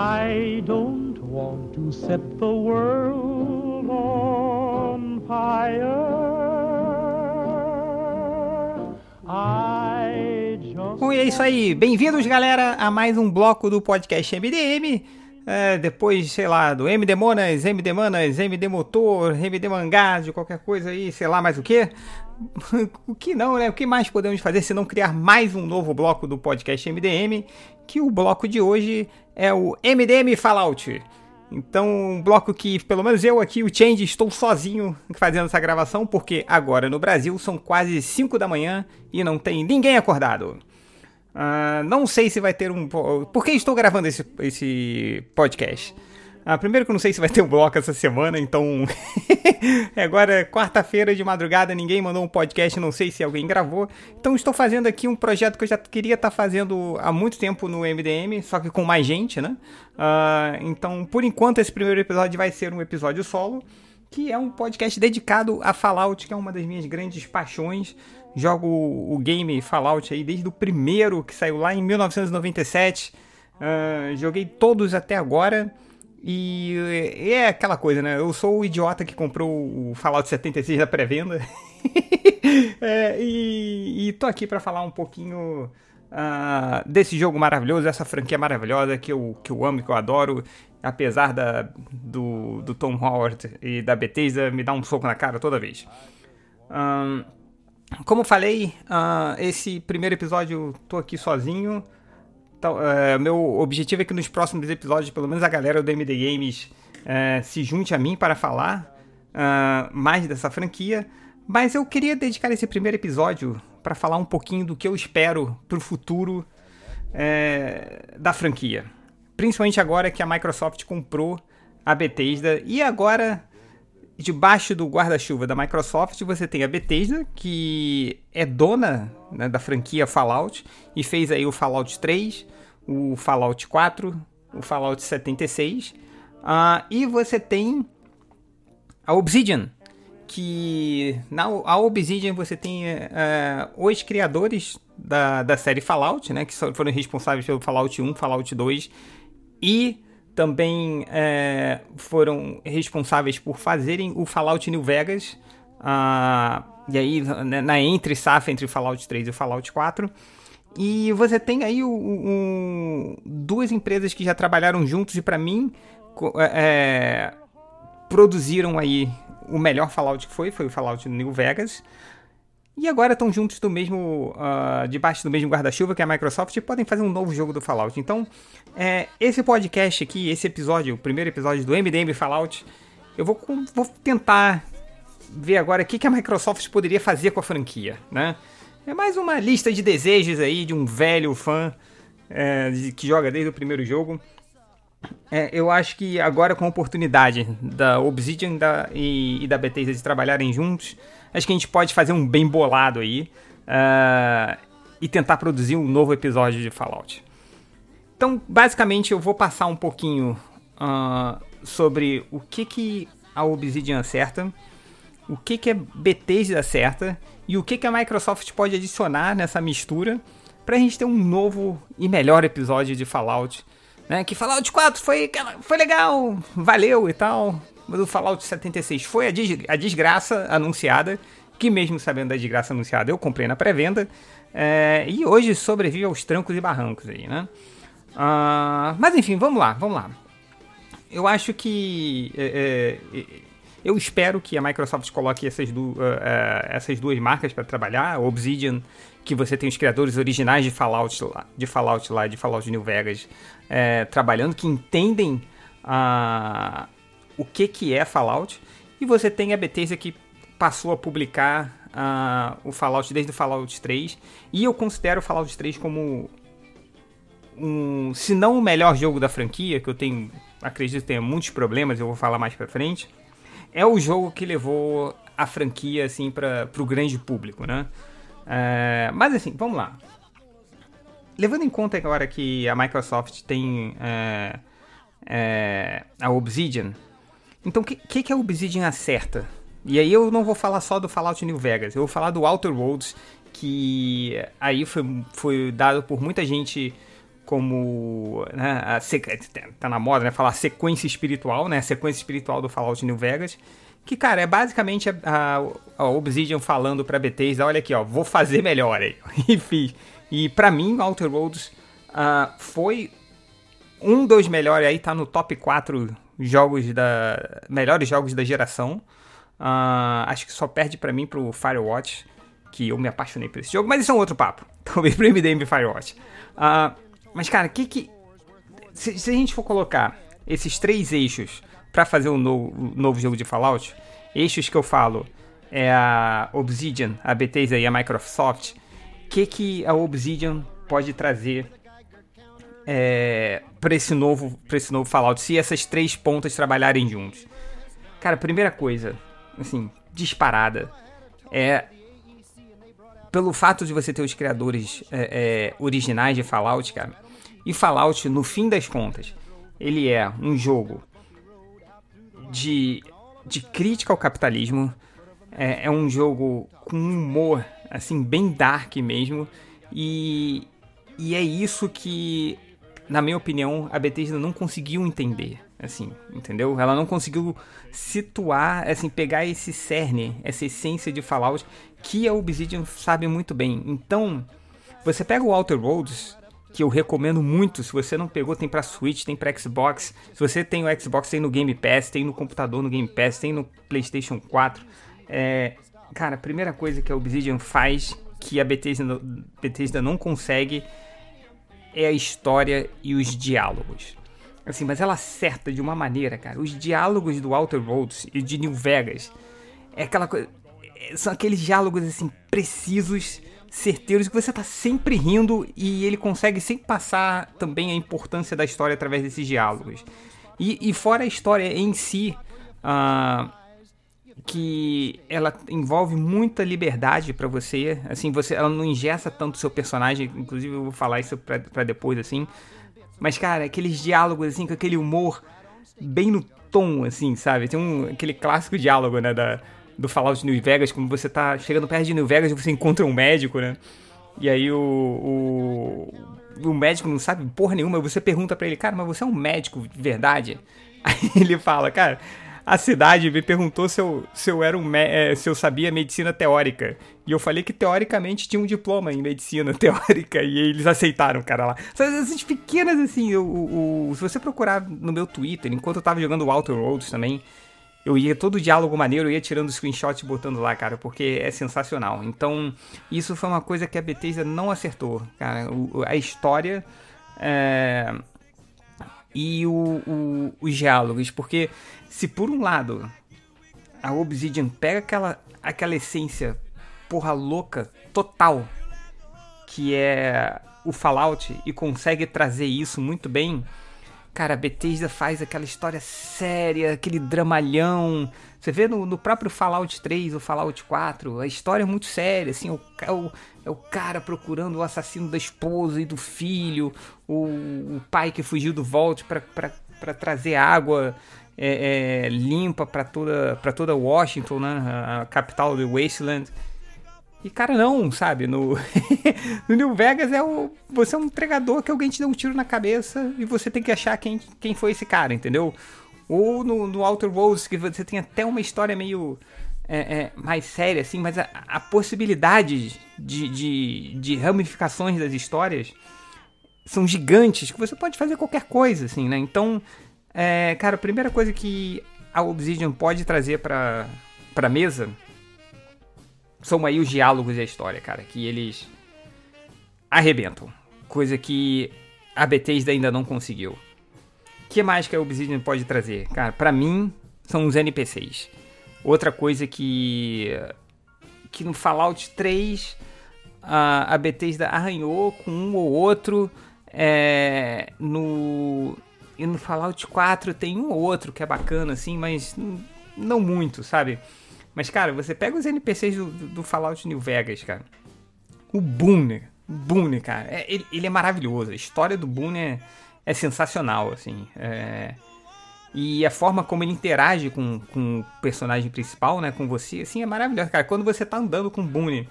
I don't want to set the world on fire. Bom, e é isso aí. Bem-vindos, galera, a mais um bloco do podcast MDM. É, depois, sei lá, do MD Monas, MD Manas, MD Motor, MD Mangá, de qualquer coisa aí, sei lá mais o que. o que não, né? O que mais podemos fazer se não criar mais um novo bloco do podcast MDM? Que o bloco de hoje é o MDM Fallout. Então, um bloco que, pelo menos eu aqui, o Change, estou sozinho fazendo essa gravação, porque agora no Brasil são quase 5 da manhã e não tem ninguém acordado. Ah, não sei se vai ter um. Por que estou gravando esse, esse podcast? Ah, primeiro que eu não sei se vai ter um bloco essa semana, então. Agora é quarta-feira de madrugada, ninguém mandou um podcast, não sei se alguém gravou. Então estou fazendo aqui um projeto que eu já queria estar fazendo há muito tempo no MDM, só que com mais gente, né? Ah, então, por enquanto, esse primeiro episódio vai ser um episódio solo, que é um podcast dedicado a Fallout, que é uma das minhas grandes paixões. Jogo o game Fallout aí desde o primeiro que saiu lá em 1997. Ah, joguei todos até agora. E é aquela coisa, né? Eu sou o idiota que comprou o Fallout 76 da pré-venda. é, e, e tô aqui para falar um pouquinho uh, desse jogo maravilhoso, essa franquia maravilhosa que eu, que eu amo, que eu adoro. Apesar da, do, do Tom Howard e da Bethesda me dar um soco na cara toda vez. Um, como falei, uh, esse primeiro episódio tô aqui sozinho. Então, uh, meu objetivo é que nos próximos episódios, pelo menos a galera do MD Games uh, se junte a mim para falar uh, mais dessa franquia. Mas eu queria dedicar esse primeiro episódio para falar um pouquinho do que eu espero para o futuro da franquia. Principalmente agora que a Microsoft comprou a Bethesda e agora debaixo do guarda-chuva da Microsoft, você tem a Bethesda, que é dona né, da franquia Fallout e fez aí o Fallout 3, o Fallout 4, o Fallout 76. Uh, e você tem a Obsidian, que na a Obsidian você tem uh, os criadores da, da série Fallout, né, que foram responsáveis pelo Fallout 1, Fallout 2 e também é, foram responsáveis por fazerem o Fallout New Vegas. Uh, e aí, né, na entre safra entre o Fallout 3 e o Fallout 4. E você tem aí o, o, duas empresas que já trabalharam juntos e para mim é, produziram aí o melhor Fallout que foi, foi o Fallout New Vegas. E agora estão juntos do mesmo, uh, debaixo do mesmo guarda-chuva que é a Microsoft e podem fazer um novo jogo do Fallout. Então, é, esse podcast aqui, esse episódio, o primeiro episódio do MDM Fallout, eu vou, vou tentar ver agora o que, que a Microsoft poderia fazer com a franquia, né? É mais uma lista de desejos aí de um velho fã é, que joga desde o primeiro jogo. É, eu acho que agora com a oportunidade da Obsidian da, e, e da Bethesda de trabalharem juntos, acho que a gente pode fazer um bem bolado aí uh, e tentar produzir um novo episódio de Fallout. Então, basicamente, eu vou passar um pouquinho uh, sobre o que, que a Obsidian acerta, o que, que a Bethesda acerta e o que, que a Microsoft pode adicionar nessa mistura para a gente ter um novo e melhor episódio de Fallout. Né? Que Fallout 4 foi, foi legal, valeu e tal, mas o Fallout 76 foi a, des a desgraça anunciada, que mesmo sabendo da desgraça anunciada eu comprei na pré-venda, é, e hoje sobrevive aos trancos e barrancos aí, né? Uh, mas enfim, vamos lá, vamos lá. Eu acho que. É, é, eu espero que a Microsoft coloque essas, du uh, uh, essas duas marcas para trabalhar. Obsidian, que você tem os criadores originais de Fallout lá, de Fallout lá, de Fallout New Vegas, trabalhando, que entendem a, o que, que é Fallout. E você tem a Bethesda que passou a publicar uh, o Fallout desde o Fallout 3. E eu considero o Fallout 3 como um, se não o melhor jogo da franquia, que eu tenho, acredito tenha muitos problemas, eu vou falar mais pra frente, é o jogo que levou a franquia assim para o grande público, né? É, mas assim, vamos lá. Levando em conta agora que a Microsoft tem é, é, a Obsidian, então, o que, que, que a Obsidian acerta? E aí eu não vou falar só do Fallout New Vegas, eu vou falar do Outer Worlds, que aí foi, foi dado por muita gente como né, a, tá na moda, né, falar sequência espiritual, né, sequência espiritual do Fallout New Vegas, que cara, é basicamente a, a, a Obsidian falando para Bethesda, olha aqui, ó, vou fazer melhor aí. Enfim, e para mim Outer Worlds uh, foi um dos melhores aí, tá no top 4 jogos da melhores jogos da geração. Uh, acho que só perde para mim pro Firewatch, que eu me apaixonei por esse jogo, mas isso é um outro papo. Talvez pro MDM Firewatch. Uh, mas, cara, que que. Se, se, a gente for colocar esses três eixos para fazer um novo, novo jogo de Fallout, eixos que eu falo é a Obsidian, a Bethesda e a Microsoft, que, que a Obsidian pode trazer é, para esse novo para esse novo Fallout se essas três pontas trabalharem juntos? Cara, primeira coisa, assim, disparada, é pelo fato de você ter os criadores é, é, originais de Fallout, cara. E Fallout, no fim das contas, ele é um jogo de, de crítica ao capitalismo. É, é um jogo com humor, assim, bem dark mesmo. E, e é isso que, na minha opinião, a Bethesda não conseguiu entender assim, entendeu? Ela não conseguiu situar, assim, pegar esse cerne, essa essência de Fallout que a Obsidian sabe muito bem. Então, você pega o Outer Worlds, que eu recomendo muito, se você não pegou, tem para Switch, tem para Xbox. Se você tem o Xbox, tem no Game Pass, tem no computador no Game Pass, tem no PlayStation 4. É, cara, a primeira coisa que a Obsidian faz que a Bethesda, Bethesda não consegue é a história e os diálogos. Assim, mas ela acerta de uma maneira, cara. Os diálogos do Outer Worlds e de New Vegas é aquela coisa. É, são aqueles diálogos assim precisos, certeiros que você tá sempre rindo e ele consegue sempre passar também a importância da história através desses diálogos. E, e fora a história em si, uh, que ela envolve muita liberdade para você, assim, você ela não ingessa tanto seu personagem, inclusive eu vou falar isso para depois assim. Mas, cara, aqueles diálogos, assim, com aquele humor bem no tom, assim, sabe? Tem um, aquele clássico diálogo, né, da, do Fallout New Vegas, como você tá chegando perto de New Vegas e você encontra um médico, né? E aí o, o, o médico não sabe porra nenhuma, você pergunta para ele, cara, mas você é um médico de verdade? Aí ele fala, cara, a cidade me perguntou se eu, se eu, era um, é, se eu sabia medicina teórica. E eu falei que teoricamente tinha um diploma em medicina teórica. E eles aceitaram, cara, lá. Essas pequenas, assim, o, o, se você procurar no meu Twitter, enquanto eu tava jogando Outer Worlds também, eu ia todo diálogo maneiro, eu ia tirando screenshot e botando lá, cara, porque é sensacional. Então, isso foi uma coisa que a Bethesda não acertou, cara. O, a história é, e o, o, os diálogos, porque se por um lado a Obsidian pega aquela, aquela essência porra louca total que é o Fallout e consegue trazer isso muito bem, cara, a Bethesda faz aquela história séria, aquele dramalhão. Você vê no, no próprio Fallout 3 ou Fallout 4, a história é muito séria, assim, o, é, o, é o cara procurando o assassino da esposa e do filho, o, o pai que fugiu do Vault para trazer água é, é, limpa para toda, pra toda Washington, né? A capital do Wasteland. E cara, não, sabe? No, no New Vegas é o. Você é um entregador que alguém te deu um tiro na cabeça e você tem que achar quem, quem foi esse cara, entendeu? Ou no, no Outer Worlds, que você tem até uma história meio. É, é, mais séria, assim, mas a, a possibilidade de, de, de, ramificações das histórias são gigantes, que você pode fazer qualquer coisa, assim, né? Então, é, cara, a primeira coisa que a Obsidian pode trazer pra, pra mesa são aí os diálogos e a história, cara, que eles arrebentam. Coisa que a Bethesda ainda não conseguiu. O que mais que a Obsidian pode trazer? Cara, pra mim, são os NPCs. Outra coisa que que no Fallout 3 a, a Bethesda arranhou com um ou outro. É, no, e no Fallout 4 tem um ou outro que é bacana, assim, mas não muito, sabe? Mas, cara, você pega os NPCs do, do Fallout New Vegas, cara. O Boone, Boone, cara, é, ele, ele, é maravilhoso. A história do Boone é, é sensacional, assim. É... E a forma como ele interage com, com o personagem principal, né, com você, assim, é maravilhoso, cara. Quando você tá andando com o Boone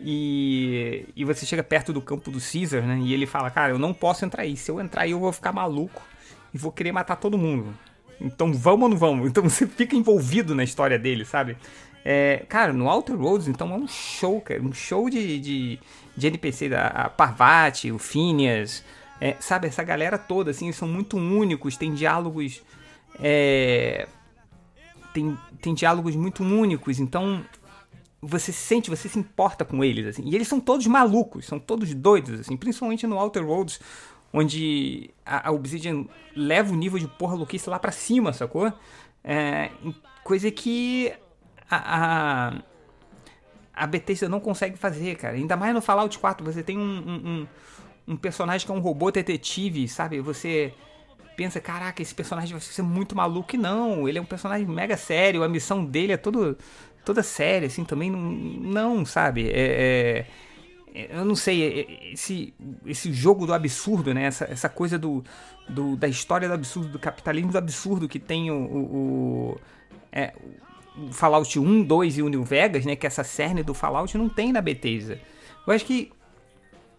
E, e você chega perto do campo do Caesar, né? E ele fala, cara, eu não posso entrar aí. Se eu entrar aí, eu vou ficar maluco e vou querer matar todo mundo. Então vamos ou não vamos? Então você fica envolvido na história dele, sabe? É, cara, no Outer Roads, então é um show, cara. Um show de, de, de NPC, da a Parvati, o Phineas, é, sabe? Essa galera toda, assim, são muito únicos, tem diálogos. É, tem, tem diálogos muito únicos, então você sente, você se importa com eles, assim. E eles são todos malucos, são todos doidos, assim, principalmente no Outer Roads, onde a, a Obsidian leva o nível de porra louquice lá pra cima, sacou? É, coisa que a, a, a Bethesda não consegue fazer, cara. Ainda mais no Fallout 4, você tem um, um, um personagem que é um robô detetive, sabe? Você pensa, caraca, esse personagem vai ser muito maluco. E não, ele é um personagem mega sério, a missão dele é todo, toda séria, assim, também não, não sabe? É, é, eu não sei, esse, esse jogo do absurdo, né? Essa, essa coisa do, do, da história do absurdo, do capitalismo do absurdo que tem o, o, o é, o Fallout 1, 2 e o New Vegas, né? Que essa cerne do Fallout não tem na Bethesda. Eu acho que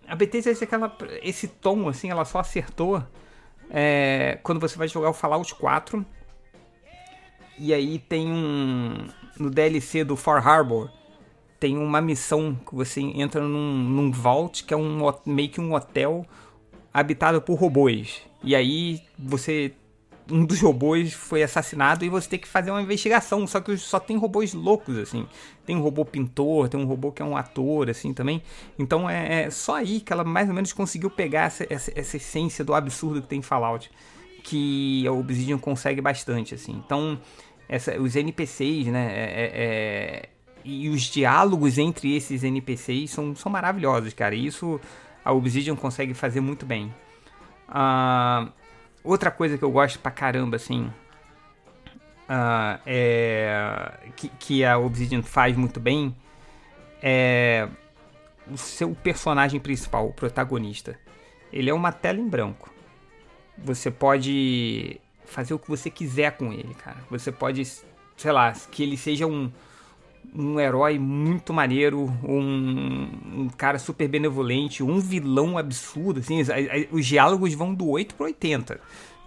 a Bethesda, esse, aquela, esse tom, assim, ela só acertou é, quando você vai jogar o Fallout 4. E aí tem um. No DLC do Far Harbor, tem uma missão que você entra num, num vault, que é um, meio que um hotel habitado por robôs. E aí você um dos robôs foi assassinado e você tem que fazer uma investigação. Só que só tem robôs loucos, assim. Tem um robô pintor, tem um robô que é um ator, assim, também. Então é, é só aí que ela mais ou menos conseguiu pegar essa, essa, essa, essência do absurdo que tem Fallout. Que a Obsidian consegue bastante, assim. Então, essa, os NPCs, né? É, é, é, e os diálogos entre esses NPCs são, são maravilhosos, cara. E isso a Obsidian consegue fazer muito bem. Uh, Outra coisa que eu gosto pra caramba, assim, uh, é, que, que a Obsidian faz muito bem é o seu personagem principal, o protagonista. Ele é uma tela em branco. Você pode fazer o que você quiser com ele, cara. Você pode, sei lá, que ele seja um, um herói muito maneiro, um, um, cara super benevolente, um vilão absurdo, assim, os diálogos vão do 8 pro 80.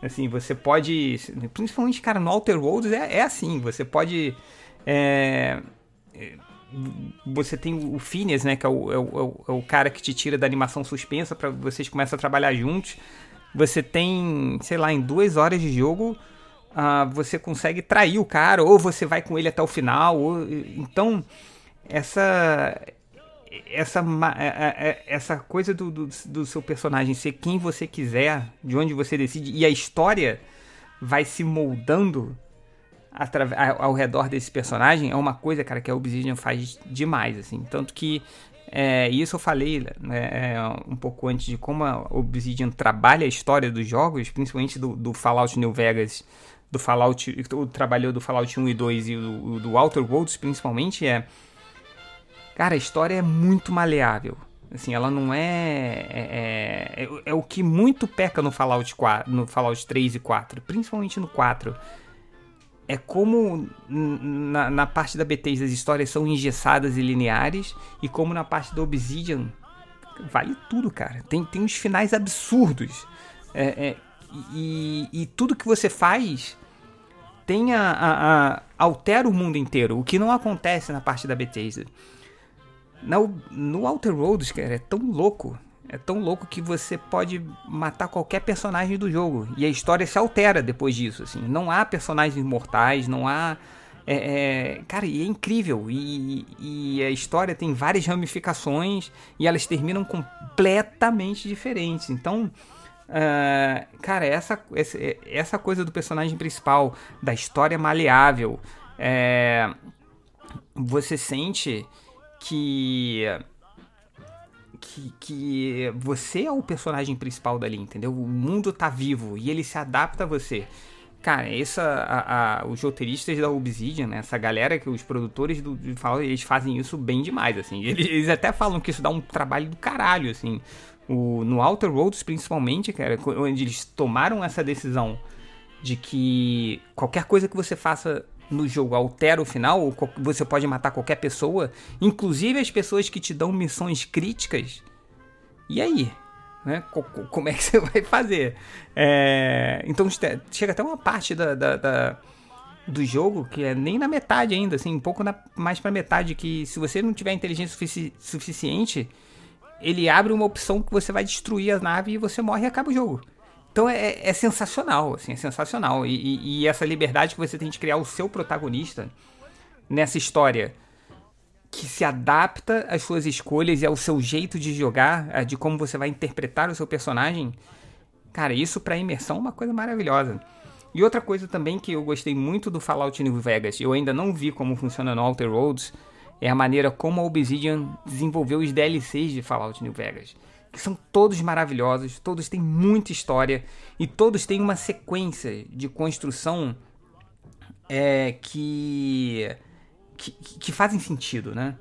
Assim, você pode, principalmente, cara, no Outer Worlds é, é assim, você pode é, você tem o Phineas, né, que é o, é o, é o cara que te tira da animação suspensa para vocês começam a trabalhar juntos. Você tem, sei lá, em duas horas de jogo, uh, você consegue trair o cara, ou você vai com ele até o final. Ou, então, essa essa, é, é, é, essa coisa do, do, do, seu personagem ser quem você quiser, de onde você decide, e a história vai se moldando ao redor desse personagem, é uma coisa, cara, que a Obsidian faz demais, assim. Tanto que é, isso eu falei né, um pouco antes de como a Obsidian trabalha a história dos jogos, principalmente do, do Fallout New Vegas do Fallout, o trabalhou do Fallout 1 e 2 e do, do Outer Worlds principalmente, é. Cara, a história é muito maleável. Assim, ela não é é, é. é, o que muito peca no Fallout 4, no Fallout 3 e 4, principalmente no 4. É como na, na parte da Bethesda as histórias são engessadas e lineares, e como na parte da Obsidian vale tudo, cara. Tem, tem uns finais absurdos. É, é, e, e tudo que você faz tem a, a, altera o mundo inteiro, o que não acontece na parte da Bethesda. No, no Outer Roads, cara, é tão louco, é tão louco que você pode matar qualquer personagem do jogo e a história se altera depois disso, assim. Não há personagens mortais, não há é, é, cara, e é incrível. E, e, a história tem várias ramificações e elas terminam completamente diferentes. Então, Uh, cara, essa, essa, coisa do personagem principal, da história maleável, é, você sente que, que, que você é o personagem principal dali, entendeu? O mundo tá vivo e ele se adapta a você. Cara, essa, a, a, os roteiristas da Obsidian, né, essa galera que os produtores do, do eles fazem isso bem demais, assim. Eles, eles até falam que isso dá um trabalho do caralho, assim. O, no Outer Roads, principalmente, cara, onde eles tomaram essa decisão de que qualquer coisa que você faça no jogo altera o final, você pode matar qualquer pessoa, inclusive as pessoas que te dão missões críticas. E aí? Né? Como é que você vai fazer? É... Então chega até uma parte da, da, da, do jogo que é nem na metade ainda, assim, um pouco na, mais pra metade, que se você não tiver inteligência sufici suficiente, ele abre uma opção que você vai destruir a nave e você morre e acaba o jogo. Então é, é sensacional, assim, é sensacional. E, e, e, essa liberdade que você tem de criar o seu protagonista nessa história que se adapta às suas escolhas e ao seu jeito de jogar, de como você vai interpretar o seu personagem. Cara, isso pra imersão é uma coisa maravilhosa. E outra coisa também que eu gostei muito do Fallout New Vegas, eu ainda não vi como funciona no Outer Roads, é a maneira como a Obsidian desenvolveu os DLCs de Fallout New Vegas que são todos maravilhosos, todos têm muita história e todos têm uma sequência de construção é, que, que, que fazem sentido, né?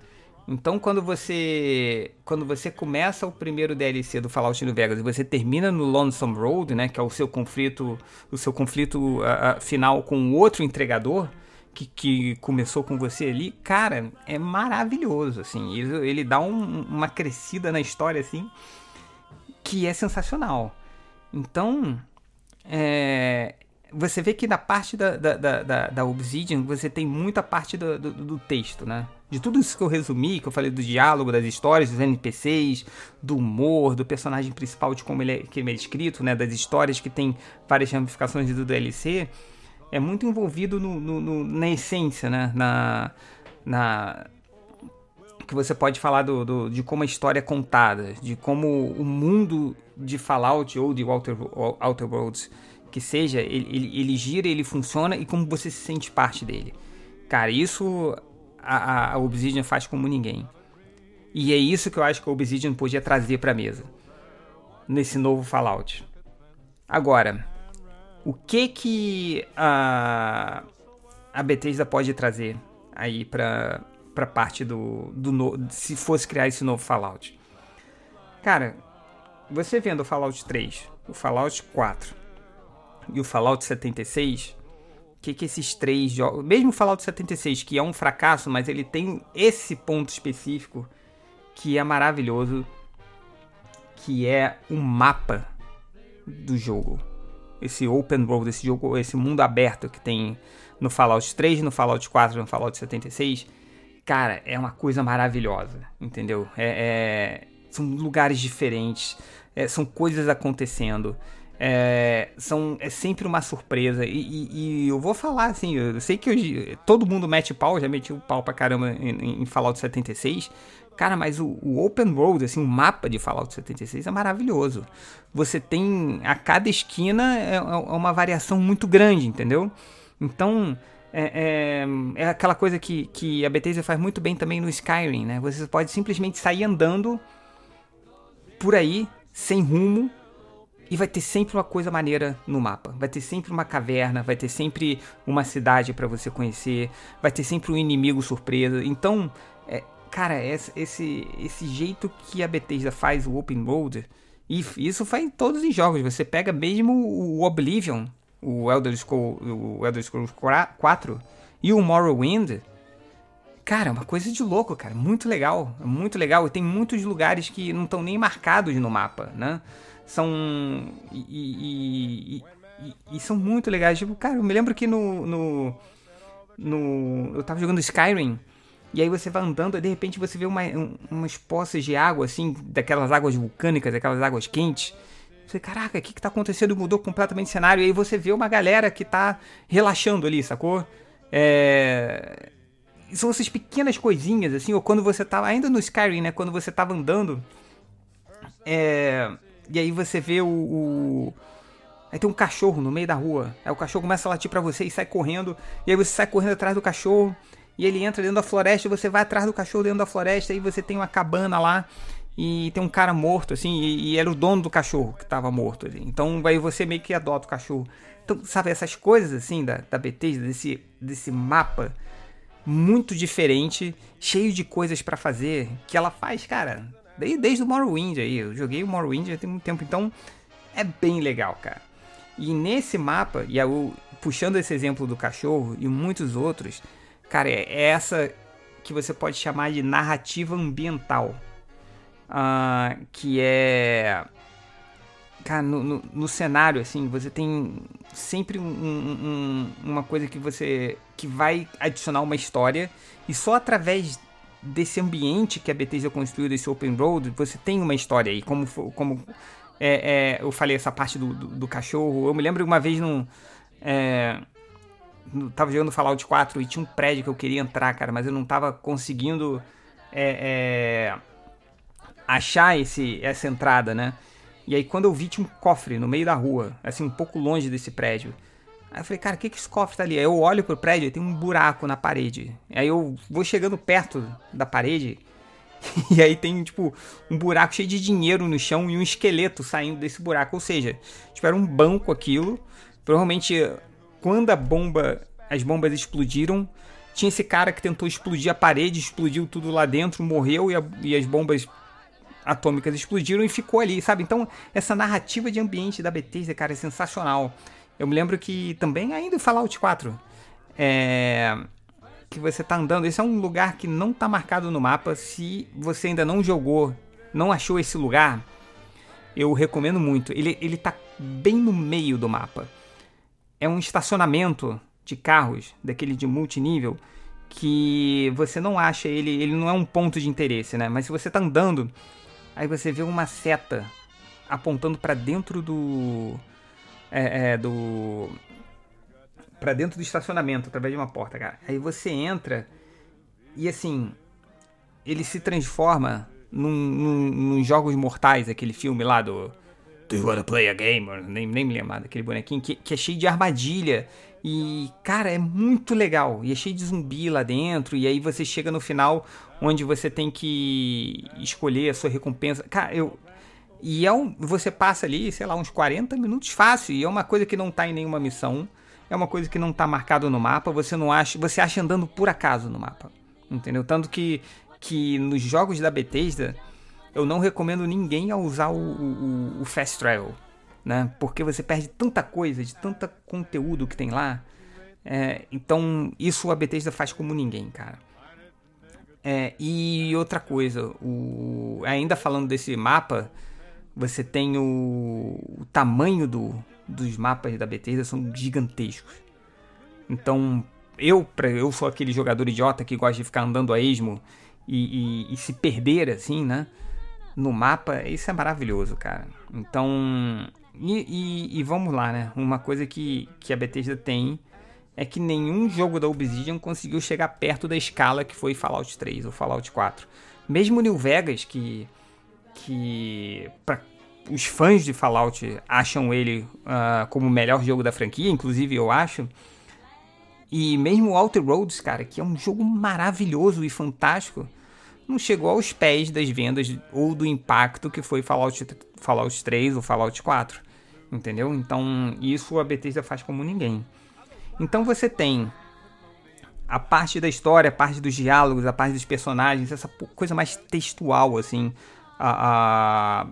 Então, quando você quando você começa o primeiro DLC do Fallout New Vegas e você termina no Lonesome Road, né, que é o seu conflito o seu conflito uh, uh, final com outro entregador que, que começou com você ali, cara, é maravilhoso, assim. Ele, ele dá um, uma crescida na história, assim, que é sensacional. Então, é, você vê que na parte da, da, da, da, Obsidian você tem muita parte do, do, do, texto, né? De tudo isso que eu resumi, que eu falei do diálogo, das histórias, dos NPCs, do humor, do personagem principal, de como ele é, ele é escrito, né? Das histórias que tem várias ramificações do DLC, é muito envolvido no, no, no na essência, né? Na, na, que você pode falar do, do, de como a história é contada, de como o mundo de Fallout ou de Outer, Outer Worlds que seja, ele, ele, ele, gira, ele funciona e como você se sente parte dele. Cara, isso a, a Obsidian faz como ninguém. E é isso que eu acho que a Obsidian podia trazer para mesa nesse novo Fallout. Agora, o que que a, a Bethesda pode trazer aí para pra parte do, do no, se fosse criar esse novo Fallout. Cara, você vendo o Fallout 3, o Fallout 4 e o Fallout 76, o que que esses três jogos, mesmo o Fallout 76 que é um fracasso, mas ele tem esse ponto específico que é maravilhoso, que é o mapa do jogo. Esse open world, esse jogo, esse mundo aberto que tem no Fallout 3, no Fallout 4, no Fallout 76 cara, é uma coisa maravilhosa, entendeu? É, é são lugares diferentes, é, são coisas acontecendo. É, são, é sempre uma surpresa. E, e, e, eu vou falar assim: eu sei que hoje todo mundo mete pau, já meti o pau pra caramba em, em Fallout 76. Cara, mas o, o, Open World, assim, o mapa de Fallout 76 é maravilhoso. Você tem. A cada esquina é, é uma variação muito grande, entendeu? Então, é, é, é, aquela coisa que, que a Bethesda faz muito bem também no Skyrim, né? Você pode simplesmente sair andando por aí, sem rumo, e vai ter sempre uma coisa maneira no mapa. Vai ter sempre uma caverna, vai ter sempre uma cidade para você conhecer, vai ter sempre um inimigo surpresa. Então, é, cara, esse, esse, jeito que a Bethesda faz o Open World, isso faz em todos os jogos. Você pega mesmo o Oblivion, o Elder, Scrolls, o Elder Scrolls 4 e o Morrowind, cara, é uma coisa de louco, cara. Muito legal, muito legal. E tem muitos lugares que não estão nem marcados no mapa, né? São. E, e, e, e, são muito legais. Tipo, cara, eu me lembro que no. no, no eu tava jogando Skyrim. E aí você vai andando e de repente você vê uma, um, umas poças de água, assim, daquelas águas vulcânicas, aquelas águas quentes. Você, caraca, o que, que tá acontecendo? Mudou completamente o cenário. E aí você vê uma galera que tá relaxando ali, sacou? É... São essas pequenas coisinhas, assim, ou quando você tava. Ainda no Skyrim, né? Quando você tava andando. É... E aí você vê o, o. Aí tem um cachorro no meio da rua. Aí o cachorro começa a latir pra você e sai correndo. E aí você sai correndo atrás do cachorro. E ele entra dentro da floresta. Você vai atrás do cachorro dentro da floresta. E você tem uma cabana lá e tem um cara morto, assim, e, e, era o dono do cachorro que tava morto. Assim. Então aí você meio que adota o cachorro. Então, sabe, essas coisas assim da, da Bethesda, desse, desse mapa muito diferente, cheio de coisas para fazer, que ela faz, cara, desde, desde o Morrowind aí. Eu joguei o Morrowind já tem muito tempo, então é bem legal, cara. E nesse mapa, e o, puxando esse exemplo do cachorro e muitos outros, cara, é essa que você pode chamar de narrativa ambiental. Uh, que é. Cara, no, no, no, cenário, assim, você tem sempre um, um, uma coisa que você. que vai adicionar uma história, e só através desse ambiente que a Bethesda construiu, desse open road, você tem uma história aí. Como, como é, é, eu falei essa parte do, do, do, cachorro. Eu me lembro uma vez num. É, tava jogando Fallout 4 e tinha um prédio que eu queria entrar, cara, mas eu não tava conseguindo é, é, achar esse, essa entrada, né? E aí quando eu vi tinha um cofre no meio da rua, assim, um pouco longe desse prédio. Aí eu falei, cara, o que que esse cofre tá ali? Aí eu olho pro prédio e tem um buraco na parede. Aí eu vou chegando perto da parede e aí tem, tipo, um buraco cheio de dinheiro no chão e um esqueleto saindo desse buraco. Ou seja, tipo, era um banco aquilo. Provavelmente quando a bomba, as bombas explodiram, tinha esse cara que tentou explodir a parede, explodiu tudo lá dentro, morreu e, a, e as bombas atômicas explodiram e ficou ali, sabe? Então, essa narrativa de ambiente da Bethesda, cara, é sensacional. Eu me lembro que também, ainda em Fallout 4, é, que você tá andando, esse é um lugar que não tá marcado no mapa. Se você ainda não jogou, não achou esse lugar, eu recomendo muito. Ele, ele tá bem no meio do mapa é um estacionamento de carros, daquele de multinível, que você não acha ele, ele não é um ponto de interesse, né? Mas se você tá andando, aí você vê uma seta apontando para dentro do é, é, do para dentro do estacionamento através de uma porta, cara. Aí você entra e assim ele se transforma num, num, num jogos mortais, aquele filme lá do Do you wanna play a game? Nem, nem me lembro daquele bonequinho que, que é cheio de armadilha. E, cara, é muito legal. E é cheio de zumbi lá dentro. E aí você chega no final onde você tem que escolher a sua recompensa. Cara, eu. E é um, você passa ali, sei lá, uns 40 minutos fácil. E é uma coisa que não tá em nenhuma missão. É uma coisa que não tá marcado no mapa. Você não acha. Você acha andando por acaso no mapa. Entendeu? Tanto que, que nos jogos da Bethesda eu não recomendo ninguém a usar o, o, o, Fast Travel, né? Porque você perde tanta coisa, de tanta conteúdo que tem lá. É, então, isso a Bethesda faz como ninguém, cara. É, e outra coisa, o, ainda falando desse mapa, você tem o, o tamanho do, dos mapas da Bethesda são gigantescos. Então, eu, eu sou aquele jogador idiota que gosta de ficar andando a esmo e, e, e se perder assim, né? No mapa, isso é maravilhoso, cara. Então, e, e, e, vamos lá, né? Uma coisa que, que a Bethesda tem é que nenhum jogo da Obsidian conseguiu chegar perto da escala que foi Fallout 3 ou Fallout 4. Mesmo New Vegas, que, que pra, os fãs de Fallout acham ele uh, como o melhor jogo da franquia, inclusive eu acho. E mesmo Outer Roads, cara, que é um jogo maravilhoso e fantástico, não chegou aos pés das vendas ou do impacto que foi Fallout, Fallout 3 ou Fallout 4. Entendeu? Então, isso a Bethesda faz como ninguém. Então você tem a parte da história, a parte dos diálogos, a parte dos personagens, essa coisa mais textual, assim, a, a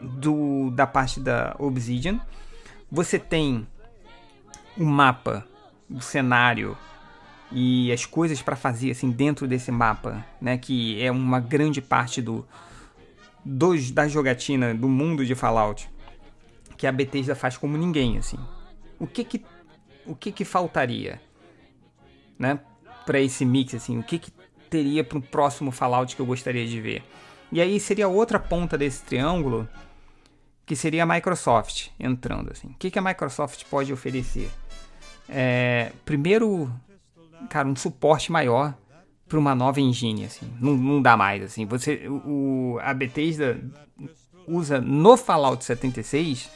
do, da parte da Obsidian. Você tem o mapa, o cenário, e as coisas para fazer assim dentro desse mapa, né, que é uma grande parte do dos, da jogatina do mundo de Fallout, que a Bethesda faz como ninguém, assim. O que que o que que faltaria, né, para esse mix assim? O que que teria para o próximo Fallout que eu gostaria de ver? E aí seria outra ponta desse triângulo, que seria a Microsoft entrando assim. O que que a Microsoft pode oferecer? É, primeiro cara, um suporte maior para uma nova engine, assim. Não, não dá mais, assim. Você, o, a Bethesda usa no Fallout 76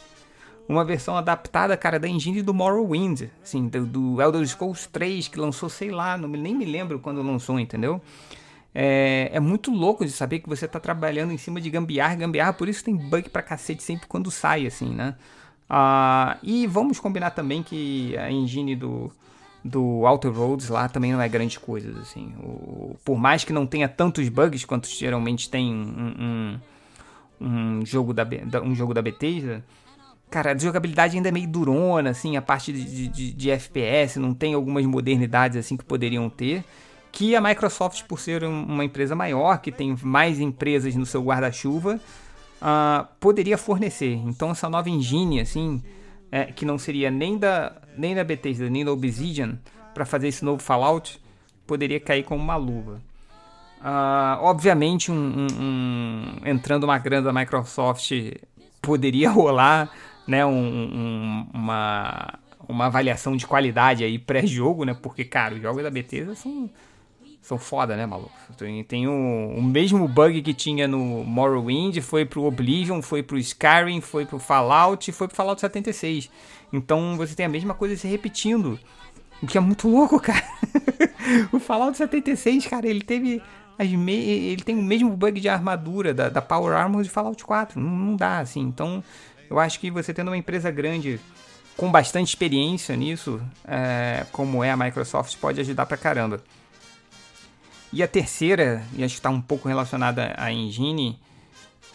uma versão adaptada, cara, da engine do Morrowind, assim, do, do Elder Scrolls 3, que lançou, sei lá, não, nem me lembro quando lançou, entendeu? É, é, muito louco de saber que você tá trabalhando em cima de gambiarra, gambiarra, por isso tem bug pra cacete sempre quando sai, assim, né? Ah, e vamos combinar também que a engine do, do Outer Roads lá também não é grande coisa, assim. O, por mais que não tenha tantos bugs quanto geralmente tem um, um, um jogo, da, um jogo da Bethesda, cara, a jogabilidade ainda é meio durona, assim, a parte de, de, de, FPS, não tem algumas modernidades assim que poderiam ter. Que a Microsoft, por ser uma empresa maior, que tem mais empresas no seu guarda-chuva, uh, poderia fornecer. Então essa nova engine, assim, é, que não seria nem da, nem da Bethesda, nem da Obsidian, para fazer esse novo Fallout, poderia cair como uma luva. Uh, obviamente, um, um, um, entrando uma grana da Microsoft, poderia rolar né, uma, uma avaliação de qualidade aí pré-jogo, né? Porque, cara, os jogos da Bethesda são são foda, né, maluco? Tem, tem o, mesmo bug que tinha no Morrowind, foi pro Oblivion, foi pro Skyrim, foi pro Fallout, foi pro Fallout 76. Então você tem a mesma coisa se repetindo. O que é muito louco, cara. o Fallout 76, cara, ele teve. Me... Ele tem o mesmo bug de armadura da, da Power Armor de Fallout 4. Não, não dá, assim. Então, eu acho que você tendo uma empresa grande com bastante experiência nisso, é, como é a Microsoft, pode ajudar pra caramba. E a terceira, e acho que está um pouco relacionada à engine,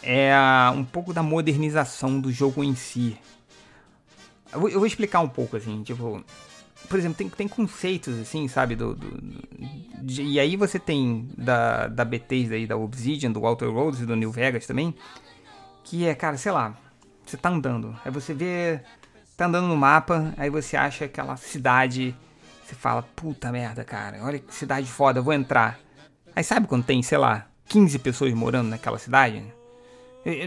é a, um pouco da modernização do jogo em si. Eu eu vou, explicar um pouco, assim, tipo... Por exemplo, tem, tem conceitos, assim, sabe, do... do de, e aí você tem da, da Bethesda e da Obsidian, do Walter Rhodes e do New Vegas também, que é, cara, sei lá, você tá andando, aí você vê... Tá andando no mapa, aí você acha aquela cidade... Você fala, puta merda, cara, olha que cidade foda, vou entrar. Aí sabe quando tem, sei lá, 15 pessoas morando naquela cidade?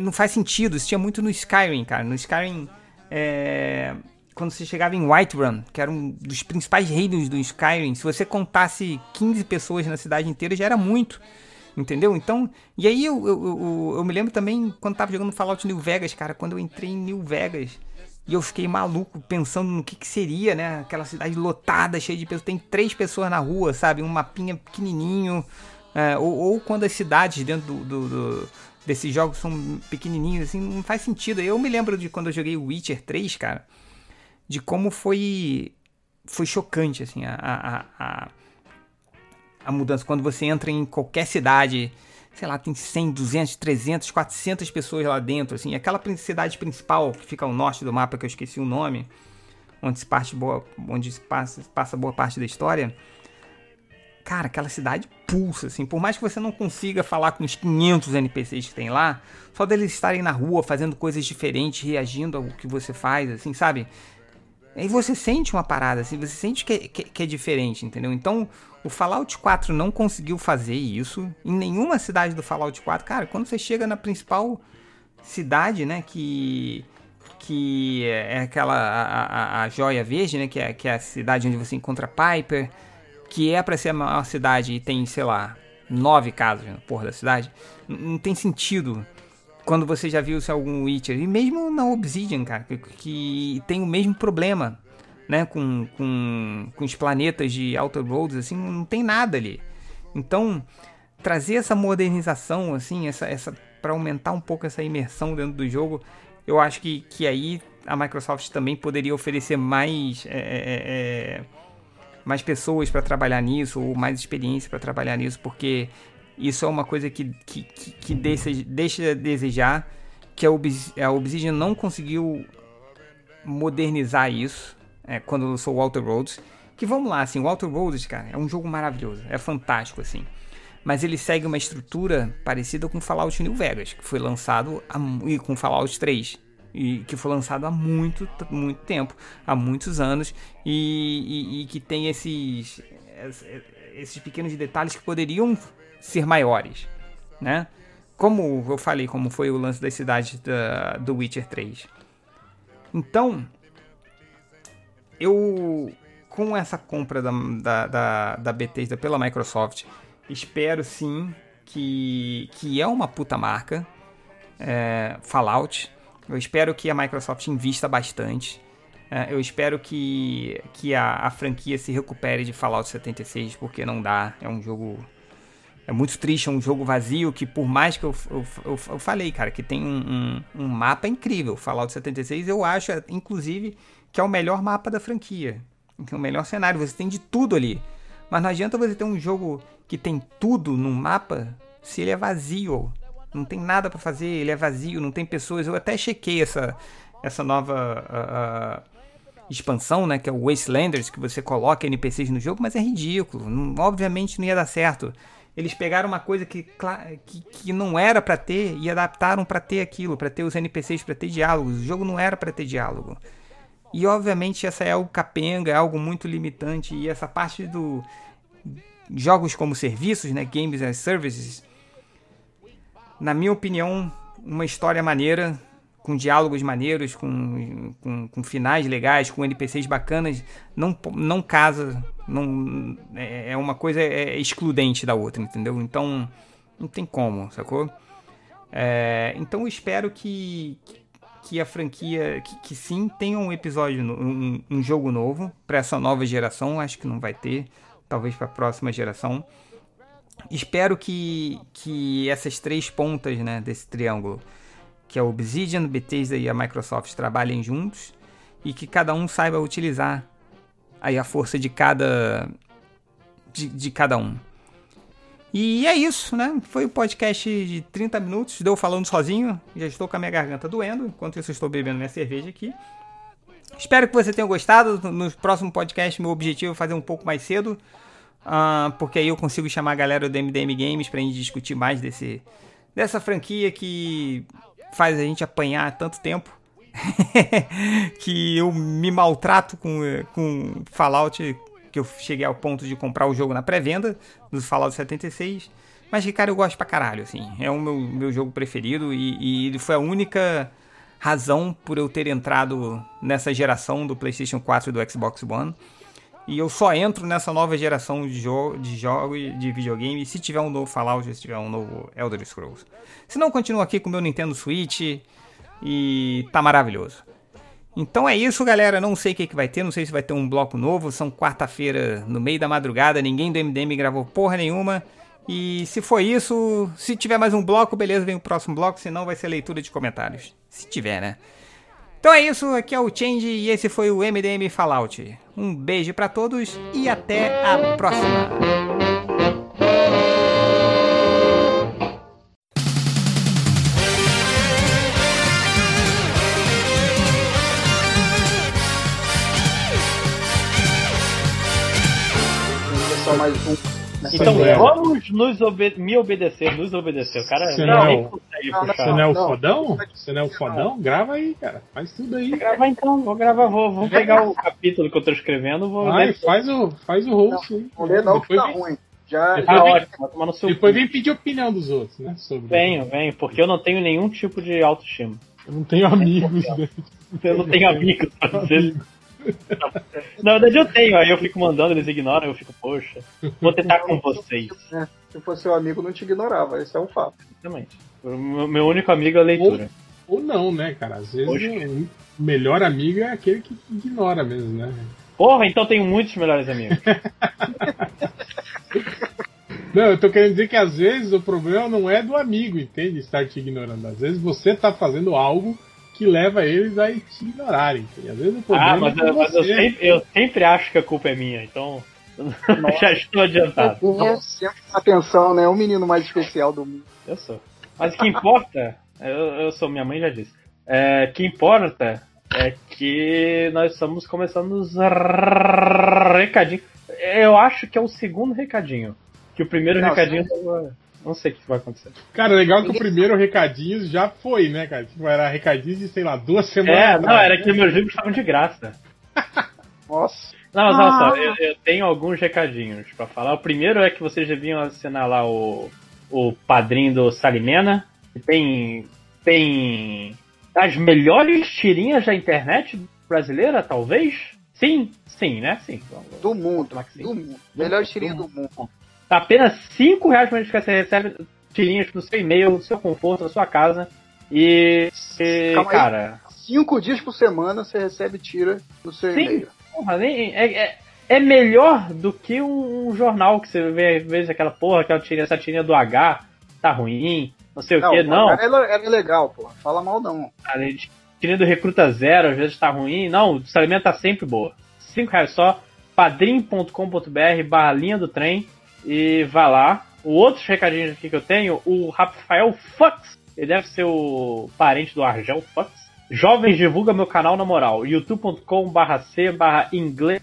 Não faz sentido, isso tinha muito no Skyrim, cara. No Skyrim, é... quando você chegava em Whiterun, que era um dos principais reinos do Skyrim, se você contasse 15 pessoas na cidade inteira, já era muito. Entendeu? Então, e aí eu, eu, eu, eu me lembro também quando tava jogando Fallout New Vegas, cara, quando eu entrei em New Vegas, e eu fiquei maluco pensando no que, que seria, né? Aquela cidade lotada, cheia de pessoas. Tem três pessoas na rua, sabe? Um mapinha pequenininho, é, ou, ou, quando as cidades dentro do, do, do, desses jogos são pequenininhos, assim, não faz sentido. Eu me lembro de quando eu joguei Witcher 3, cara, de como foi foi chocante, assim, a, a, a, a mudança. Quando você entra em qualquer cidade, sei lá, tem 100, 200, 300, 400 pessoas lá dentro, assim. Aquela cidade principal que fica ao norte do mapa, que eu esqueci o nome, onde se, parte boa, onde se passa, passa boa parte da história cara, aquela cidade pulsa, assim. Por mais que você não consiga falar com os 500 NPCs que tem lá, só deles estarem na rua fazendo coisas diferentes, reagindo ao que você faz, assim, sabe? Aí você sente uma parada, assim, você sente que é, que, que é diferente, entendeu? Então, o Fallout 4 não conseguiu fazer isso em nenhuma cidade do Fallout 4. Cara, quando você chega na principal cidade, né, que que é aquela a, a, a joia verde, né, que é, que é a cidade onde você encontra Piper, que é para ser uma cidade e tem, sei lá, nove casas na porra da cidade, não tem sentido quando você já viu se algum Witcher. E mesmo na Obsidian, cara, que, que, tem o mesmo problema, né? Com, com, com os planetas de Outer Roads, assim, não tem nada ali. Então, trazer essa modernização, assim, essa, essa para aumentar um pouco essa imersão dentro do jogo, eu acho que, que aí a Microsoft também poderia oferecer mais. É, é, é, mais pessoas para trabalhar nisso, ou mais experiência para trabalhar nisso, porque isso é uma coisa que, que, que, que deixa, deixa a desejar, que a, Obs, a Obsidian não conseguiu modernizar isso é, quando lançou o Walter Roads. Que vamos lá, assim, o Walter Roads, cara, é um jogo maravilhoso, é fantástico, assim. Mas ele segue uma estrutura parecida com Fallout New Vegas, que foi lançado a, e com Fallout 3 e que foi lançado há muito, muito tempo, há muitos anos, e, e, e que tem esses, esses pequenos detalhes que poderiam ser maiores, né? Como eu falei, como foi o lance das cidades da, do Witcher 3. Então, eu, com essa compra da, da, da, da Bethesda pela Microsoft, espero sim que, que é uma puta marca, é, Fallout, eu espero que a Microsoft invista bastante. É, eu espero que, que a, a, franquia se recupere de Fallout 76, porque não dá. É um jogo. É muito triste, é um jogo vazio que, por mais que eu, eu, eu, eu falei, cara, que tem um, um, um, mapa incrível. Fallout 76, eu acho, inclusive, que é o melhor mapa da franquia. É o melhor cenário. Você tem de tudo ali. Mas não adianta você ter um jogo que tem tudo num mapa se ele é vazio não tem nada para fazer, ele é vazio, não tem pessoas. Eu até chequei essa, essa nova uh, uh, expansão, né, que é o Wastelanders, que você coloca NPCs no jogo, mas é ridículo. Não, obviamente não ia dar certo. Eles pegaram uma coisa que, que, que não era para ter e adaptaram para ter aquilo, para ter os NPCs, para ter diálogos. O jogo não era para ter diálogo. E obviamente essa é algo capenga, é algo muito limitante e essa parte do jogos como serviços, né, games as services, na minha opinião, uma história maneira, com diálogos maneiros, com, com, com, finais legais, com NPCs bacanas, não, não casa, não é, é uma coisa é, excludente da outra, entendeu? Então não tem como, sacou? É, então eu espero que, que a franquia, que, que sim tenha um episódio, um, um jogo novo para essa nova geração, acho que não vai ter, talvez para a próxima geração. Espero que, que essas três pontas né, desse triângulo que a Obsidian, Bethesda e a Microsoft trabalhem juntos e que cada um saiba utilizar aí a força de cada de, de cada um. E é isso, né? Foi o um podcast de 30 minutos, deu falando sozinho, já estou com a minha garganta doendo, enquanto isso estou bebendo minha cerveja aqui. Espero que você tenha gostado. No próximo podcast, meu objetivo é fazer um pouco mais cedo, uh, porque aí eu consigo chamar a galera do MDM Games para a gente discutir mais desse, dessa franquia que faz a gente apanhar tanto tempo. que eu me maltrato com, com Fallout, que eu cheguei ao ponto de comprar o jogo na pré-venda do Fallout 76. Mas que, cara, eu gosto pra caralho, assim. É o meu, meu jogo preferido e ele foi a única razão por eu ter entrado nessa geração do PlayStation 4 e do Xbox One. E eu só entro nessa nova geração de, jo de jogos de videogame se tiver um novo Fallout, se tiver um novo Elder Scrolls. Se não, continuo aqui com o meu Nintendo Switch e tá maravilhoso. Então é isso, galera. Não sei o que, que vai ter, não sei se vai ter um bloco novo. São quarta-feira, no meio da madrugada, ninguém do MDM gravou porra nenhuma. E se for isso, se tiver mais um bloco, beleza, vem o próximo bloco, senão vai ser leitura de comentários. Se tiver, né? Então é isso, aqui é o Change e esse foi o MDM Fallout. Um beijo para todos e até a próxima. Mais um então é. vamos nos obede me obedecer, nos obedecer. O cara você não, não, você não é o fodão? Você não é o fodão? Grava aí, cara. Faz tudo aí. Grava então, vou gravar, vou, vou pegar o capítulo que eu tô escrevendo, vou Ai, faz o, faz o host aí. Não lê não que tá vem, ruim. Já, depois já vem, ótimo, no seu Depois vem pedir opinião dos outros, né? Sobre venho, venho, porque eu não tenho nenhum tipo de autoestima. Eu não tenho amigos, né? Eu não tenho amigos, pra dizer. Na verdade eu tenho, aí eu fico mandando, eles ignoram, eu fico, poxa, vou tentar com vocês. É, se fosse seu amigo, não te ignorava, esse é um fato. Exatamente. O meu único amigo é a leitura. Ou, ou não, né, cara? Às vezes o melhor amigo é aquele que ignora mesmo, né? Porra, então tenho muitos melhores amigos. Não, eu tô querendo dizer que às vezes o problema não é do amigo, entende? Estar te ignorando. Às vezes você tá fazendo algo que leva eles a te ignorarem. Às vezes o problema ah, mas, é mas eu, sempre, eu, sempre, acho que a culpa é minha, então já estou adiantado. Sempre atenção, né? O menino mais especial do mundo. Eu sou. Mas o que importa, eu, eu sou, minha mãe já disse, é, que importa é que nós estamos começando os recadinhos. Eu acho que é o segundo recadinho. Que o primeiro Não, recadinho. Não sei o que vai acontecer. Cara, legal que o primeiro recadinho já foi, né, cara? Tipo, era recadinho de, sei lá, duas semanas. É, não, era que meus livros estavam de graça. Nossa. Não, mas olha só, ah. eu, eu, tenho alguns recadinhos para falar. O primeiro é que vocês deviam assinar lá o, o padrinho do Salimena. Tem, tem as melhores tirinhas da internet brasileira, talvez? Sim, sim, né? Sim. Do mundo. Do mundo. Melhor tirinha do mundo. Tá apenas 5 reais por mês que você recebe tirinhas no seu e-mail, no seu conforto, na sua casa. E, e cara. 5 dias por semana você recebe tira no seu e-mail. Porra, nem, é, é, é, melhor do que um, um, jornal que você vê, às vezes, aquela porra, aquela tirinha, essa tirinha do H tá ruim, não sei não, o que, não. Ela, ela é legal, pô. Fala mal não. A tirinha do Recruta Zero às vezes tá ruim. Não, o salamento tá sempre boa. 5 reais só, padrim.com.br barra linha do trem e vá lá. O outro recadinho aqui que eu tenho, o Rafael Fux, ele deve ser o parente do Argel Fux. Jovens divulga meu canal na moral. youtube.com barra c barra inglês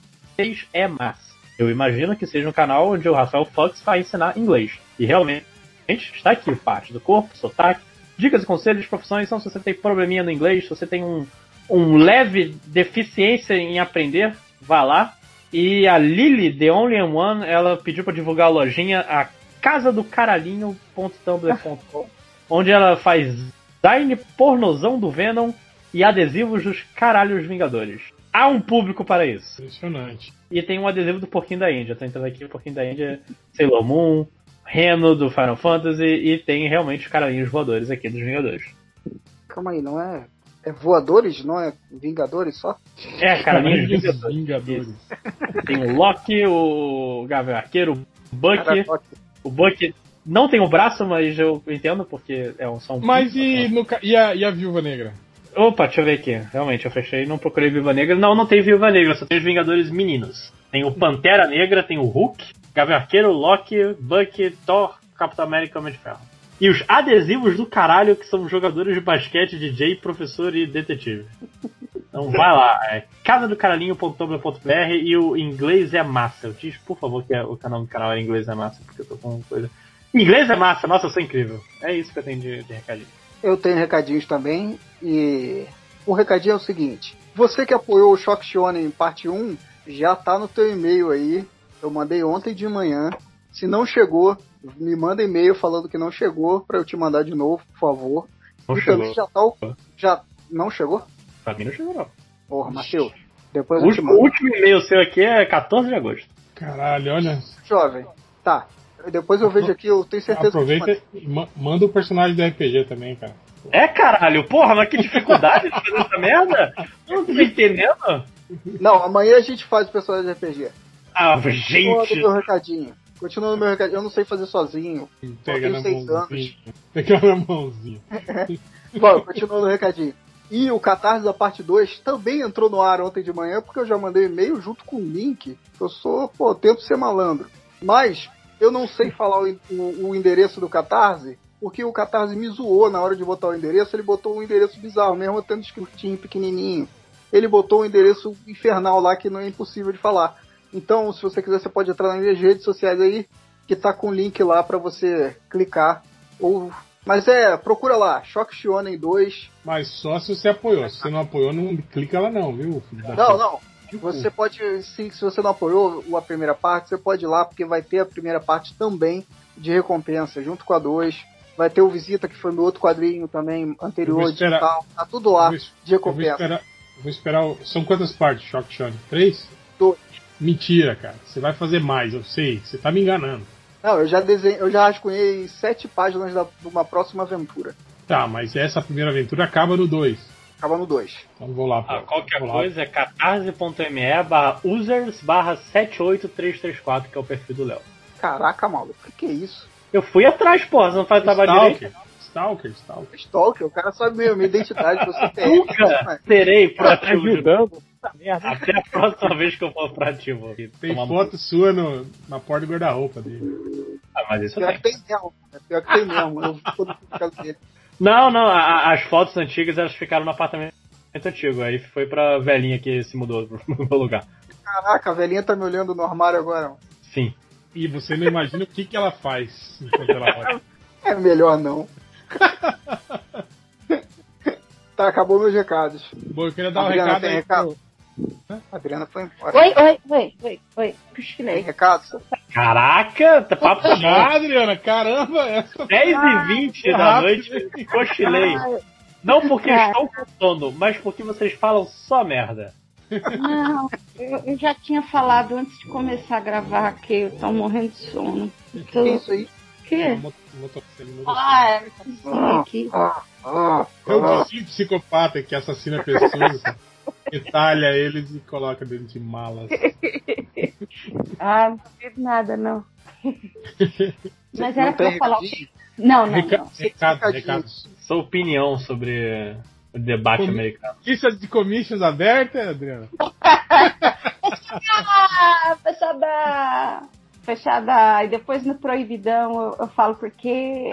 é massa. Eu imagino que seja um canal onde o Rafael Fox vai ensinar inglês. E realmente está aqui parte do corpo, sotaque, dicas e conselhos, profissões, são se você tem probleminha no inglês, se você tem um, um leve deficiência em aprender, vá lá. E a Lily, The Only One, ela pediu para divulgar a lojinha a casadocaralhinho.tumblr.com, onde ela faz design pornozão do Venom e adesivos dos caralhos Vingadores. Há um público para isso. Impressionante. E tem um adesivo do Porquinho da Índia. Tô entrando aqui, o Porquinho da Índia, Sailor Moon, Reno do Final Fantasy e tem realmente os caralhinhos voadores aqui dos Vingadores. Calma aí, não é. É voadores, não é Vingadores só? É, caralhinhos dos Vingadores. Vingadores. Tem o Loki, o Gavião Arqueiro, o Bucky. Caraca, O Bucky não tem o braço, mas eu entendo porque é um som. Mas e, no, ca- e, a, e a Viúva Negra? Opa, deixa eu ver aqui. Realmente, eu fechei não procurei Viúva Negra. Não, não tem Viúva Negra, só tem os Vingadores meninos. Tem o Pantera Negra, tem o Hulk, Gavião Arqueiro, Loki, Bucky, Thor, Capitão América e Homem de Ferro. E os adesivos do caralho que são jogadores de basquete, DJ, professor e detetive. Então vai lá, é casadocaralhinho.com.br e o inglês é massa. Eu diz, por favor, que é- o canal do canal é inglês é massa, porque eu tô com coisa. Inglês é massa, nossa, eu sou incrível. É isso que eu tenho de, de recadinho. Eu tenho recadinhos também e o recadinho é o seguinte: você que apoiou o Shock Shonen parte 1 já tá no teu e-mail aí. Eu mandei ontem de manhã. Se não chegou, me manda e-mail falando que não chegou pra eu te mandar de novo, por favor. Não e chegou. também já tá o... já não chegou? Pra mim não chegou, não. Porra, Matheus. Depois O o último e-mail seu aqui é 14 de agosto. Caralho, olha. Jovem. Tá. Depois eu vejo aqui, eu tenho certeza que eu te Aproveita e ma- manda o personagem do RPG também, cara. É caralho, porra, mas que dificuldade de fazer essa merda? Eu não tô entendendo. Não, amanhã a gente faz o personagem de RPG. Ah, gente. no meu recadinho. Continua no meu recadinho. Eu não sei fazer sozinho. Pega na seis mãozinha. Pega na mãozinha. Bom, continua no recadinho. E o Catarse da parte 2 também entrou no ar ontem de manhã, porque eu já mandei e-mail junto com o link. Eu sou, pô, tento ser malandro. Mas eu não sei falar o, o- o endereço do Catarse, porque o Catarse me zoou na hora de botar o endereço. Ele botou um endereço bizarro, mesmo tendo escritinho pequenininho. Ele botou um endereço infernal lá que não é impossível de falar. Então, se você quiser, você pode entrar nas minhas redes sociais aí, que tá com o link lá pra você clicar. Ou... Mas é, procura lá, Shock Shonen 2. Mas só se você apoiou. Se você não apoiou, não clica lá não, viu? Não, não. Você pode, se, se você não apoiou a primeira parte, você pode ir lá, porque vai ter a primeira parte também de recompensa, junto com a 2. Vai ter o Visita, que foi meu outro quadrinho também, anterior, esperar. digital. Tá tudo lá, vou- de Eu vou recompensa. esperar. Vou esperar. São quantas partes, Shock Shonen? Três? Dois. Mentira, cara. Você vai fazer mais, eu sei. Você tá me enganando. Não, eu já desenhei, eu já rascunhei sete páginas da, de uma próxima aventura. Tá, mas essa primeira aventura acaba no 2. Acaba no 2. Então vou lá. Ah, pô. qualquer Vou lá. coisa é catarse.me barra users barra 78334, que é o perfil do Léo. Caraca, maluco, o que, que é isso? Eu fui atrás, porra, você não faz trabalho direito. Stalker. Stalker, Stalker. Stalker, o cara sabe mesmo, minha identidade, você tem. Nunca serei Tá proativo. de- ajudando. Essa merda. Até a próxima vez que eu for proativo. Tem Tomar- foto sua no, na porta do guarda-roupa dele. Ah, mas isso Pior tem. que tem mesmo, né? pior que tem mesmo. Eu vou dele. Não, não, a- as fotos antigas elas ficaram no apartamento antigo. Aí foi pra velhinha que se mudou pro meu lugar. Caraca, a velhinha tá me olhando no armário agora. mano. Sim. E você não imagina o que, que ela faz enquanto ela olha. É melhor não. tá, acabou meus recados. Bom, eu queria dar um Adriana, recado tem aí. recado? pro- A Adriana foi embora. Oi, oi, oi, oi, oi. Tem recado? Caraca, tá papo Ah, já. Adriana, caramba, essa 10 e 20 da rápido. noite, cochilei. Não porque Cara. estou com sono, mas porque vocês falam só merda. não, eu, eu já tinha falado antes de começar a gravar que eu tô morrendo de sono. Que Tô... é isso aí? Que? Ah, é, aqui. Ah, ah, Eu ah. disse psicopata que assassina pessoas, retalha eles e coloca dentro de malas. Ah, não fiz nada, não. Mas era Não pra tem falar. recadinho? Não, não, Reca não. recado, recados. Sua opinião sobre o debate Como- americano. Lista de commissions aberta, Adriana? Ah, fechada! Fechada. E depois no proibidão eu, eu falo porque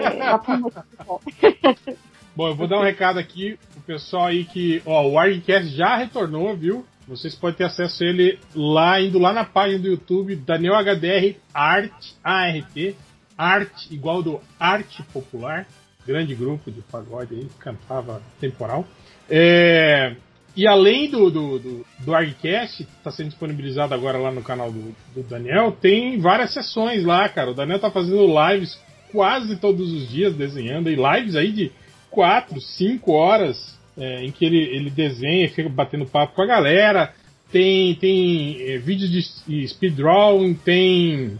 bom. Eu vou dar um recado aqui pro pessoal aí que, ó, o Argcast já retornou, viu? Vocês podem ter acesso a ele lá, indo lá na página do YouTube, Daniel HDR Art, ART, Arte, igual do Arte Popular, grande grupo de pagode aí, que cantava temporal. É, e além do, do, do, do ArgCast, que está sendo disponibilizado agora lá no canal do, do Daniel, tem várias sessões lá, cara. O Daniel tá fazendo lives quase todos os dias desenhando, e lives aí de 4, 5 horas é, em que ele, ele desenha, fica batendo papo com a galera. Tem, tem é, vídeos de speed drawing, tem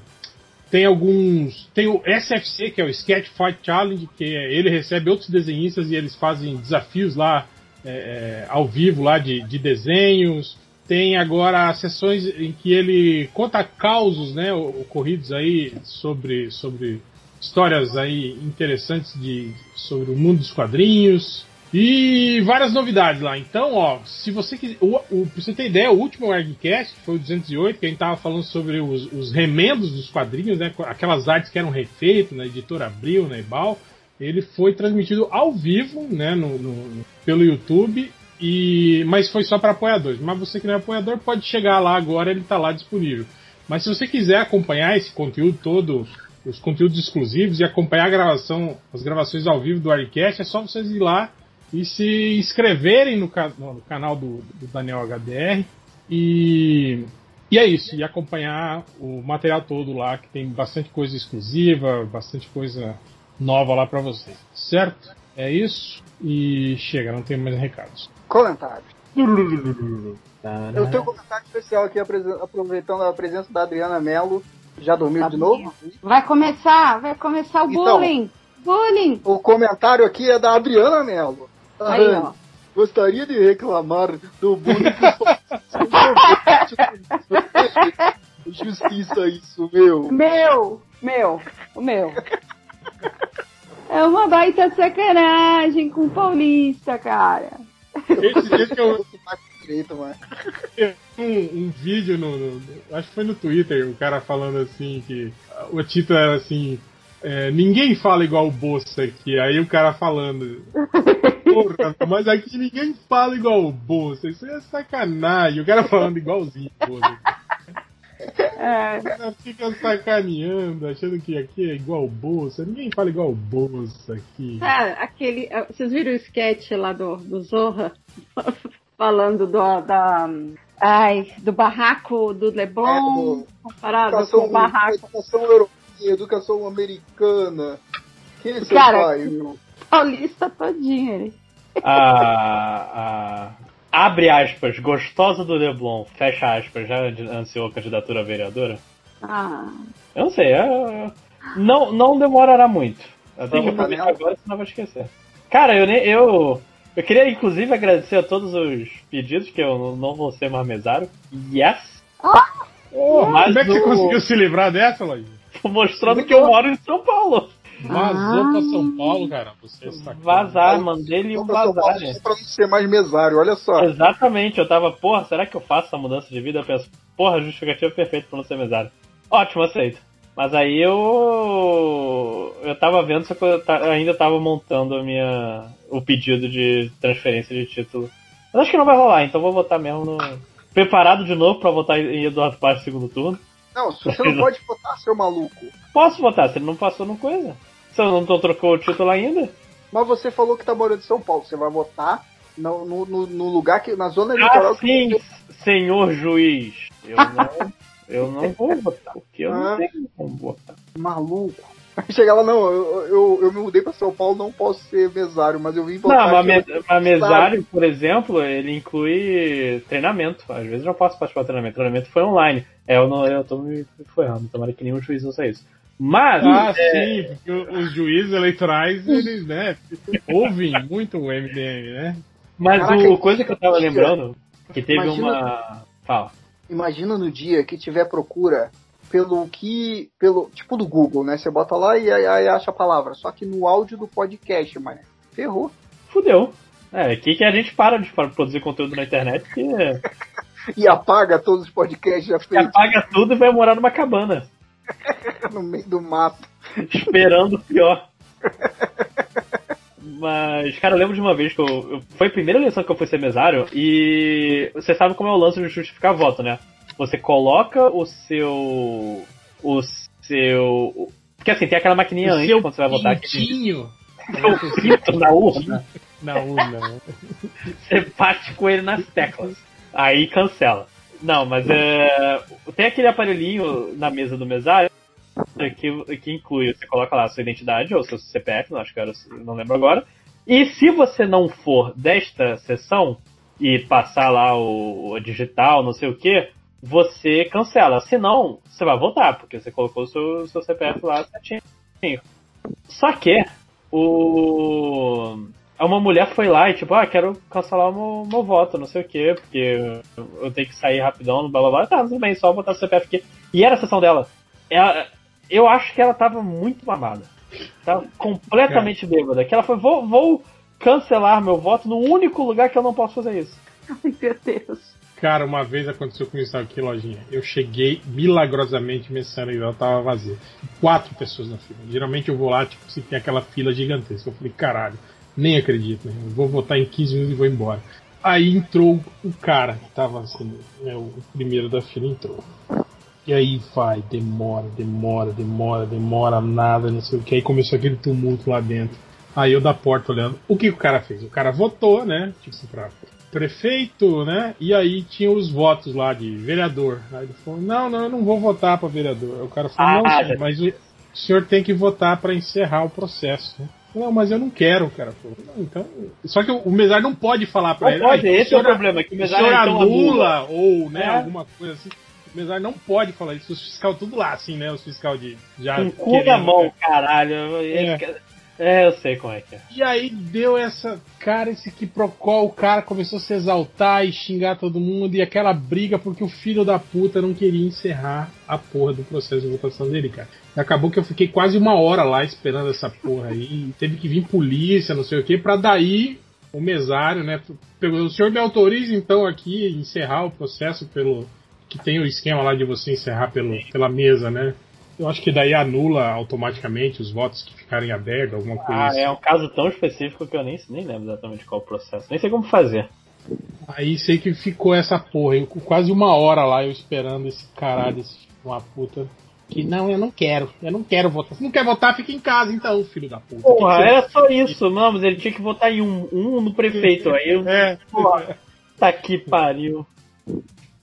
tem alguns. Tem o SFC, que é o Sketch Fight Challenge, que é, ele recebe outros desenhistas e eles fazem desafios lá é, é, ao vivo lá de, de desenhos. Tem agora sessões em que ele conta causos, né, ocorridos aí sobre, sobre histórias aí interessantes de, sobre o mundo dos quadrinhos. E várias novidades lá. Então, ó, se você quiser. O, o, pra você ter ideia, o último Argcast foi o 208, que a gente tava falando sobre os, os remendos dos quadrinhos, né? Aquelas artes que eram refeitas na editora Abril, na né, Ebal. Ele foi transmitido ao vivo, né? No, no, pelo YouTube. E, mas foi só para apoiadores. Mas você que não é apoiador pode chegar lá agora, ele tá lá disponível. Mas se você quiser acompanhar esse conteúdo todo, os conteúdos exclusivos e acompanhar a gravação, as gravações ao vivo do Arcast, é só vocês ir lá e se inscreverem no, no canal do, do, Daniel HDR e, e é isso, e acompanhar o material todo lá, que tem bastante coisa exclusiva, bastante coisa nova lá para vocês, certo? É isso e chega, não tem mais recados. Comentários. Eu tenho um comentário especial aqui aproveitando a presença da Adriana Mello. Já dormiu tá de novo? Vai começar, vai começar o então, bullying. Bullying. O comentário aqui é da Adriana Mello. Aí, ó. Gostaria de reclamar do bullying que Justiça isso, meu. Meu, meu, o meu. É uma baita sacanagem com o paulista, cara. Esse, esse é o... Direito, mano. Um, um vídeo no, no, Acho que foi no Twitter, o cara falando assim que. O título era assim. É, ninguém fala igual o Bolsa aqui. Aí o cara falando. Porra, mas aqui ninguém fala igual o Bolsa. Isso é sacanagem. O cara falando igualzinho o Bolsa. É. O cara fica sacaneando, achando que aqui é igual o Bolsa. Ninguém fala igual o Bolsa aqui. Ah, aquele. Ah, vocês viram o sketch lá do, do Zorra? Falando do, da. Ai, do barraco do Leblon é, do, comparado com o barraco. Educação europeia, educação americana. Quem é seu Cara, pai, meu? Paulista todinho. A, a, abre aspas, gostosa do Leblon, fecha aspas, já ansiou a candidatura a vereadora? Ah. Eu não sei, é, não, não demorará muito. Eu tenho que aproveitar agora, senão vou esquecer. Cara, eu nem. Eu, eu queria inclusive agradecer a todos os pedidos, que eu não vou ser mais mesário. Yes! Ah! Oh, mas como é que você conseguiu se livrar dessa, Laís? Mostrando que eu moro em São Paulo. Vazou ah. pra São Paulo, cara. Você está Vazar, mandei ele um vazar. Pra não ser mais mesário, olha só. Exatamente, eu tava, porra, será que eu faço essa mudança de vida? Eu penso, porra, justificativa perfeita pra não ser mesário. Ótimo, aceito. Mas aí eu. Eu tava vendo, só que eu ainda tava montando a minha. o pedido de transferência de título. Mas acho que não vai rolar, então vou votar mesmo no. Preparado de novo pra votar em Eduardo Paz no segundo turno. Não, se você não pode votar, seu maluco. Posso votar, se ele não passou no coisa. Você não trocou o título ainda? Mas você falou que tá morando em São Paulo. Você vai votar no, no, no lugar que. na zona. Ah, sim, que... senhor juiz. Eu não, eu não vou votar, porque eu ah, não tenho como votar. Maluco. Chegar lá, não, eu, eu, eu, me mudei pra São Paulo, não posso ser mesário, mas eu vim votar. Não, mas, mas mesário, por exemplo, ele inclui treinamento. Às vezes eu não posso participar do treinamento. O treinamento foi online. É, eu, não, eu tô me ferrando, tomara que nenhum juiz usa isso. Mas. Ah, é... sim, porque os juízes eleitorais, eles, né, ouvem muito o MDM, né? Mas Caraca, o coisa que eu tava lembrando, que teve imagina, uma. Fala. Imagina no dia que tiver procura pelo que. pelo Tipo do Google, né? Você bota lá e aí acha a palavra. Só que no áudio do podcast, mano. Ferrou. Fudeu. É, aqui que a gente para de produzir conteúdo na internet que. e apaga todos os podcasts já feitos. Apaga tudo e vai morar numa cabana. no meio do mato. Esperando o pior. Mas, cara, eu lembro de uma vez que eu, eu. Foi a primeira eleição que eu fui ser mesário e. Você sabe como é o lance de justificar voto, né? Você coloca o seu. O seu. Porque assim, tem aquela maquininha O antes quando você vai votar que pintinho pinto na urna. na urna. Você bate com ele nas teclas. Aí cancela. Não, mas é. Tem aquele aparelhinho na mesa do mesário que, que inclui, você coloca lá a sua identidade ou seu CPF, não acho que era, não lembro agora. E se você não for desta sessão e passar lá o, o digital, não sei o que, você cancela. Se não, você vai votar, porque você colocou o seu, seu CPF lá certinho. Só que o uma mulher foi lá e tipo, ah, quero cancelar meu, meu voto, não sei o que, porque eu tenho que sair rapidão, blá blá blá. Tá, tudo bem, só botar o CPF aqui. E era a sessão dela. Ela, eu acho que ela tava muito mamada. Tava completamente bêbada. Que ela foi, vou, vou cancelar meu voto no único lugar que eu não posso fazer isso. Ai, meu Deus. Cara, uma vez aconteceu com isso aqui, lojinha. Eu cheguei milagrosamente, minha ela tava vazia. Quatro pessoas na fila. Geralmente eu vou lá, tipo, se tem aquela fila gigantesca. Eu falei, caralho, nem acredito, né? Eu vou votar em 15 minutos e vou embora. Aí entrou o cara que tava assim, né, o primeiro da fila entrou. E aí vai, demora, demora, demora, demora, nada, não sei o que. Aí começou aquele tumulto lá dentro. Aí eu da porta olhando. O que o cara fez? O cara votou, né? Tipo assim, pra prefeito, né? E aí tinha os votos lá de vereador. Aí ele falou: Não, não, eu não vou votar para vereador. Aí o cara falou: Não, Ah, senhor, mas o senhor tem que votar para encerrar o processo. Né? Não, mas eu não quero, cara. Falou, "Não, então, só que o mesário não pode falar para Não ele. pode, "Ah, então esse é o problema, que o o mesário senhor então anula ou né, É. alguma coisa assim. O mesário não pode falar isso. Os fiscal tudo lá, assim, né? Os fiscal de já Com cu na mão, né? caralho. É. É, eu sei como é que é. E aí deu essa. Cara, esse que procol, o cara começou a se exaltar e xingar todo mundo e aquela briga porque o filho da puta não queria encerrar a porra do processo de votação dele, cara. Acabou que eu fiquei quase uma hora lá esperando essa porra aí. E teve que vir polícia, não sei o que, pra daí o mesário, né? O senhor me autoriza então aqui encerrar o processo pelo. Que tem o esquema lá de você encerrar pelo, pela mesa, né? Eu acho que daí anula automaticamente os votos que ficarem abertos, alguma coisa Ah, assim. é um caso tão específico que eu nem, nem lembro exatamente qual o processo. Nem sei como fazer. Aí sei que ficou essa porra. Eu, quase uma hora lá eu esperando esse caralho, esse de uma puta. Que não, eu não quero. Eu não quero votar. Se não quer votar, fica em casa então, filho da puta. Porra, Que que era só isso. Não, mas ele tinha que votar em um, um no prefeito. Aí eu. É. Porra, tá que pariu.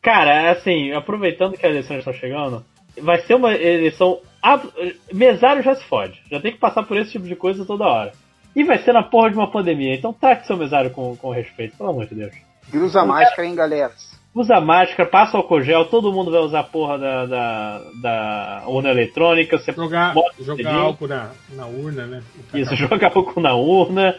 Cara, assim, aproveitando que a eleição está chegando, vai ser uma eleição. ab- Mesário já se fode. Já tem que passar por esse tipo de coisa toda hora. E vai ser na porra de uma pandemia. Então trate seu mesário com, com respeito, pelo amor de Deus. E usa máscara, hein, galera? Usa máscara, passa álcool gel, todo mundo vai usar a porra da, da, da urna eletrônica. Você Jogar, o jogar álcool na, na urna, né? Isso, joga álcool na urna,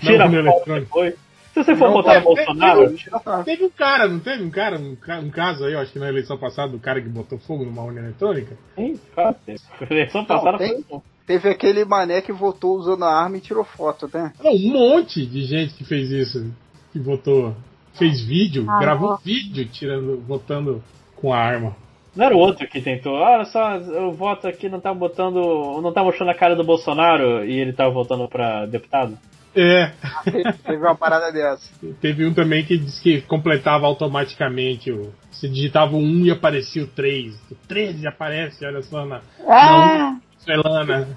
tira urna a foto eletrônica. depois. Se você for Não, botar é, no Bolsonaro, teve- Teve um cara, não teve um cara, um, um caso aí, eu acho que na eleição passada, do cara que botou fogo numa urna eletrônica? Sim, claro. A eleição passada tem- foi. Teve aquele mané que votou usando a arma e tirou foto, né? Não, um monte de gente que fez isso, que votou, fez vídeo, Ah, gravou vídeo tirando, votando com a arma. Não era o outro que tentou. Olha só, o voto aqui não tá botando. não tá mostrando a cara do Bolsonaro e ele tá votando pra deputado? É, Teve uma parada dessa. teve um também que disse que completava automaticamente o. Você digitava o 1 e aparecia o 3. O 13 aparece, olha só, na Ah, Venezuelana.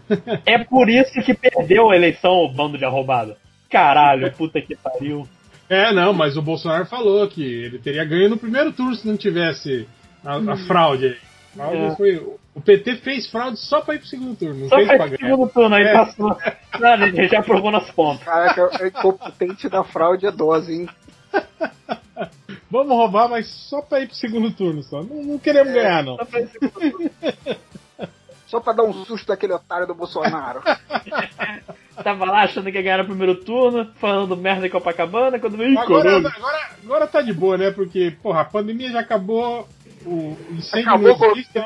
É por isso que perdeu a eleição, o bando de arrombado. Caralho, puta que pariu. É, não, mas o Bolsonaro falou que ele teria ganho no primeiro turno se não tivesse a, a fraude aí. A fraude É. foi- o PT fez fraude só pra ir pro segundo turno, não Só fez pra faz ganhar. segundo turno, aí É. passou. Não, a gente já provou nosso ponto. Caraca, é incompetente da fraude é dose, hein? Vamos roubar, mas só pra ir pro segundo turno só. Não, não queremos ganhar, não. Só faz segundo turno. Só pra dar um susto daquele otário do Bolsonaro. Tava lá achando que ia ganhar no primeiro turno, falando merda em Copacabana, quando veio Agora, corona. agora, agora tá de boa, né? Porque, porra, a pandemia já acabou, o incêndio Acabou não existe, né?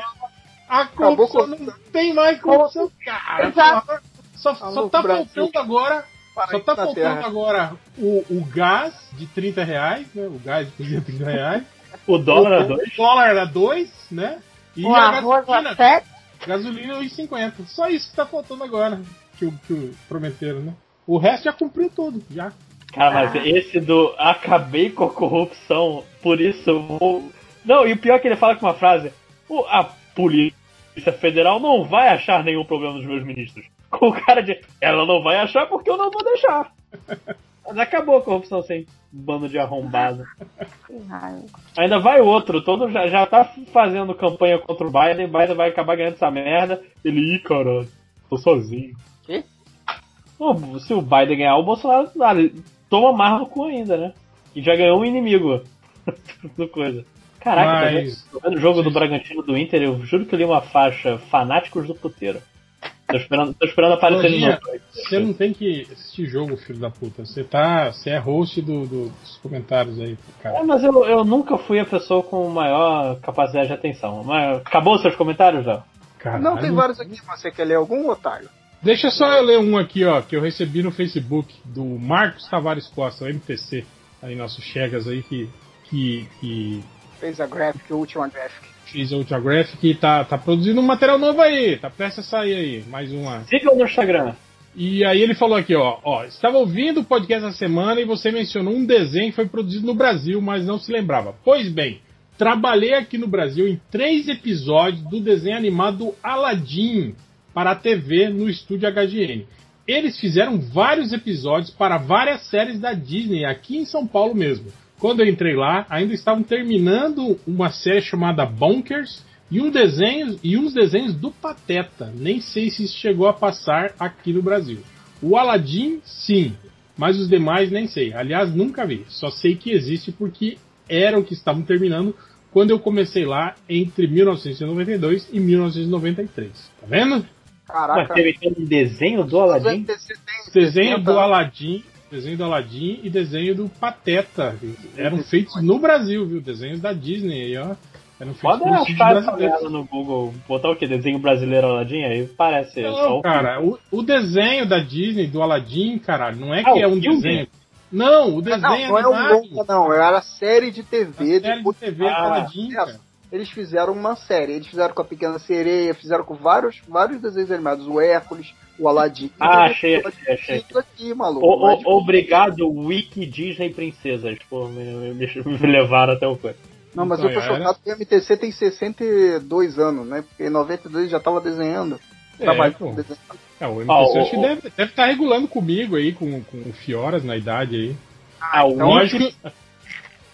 A Acabou corrupção não tem mais corrupção, cara. Exato. Só, só tá Brasil. faltando agora Só tá faltando Terra. agora o, o gás de 30 reais, né? O gás de 30 reais. O dólar o, dois. o dólar era 2, né? E o a arroz gasolina, a sete. gasolina 1,50. Só isso que tá faltando agora. Que, o- que prometeram, né? O resto já cumpriu tudo, já. Cara, mas esse do acabei com a corrupção, por isso eu vou. Não, e o pior é que ele fala com uma frase: "O- a Polícia Federal não vai achar nenhum problema nos meus ministros. Com o cara de. Ela não vai achar porque eu não vou deixar. Mas acabou a corrupção sem bando de arrombado. Que. Ainda vai outro, todo já, já tá fazendo campanha contra o Biden, Biden vai acabar ganhando essa merda. Ele, ih, caralho, tô sozinho. Quê? Pô, se o Biden ganhar, o Bolsonaro ah, toma mais no cu ainda, né? E já ganhou um inimigo coisa. Caraca, tá vendo, Mas. vendo o jogo do Bragantino do Inter? Eu juro que eu li uma faixa Fanáticos do Puteiro. Tô esperando, tô esperando aparecer de novo. Você não tem que assistir jogo, filho da puta. Você tá. Você é host do, do- dos comentários aí, É, cara. mas eu, eu nunca fui a pessoa com maior capacidade de atenção. Mas acabou os seus comentários, já? Caralho. Não, tem vários aqui, mas você quer ler algum, otário? Deixa só eu ler um aqui, ó, que eu recebi no Facebook do Marcos Tavares Costa, o MTC, aí nosso Chegas aí que, que, que Fez a graphic, a última graphic. fez a Ultra Graphic e tá, tá produzindo um material novo aí, tá prestes a sair aí, mais uma. Sigam no Instagram. E aí ele falou aqui, ó, ó, estava ouvindo o podcast essa semana e você mencionou um desenho que foi produzido no Brasil, mas não se lembrava. Pois bem, trabalhei aqui no Brasil em três episódios do desenho animado Aladdin para a TV no estúdio HGN. Eles fizeram vários episódios para várias séries da Disney aqui em São Paulo mesmo. Quando eu entrei lá, ainda estavam terminando uma série chamada Bonkers e, um desenho, e uns desenhos do Pateta. Nem sei se isso chegou a passar aqui no Brasil. O Aladdin, sim, mas os demais nem sei. Aliás, nunca vi. Só sei que existe porque eram que estavam terminando quando eu comecei lá entre 1992 e 1993. Tá vendo? Mas Caraca. teve um desenho do Aladdin? Desenho 60 do Aladdin, desenho do Aladdin e desenho do Pateta. Eram feitos no Brasil, viu? Desenhos da Disney aí, ó. Eram feitos Pode achar essa merda no Google. Botar o que? Desenho brasileiro Aladdin? Aí parece só Não, o cara, o, o desenho da Disney, do Aladdin, caralho, não é Ah, que é o um filme? desenho. Não, o Não, desenho não é um animado. longa, não. Era a série de A TV. série de TV Ah, do Aladdin, é. cara. Eles fizeram uma série. Eles fizeram com a Pequena Sereia, fizeram com vários, vários desenhos animados. O Hércules, o Aladdin. Ah, Então, achei, tudo achei, achei. Tudo aqui, maluco. O- é o- de- obrigado, Wiki Disney Princesas, por me, me- me levar até o coisa. Não, mas eu tô Então, chocado que o MTC tem 62 anos, né? Porque em 92 já tava desenhando. É, Trabalhando pô. desenhando. É, o MTC Ah, o- acho que deve estar deve tá regulando comigo aí, com, com o Fioras na idade aí. Ah, o então Lógico. Wiki.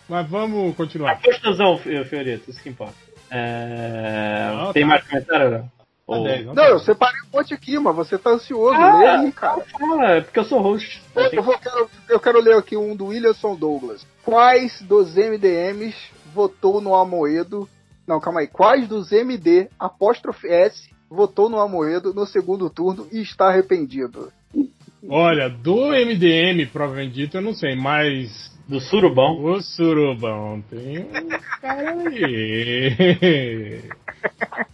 Mas vamos A continuar. construção, Fiorito, isso que importa. É, Não, tem tá. mais comentário? Não? Ou- 10, Não, eu separei um monte aqui, mas você tá ansioso. Ah, Lê aí, cara. Ah, é porque eu sou host. Eu, vou- quero, eu quero ler aqui um do Williamson Douglas. Quais dos MDMs votou no Amoedo? Não, calma aí. Quais dos MD, apóstrofe S, votou no Amoedo no segundo turno e está arrependido? Olha, do MDM, provavelmente dito, eu não sei, mas Do Surubão. o Surubão tem um cara aí.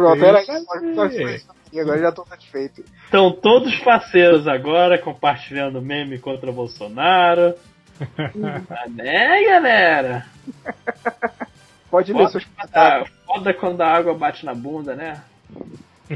Pronto, era isso. Aqui, Agora já tô satisfeito. Estão todos parceiros agora, compartilhando meme contra Bolsonaro. Ah, né, galera? Pode ler Foda, seus quando comentários. a- foda quando a água bate na bunda, né?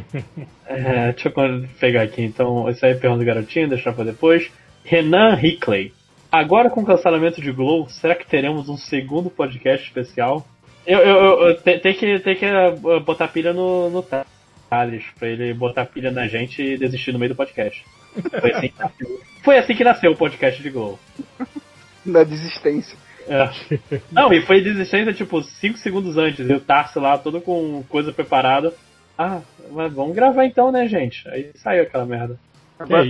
É, deixa eu pegar aqui então. Isso aí é pergunta do garotinho, deixar pra depois. Renan Hickley. Agora com o cancelamento de Glow, será que teremos um segundo podcast especial? Eu, eu, eu- eu- tem, tem que, tem que uh, botar pilha no, no Thales, pra ele botar pilha na gente e desistir no meio do podcast. Foi assim que nasceu, Foi assim que nasceu o podcast de Glow. Da desistência. É. Não, e foi desistência tipo 5 segundos antes. E o Tarso lá, todo com coisa preparada. Ah, mas vamos gravar então, né, gente? Aí saiu aquela merda. Agora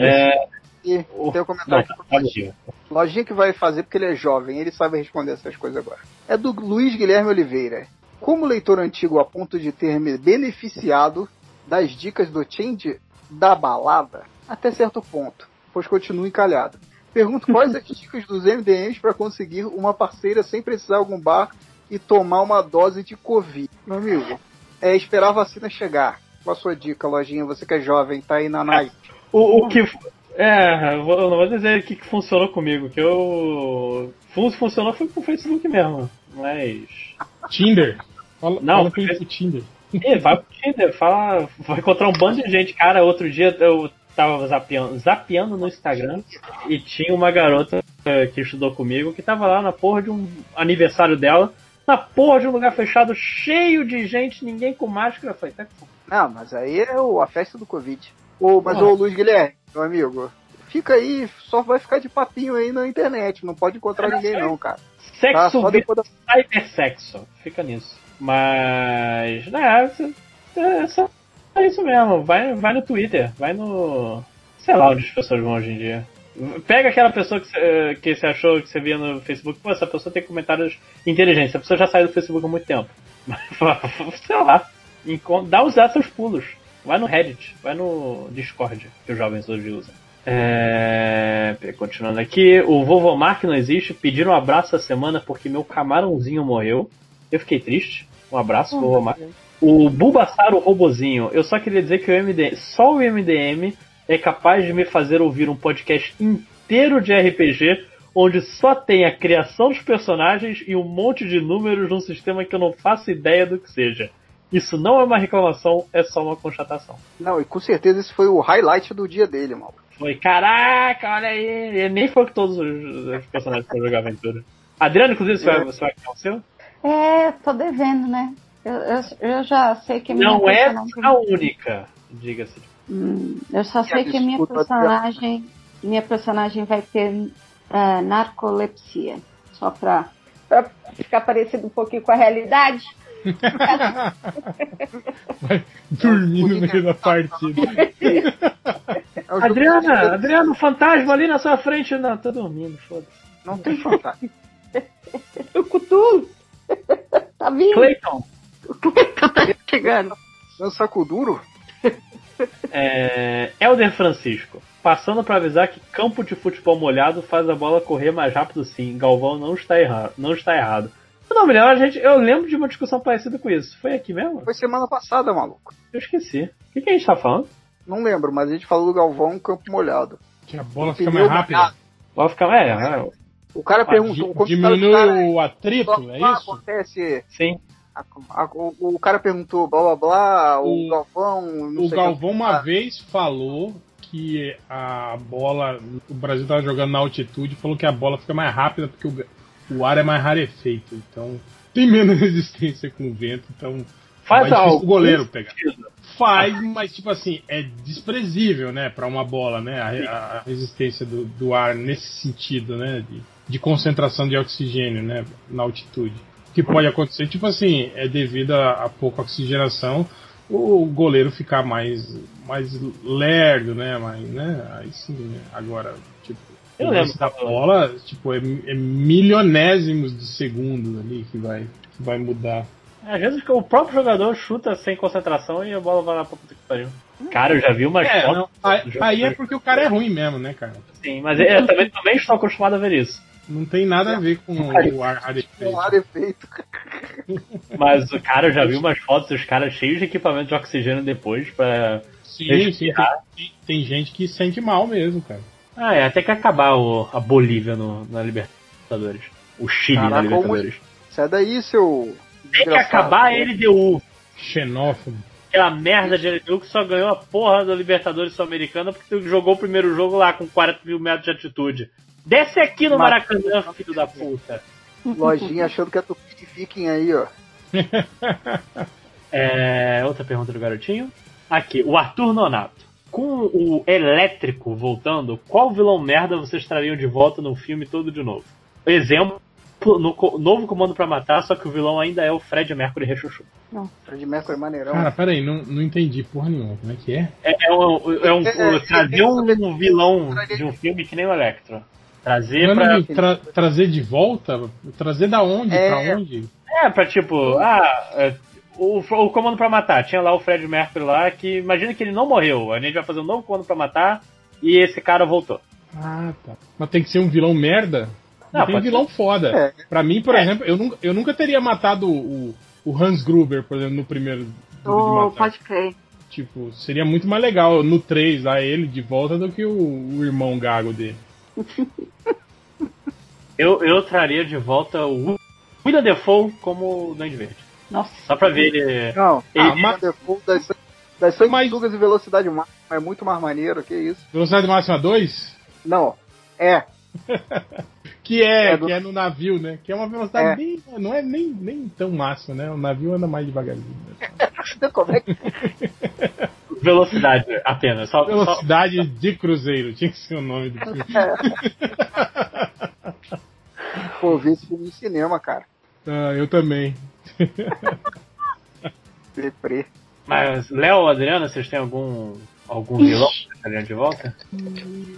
isso? É. tem um Não, comentário tá, aqui Lojinha. Lojinha que vai fazer porque ele é jovem, ele sabe responder essas coisas agora. É do Luiz Guilherme Oliveira. Como leitor antigo a ponto de ter me beneficiado das dicas do Change da balada, até certo ponto, pois continuo encalhado. Pergunto quais as dicas dos MDMs para conseguir uma parceira sem precisar algum bar e tomar uma dose de Covid. Meu amigo, é esperar a vacina chegar. Qual a sua dica, Lojinha? Você que é jovem, tá aí na night. O, o que. É, eu não vou dizer o que, que funcionou comigo, que eu. fun- Funcionou foi com o Facebook mesmo. Mas. Tinder. Fala, Não, fala o Tinder. Ih, vai pro Tinder, fala. Vai encontrar um bando de gente. Cara, outro dia eu tava zapeando, zapeando no Instagram e tinha uma garota que estudou comigo que tava lá na porra de um aniversário dela, na porra de um lugar fechado, cheio de gente, ninguém com máscara. Eu falei, tá Não, mas aí é o- a festa do Covid. Ô, mas ô Luiz Guilherme, meu amigo, fica aí, só vai ficar de papinho aí na internet. Não pode encontrar ninguém, não, cara. Tá? Sexo Só depois da. cybersexo. Fica nisso. Mas. né, é só é isso mesmo. Vai, vai no Twitter, vai no. Sei lá onde as pessoas vão hoje em dia. Pega aquela pessoa que você, que você achou que você via no Facebook, pô, essa pessoa tem comentários inteligentes, a pessoa já saiu do Facebook há muito tempo. Sei lá. Dá os seus pulos. Vai no Reddit, vai no Discord, que os jovens hoje usam. É... Continuando aqui, o Vovomar que não existe, pediram um abraço essa semana porque meu camarãozinho morreu. Eu fiquei triste. Um abraço, Vovomar. O Bulbasaur, o robozinho, eu só queria dizer que o MDM, só o MDM é capaz de me fazer ouvir um podcast inteiro de RPG onde só tem a criação dos personagens e um monte de números num sistema que eu não faço ideia do que seja. Isso não é uma reclamação, é só uma constatação. Não, e com certeza esse foi o highlight do dia dele, mal. Foi, caraca, olha aí. Ele nem foi que todos os, personagens foram jogar aventura. Adriano, inclusive, você vai, você vai criar o seu? É, tô devendo, né? Eu, eu, eu já sei que a minha Não é a única, diga-se. Hum, eu só sei que a minha personagem, minha personagem vai ter ah, narcolepsia. Só pra, pra ficar parecido um pouquinho com a realidade. Vai dormir no meio da partida. É o jogo Adriana, Adriano, fantasma ali na sua frente. Não, tô dormindo, foda-se. Não tem fantasma. O Cutulo! tá vindo? Clayton, O Cleiton tá chegando. Dança com duro? é, Elder Francisco. Passando pra avisar que campo de futebol molhado faz a bola correr mais rápido sim. Galvão não está errado. Não está errado. Não, melhor, a gente, eu lembro de uma discussão parecida com isso. Foi aqui mesmo? Foi semana passada, maluco. Eu esqueci. O que, que a gente tá falando? Não lembro, mas a gente falou do Galvão Campo Molhado. Que a bola fica mais rápida. molhado. Vai ficar. É, é, O cara Ah, perguntou. di- diminui o cara- o atrito, é blá, isso? Acontece. sim. a- a- o, o cara perguntou, blá blá blá, o, O- Galvão. Não O sei Galvão quem- uma vez falou que a bola. O Brasil tava jogando na altitude falou que a bola fica mais rápida porque o, o ar é mais rarefeito. Então tem menos resistência com o vento. Então Faz algo. o goleiro pegar. Faz, mas tipo assim, é desprezível, né, para uma bola, né, a, a resistência do, do ar nesse sentido, né, de, de concentração de oxigênio, né, na altitude. O que pode acontecer, tipo assim, é devido a, a pouca oxigenação, o goleiro ficar mais, mais lerdo, né, mais, né, aí sim, né, agora, Eu o lance da bola, tipo, é, é milionésimos de segundo ali que vai, que vai mudar. Às vezes o próprio jogador chuta sem concentração e a bola vai lá pra puta que pariu. Cara, eu já vi umas É, fotos. não, aí, aí é porque o cara é ruim mesmo, né, cara? Sim, mas eu também, também estou acostumado a ver isso. Não tem nada a ver com o ar rarefeito. Com ar efeito. Mas o cara, eu já vi umas fotos dos caras cheios de equipamento de oxigênio depois pra. Sim, sim, tem- tem gente que sente mal mesmo, cara. Ah, é, até que acabar o, a Bolívia no, na Libertadores. O Chile na Caraca, Libertadores. Sai daí, seu. Tem que acabar a LDU. Xenófobo. Aquela merda de LDU que só ganhou a porra da Libertadores Sul-Americana porque tu jogou o primeiro jogo lá com 40 mil metros de altitude. Desce aqui no Maracanã, filho da puta. Lojinha achando que é tupi fiquem aí, ó. É, outra pergunta do garotinho. Aqui, o Arthur Nonato. Com o elétrico voltando, qual vilão merda vocês trariam de volta no filme todo de novo? Exemplo, no co- novo Comando pra Matar, só que o vilão ainda é o Fred Mercury Rechuchu. Fred Mercury é maneirão. Cara, peraí, não, não entendi porra nenhuma. Como é que é? É, é um, é um- É, é, trazer é, um vilão de um filme que nem o Electro. Trazer Não, pra. não, tra- trazer de volta? Trazer da onde? É. Pra onde? É, pra tipo, ah, é, o, o Comando pra Matar. Tinha lá o Fred Mercury lá, que imagina que ele não morreu. A gente vai fazer um novo Comando pra Matar e esse cara voltou. Ah, tá. Mas tem que ser um vilão merda? Não, Não, tem vilão foda. É. Pra mim, por É. exemplo, eu nunca, eu nunca teria matado o, o Hans Gruber, por exemplo, no primeiro Oh, Matar. pode crer. Tipo, seria muito mais legal no 3 lá ele de volta do que o, o irmão gago dele. Eu, eu traria de volta o William Defoe como o Duende Verde. Nossa. Só pra ver ele. Não, Ele- ah, mas... default das, das sanguessugas e velocidade máxima. é muito mais maneiro, que isso. Velocidade máxima 2? Não, é. que é, É do- que é no navio, né? Que é uma velocidade É. bem. Não é nem, nem tão máxima, né? O navio anda mais devagarzinho. né? Como é que Velocidade apenas. Só, só, Velocidade de cruzeiro, tinha que ser o nome do filme. pô, ver esse filme no cinema, cara? Ah, eu também. Deprê. Mas, Léo Adriana, vocês têm algum, algum vilão que de volta?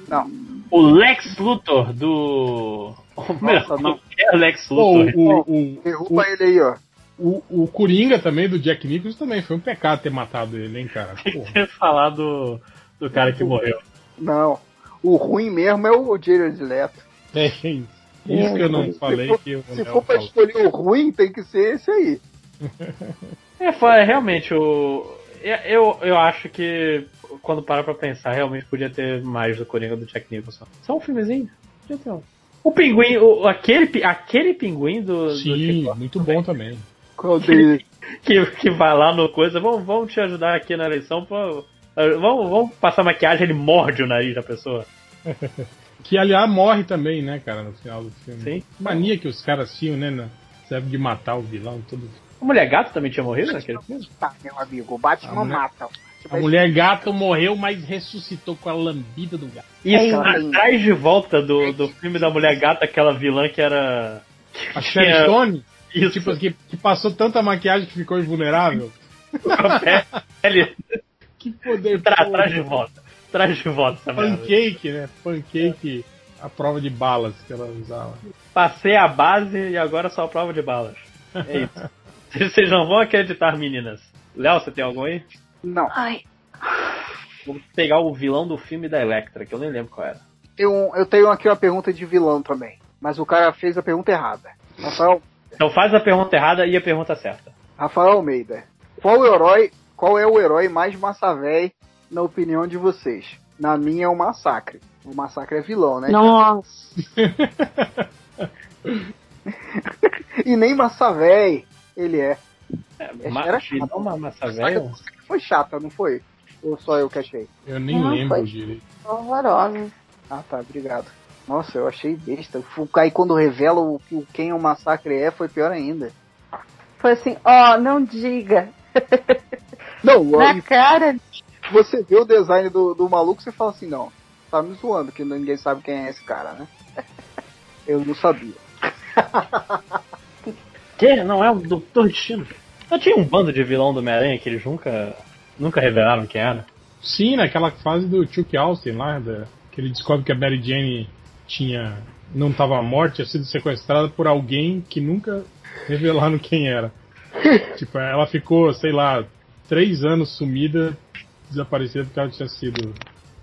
Não. O Lex Luthor do. O Nossa, não. qualquer Lex Luthor. o, o, o, Derruba ele aí, ó. o, o Coringa também, do Jack Nicholson, também foi um pecado ter matado ele, hein, cara? Porra. Ter falar do, do cara que morreu. Não. O ruim mesmo é o Jared Leto. É isso. Isso que eu não falei que eu Se for pra escolher o ruim, tem que ser esse aí. É, foi realmente o. Eu, eu acho que quando para pra pensar, realmente podia ter mais do Coringa do Jack Nicholson. Só um filmezinho? Podia ter um. O pinguim, o, aquele, aquele pinguim do. do Sim, Chico, muito bom também. Qual que, que vai lá no coisa, vamos, vamos te ajudar aqui na eleição, pô. Vamos, vamos passar maquiagem, ele morde o nariz da pessoa. Que aliás morre também, né, cara, no final do filme. Sim. Mania que os caras tinham, né? na- Serve de matar o vilão, tudo. A mulher gato também tinha morrido naquele filme? Tá, meu amigo. O Batman A mulher- mata. A mulher gato morreu, mas ressuscitou com a lambida do gato. Isso, É, atrás de volta do, do filme da mulher gata, aquela vilã que era. A que Sharon tinha- Stone, Isso, tipo, que, que passou tanta maquiagem que ficou invulnerável. com a pele. Que poder. Traz de volta. Traz de volta essa merda. Pancake, né? Pancake, a prova de balas que ela usava. Passei a base e agora só a prova de balas. É isso. Vocês não vão acreditar, meninas. Léo, você tem algum aí? Não. Ai. Vou pegar o vilão do filme da Electra, que eu nem lembro qual era. Um- eu tenho aqui uma pergunta de vilão também. Mas o cara fez a pergunta errada. Rafael, Então faz a pergunta errada e a pergunta certa. Rafael Almeida. Qual o herói, qual é o herói mais massa véi na opinião de vocês? Na minha é o Massacre. O Massacre é vilão, né? Nossa. E nem massa véi ele é. É, ma- era chato. vilão uma massa velha? Foi chata, não foi? Ou só eu que achei? Eu nem Não, lembro direito. Horrorosa. Ah, tá, obrigado. Nossa, eu achei besta. Aí quando revela o, o quem o Massacre é, foi pior ainda. Foi assim, ó, não diga. Não, Na e cara. Você vê o design do, do maluco, você fala assim, não, tá me zoando, que ninguém sabe quem é esse cara, né? Eu não sabia. Que? Não é o Doutor Destino. Eu tinha um bando de vilão do Homem-Aranha que eles nunca, nunca revelaram quem era. Sim, naquela fase do Chuck Austin lá, da, que ele descobre que a Mary Jane tinha. não estava morta, tinha sido sequestrada por alguém que nunca revelaram quem era. tipo, ela ficou, sei lá, três anos sumida, desaparecida porque ela tinha sido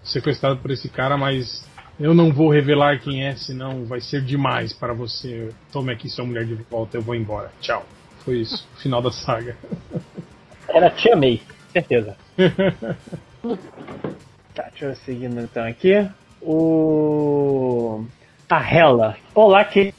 sequestrada por esse cara, mas eu não vou revelar quem é, senão vai ser demais para você. Tome aqui sua mulher de volta, eu vou embora. Tchau. Foi isso, o final da saga. Era Tia May, certeza. Tá, deixa eu seguir então aqui. O. A Hela. Olá, queridos.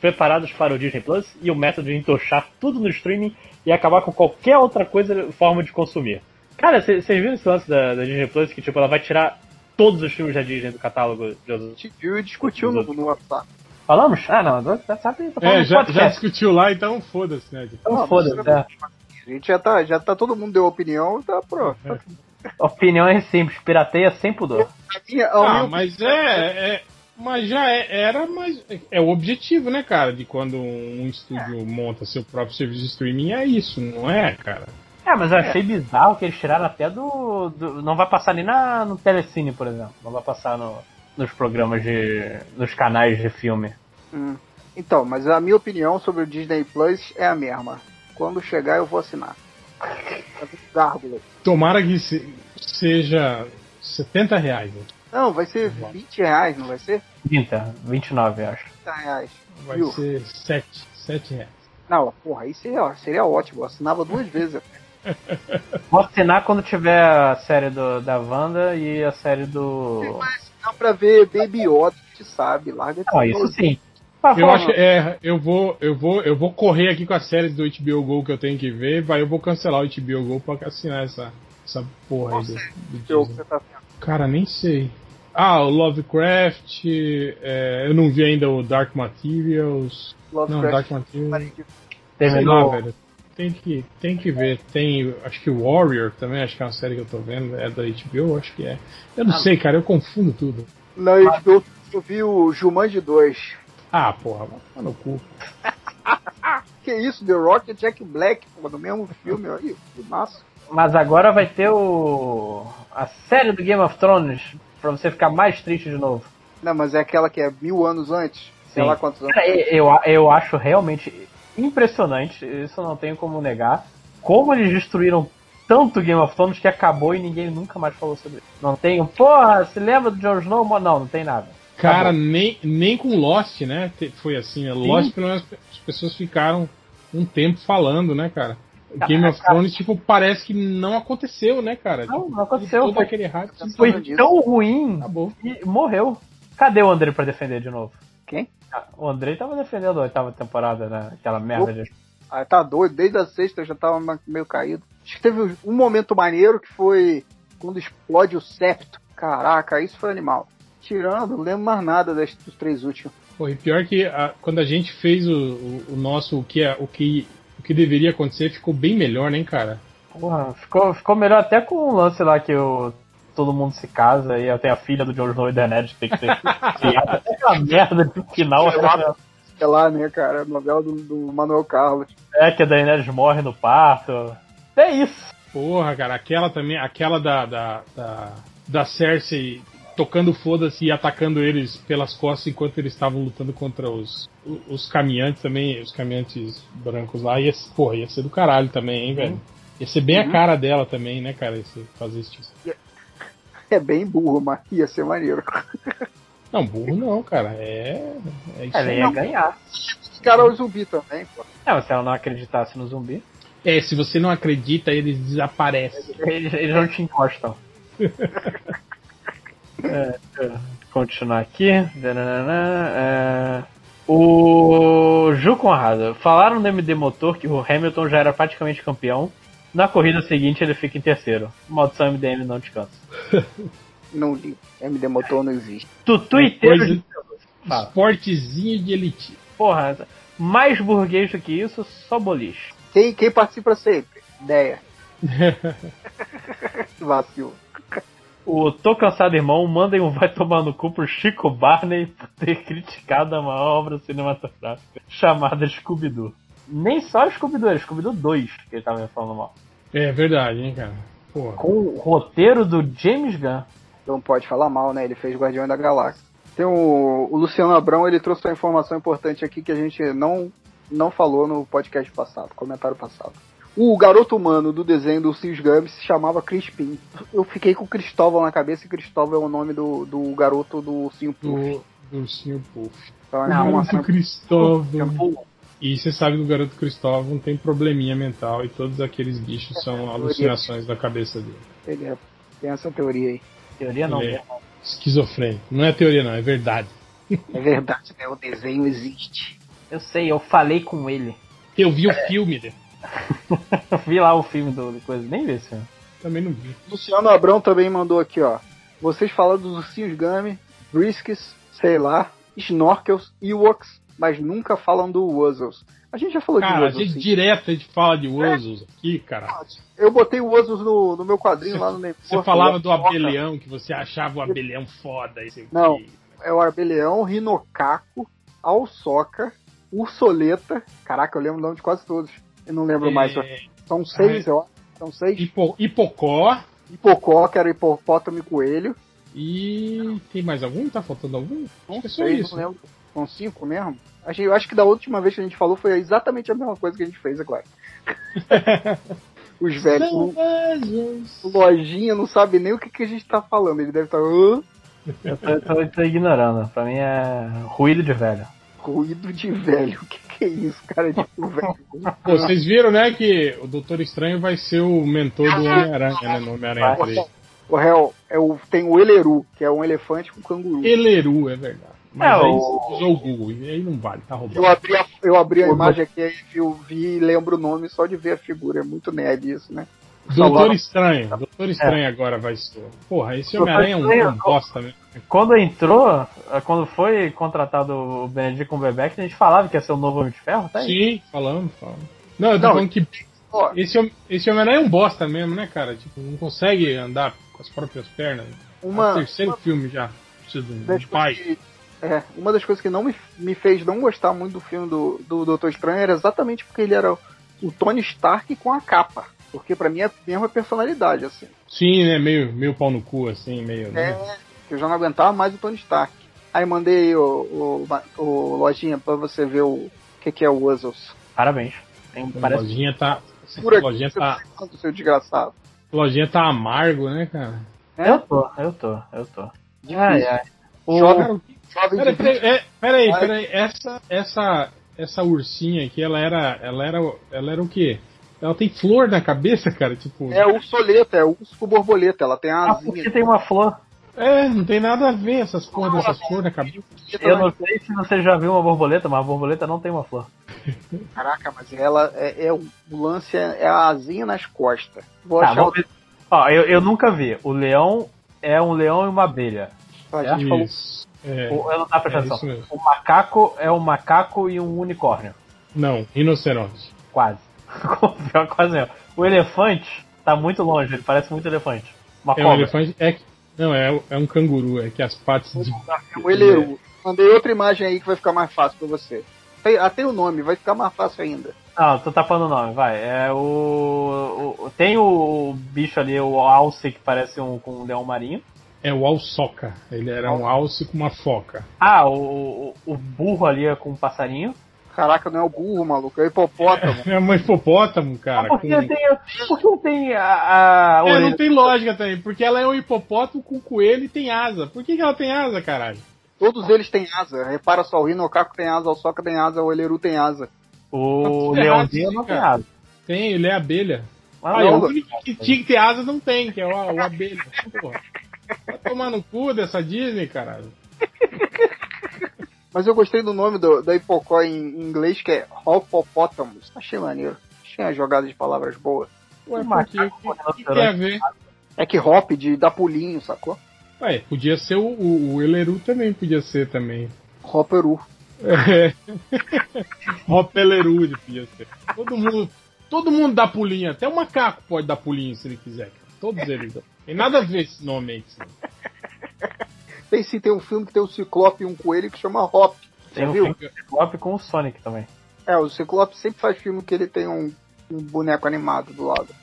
Preparados para o Disney Plus e o método de entochar tudo no streaming e acabar com qualquer outra coisa, forma de consumir. Cara, vocês viram esse lance da, da Disney Plus que tipo, ela vai tirar todos os filmes da Disney do catálogo de A gente viu e discutiu no, no WhatsApp. Falamos? Ah, não, já sabe. tô falando É, já, já discutiu lá, então foda-se, né? Então Não, foda-se, mas- é. A gente já tá, já tá, todo mundo deu opinião, tá pronto. A opinião é simples, pirateia sem pudor. Ah, mas é, é- Mas já é- era, mas é o objetivo, né, cara? De quando um estúdio monta seu próprio serviço de streaming, é isso, não é, cara? É, mas eu achei bizarro que eles tiraram até do. do- não vai passar nem na, no Telecine, por exemplo. Não vai passar no, nos programas de. nos canais de filme. Hum. Então, mas a minha opinião sobre o Disney Plus é a mesma. Quando chegar, eu vou assinar. Gárgula. Tomara que se- seja 70 reais. né? Não, vai ser 20 reais, não vai ser? 30, 29, eu acho. 30 reais. Vai Viu? ser 7, 7 reais. Não, porra, aí seria, seria ótimo. Eu assinava duas vezes. Vou assinar quando tiver a série do, da Wanda e a série do. Não pra ver Baby Yoda, a gente sabe. Larga de Ah, isso sim. Ah, Eu acho que é, eu vou, eu vou, eu vou correr aqui com as séries do HBO Go que eu tenho que ver, vai eu vou cancelar o HBO Go pra assinar essa essa porra aí do, do Que você tá vendo? Cara, nem sei. Ah, o Lovecraft. é, eu não vi ainda o Dark Materials. Não, Lovecraft. Dark Materials. Terminou. velho. Tem que, tem que ver. Tem, acho que o Warrior também, acho que é uma série que eu tô vendo. É da HBO, acho que é. Eu não sei, cara, eu confundo tudo. Na HBO eu vi o Jumanji 2. Ah, porra, vai tomar no cu. Que isso, The Rock e Jack Black, pô, no mesmo filme aí, que massa. Mas agora vai ter o. a série do Game of Thrones pra você ficar mais triste de novo. Não, mas é aquela que é mil anos antes, sei Sim. lá quantos anos. Cara, eu, eu acho realmente impressionante, isso não tenho como negar, como eles destruíram tanto Game of Thrones que acabou e ninguém nunca mais falou sobre isso. Não tem um, porra, se lembra do Jon Snow? Não, não tem nada. Cara, nem, nem com Lost, né? Foi assim, né? Lost, pelo menos as pessoas ficaram um tempo falando, né, cara? Game of Thrones, tipo, parece que não aconteceu, né, cara? Não, Tipo, não aconteceu, Todo foi- aquele hype. Foi tão ruim Acabou. e morreu. Cadê o André pra defender de novo? Quem? Ah, O Andrei tava defendendo a oitava temporada, né? Aquela merda de. Ah, tá doido, desde a sexta eu já tava meio caído. Acho que teve um momento maneiro que foi quando explode o septo. Caraca, isso foi animal. Tirando, não lembro mais nada das- dos três últimos. Pô, e pior que a- quando a gente fez o, o- o nosso, o que, é, o, que, o que deveria acontecer, ficou bem melhor, né, cara? Porra, ficou, ficou melhor até com o lance lá que o, todo mundo se casa e até a filha do Jon Snow e Daenerys tem que ser criada. Aquela merda de final. Sei lá, né, cara? A novela do, do Manuel Carlos. É que a Daenerys morre no parto. É isso. Porra, cara, aquela também, aquela da, da, da, da Cersei tocando foda-se e atacando eles pelas costas enquanto eles estavam lutando contra os, os caminhantes também, os caminhantes brancos lá. Ia, porra, ia ser do caralho também, hein, velho? Ia ser bem a cara dela também, né, cara, esse, fazer isso. É bem burro, mas ia ser maneiro. Não, burro não, cara. É. É isso Ela aí. ia ganhar. Os caras o zumbi também, pô. É, se ela não acreditasse no zumbi, É, se você não acredita, eles desaparecem. eles, eles não te encostam. É, continuar aqui. É, O Ju Conrado. Falaram no MD Motor que o Hamilton já era praticamente campeão. Na corrida seguinte ele fica em terceiro. Maldição MDM não descansa. Não li. MD Motor não existe. Tutu inteiro Coisa-. Esportezinho de elite. Porra, mais burguês do que isso, só boliche. Quem, quem participa sempre? Ideia. Vacilo. O Tô Cansado Irmão mandem um vai tomar no cu pro Chico Barney por ter criticado a maior obra cinematográfica chamada Scooby-Doo. Nem só Scooby-Doo, era Scooby-Doo 2 que ele tava falando mal. É verdade, hein, cara. Porra. Com o roteiro do James Gunn. Não pode falar mal, né? Ele fez Guardião da Galáxia. Tem o, o Luciano Abrão, ele trouxe uma informação importante aqui que a gente não, não falou no podcast passado, comentário passado. O garoto humano do desenho do Cis Gummy se chamava Crispim. Eu fiquei com Cristóvão na cabeça e Cristóvão é o nome do, do garoto do Ursinho Puff. Do, do Sr. Puff. Então, é Não, uma Cristóvão. E você sabe que o garoto Cristóvão tem probleminha mental e todos aqueles bichos são alucinações da cabeça dele. ele é- tem essa teoria aí. Teoria não, É. Esquizofrênico. Não é teoria, não, é verdade. É verdade, né? O desenho existe. Eu sei, eu falei com ele. Eu vi o filme, né? Eu vi lá o filme do, do coisa, nem vi esse filme. também não vi. Luciano Abrão também mandou aqui, ó. Vocês falaram dos ursinhos Gummy, Briskets, sei lá, Snorkels, Ewoks, mas nunca falam do Wuzzles. A gente já falou de Cara, a Wuzzles, gente sim. direto a gente fala de Wuzzles aqui, cara. Eu botei o Wuzzles no, no meu quadrinho lá no Ney Você falava do abelhão, que você achava o abelhão foda. e o Não. quê. É o abelhão, Rinocaco, Alçoca, Ursoleta. Caraca, eu lembro o nome de quase todos. Eu não lembro mais. É, São seis, eu acho. São seis. hipo, hipocó. Hipocó, que era hipopótamo e coelho. E tem mais algum? Tá faltando algum? Acho que é só isso. não lembro. São cinco mesmo? Acho, eu acho que da última vez que a gente falou foi exatamente a mesma coisa que a gente fez agora. Os velhos. O, Lojinha não sabe nem o que, que a gente tá falando. Ele deve estar. Hã? Eu tô, tô- tô ignorando. Pra mim é ruído de velho. Ruído de velho. O que, que é isso, cara? Tipo, velho. Pô, vocês viram, né, que o Doutor Estranho vai ser o mentor do Homem-Aranha, né, no Homem-Aranha 3. O réu, é o, tem o Eleru, que é um elefante com canguru. Eleru, é verdade. Mas É, aí o- você usou o Google, e aí não vale, tá roubando. Eu abri a, eu abri a imagem aqui e eu vi e lembro o nome só de ver a figura. É muito nerd isso, né? Doutor Estranho. Doutor Estranho é. agora vai ser. Porra, esse Homem-Aranha é um, um bosta mesmo. Quando entrou, quando foi contratado o Benedict Cumberbatch, a gente falava que ia ser o novo Homem de Ferro, tá aí? Sim, falamos, falamos. Não, eu tô não, falando que esse, esse Homem-Aranha é um bosta mesmo, né, cara? Tipo, não consegue andar com as próprias pernas. Uma, é o terceiro uma, filme já. Precisa de um pai. Que, é, uma das coisas que não me, me fez não gostar muito do filme do, do Doutor Estranho era exatamente porque ele era o Tony Stark com a capa. Porque para mim é a mesma personalidade, assim. Sim, né? Meio, meio pau no cu, assim, meio. É, né? eu já não aguentava mais o Tony Stark. Aí mandei o, o, o Lojinha pra você ver o que, que é o Wuzzles. Parabéns. Tem, parece... Lojinha tá. Por lojinha tá. Seu desgraçado. Lojinha tá amargo, né, cara? É? Eu tô, eu tô, eu tô. Ai, ai. O... Jovem, jovem peraí, peraí, é, peraí, peraí, essa, essa, essa ursinha aqui, ela era, ela era, ela era o quê? Ela tem flor na cabeça, cara, tipo. É ursoleta, é urso com borboleta, ela tem a ah, asinha. porque tem uma flor. É, não tem nada a ver essas porra dessas flores na cabeça. Eu não sei se você já viu uma borboleta, mas a borboleta não tem uma flor. Caraca, mas ela é, é o lance é, é a asinha nas costas. Vou tá, achar Ó, eu, eu nunca vi. O leão é um leão e uma abelha. A gente falou. É, eu não é atenção. O macaco é um macaco e um unicórnio. Não, rinoceronte. Quase. Quase não. O elefante tá muito longe, ele parece muito elefante. Uma é cobra. um elefante. É, não, é, é um canguru, é que as patas de. É um eleru. Mandei outra imagem aí que vai ficar mais fácil pra você. Tem, até o nome, vai ficar mais fácil ainda. Não, tô tapando o nome, vai. É o. o tem o bicho ali, o alce, que parece um, com um leão marinho. É o alçoca. Ele era um alce com uma foca. Ah, o, o burro ali é com um passarinho. Caraca, não é o burro, maluco, é o hipopótamo. É um hipopótamo, cara. Ah, porque, com... tem, porque tem a. a é, não tem lógica também, porque ela é um hipopótamo com coelho e tem asa. Por que, que ela tem asa, caralho? Todos eles têm asa. Repara só, o Rinocaco tem asa, o Soca tem asa, o Eleru tem asa. O Leãozinho não tem asa. Tem, ele é abelha. Ah, não, o único que tinha que ter asa não tem, que é o, o abelha. Porra. Vai tomar no cu dessa Disney, caralho. Mas eu gostei do nome do, da Hipocó em, inglês, que é Hopopotamus. Achei maneiro. Achei uma jogada de palavras boa. Ué, porque, o que, que tem a ver? É que hop de dar pulinho, sacou? Ué, podia ser o, o, o Eleru também, podia ser também. Hopperu. É. Hopeleru ele podia ser. Todo mundo, todo mundo dá pulinho, até o macaco pode dar pulinho se ele quiser. Todos eles dão. Tem nada a ver esse nome aí. Tem sim, tem um filme que tem um Ciclope e um coelho que chama Hop. Tem um viu? filme Ciclope com o Sonic também. É, o Ciclope sempre faz filme que ele tem um, um boneco animado do lado.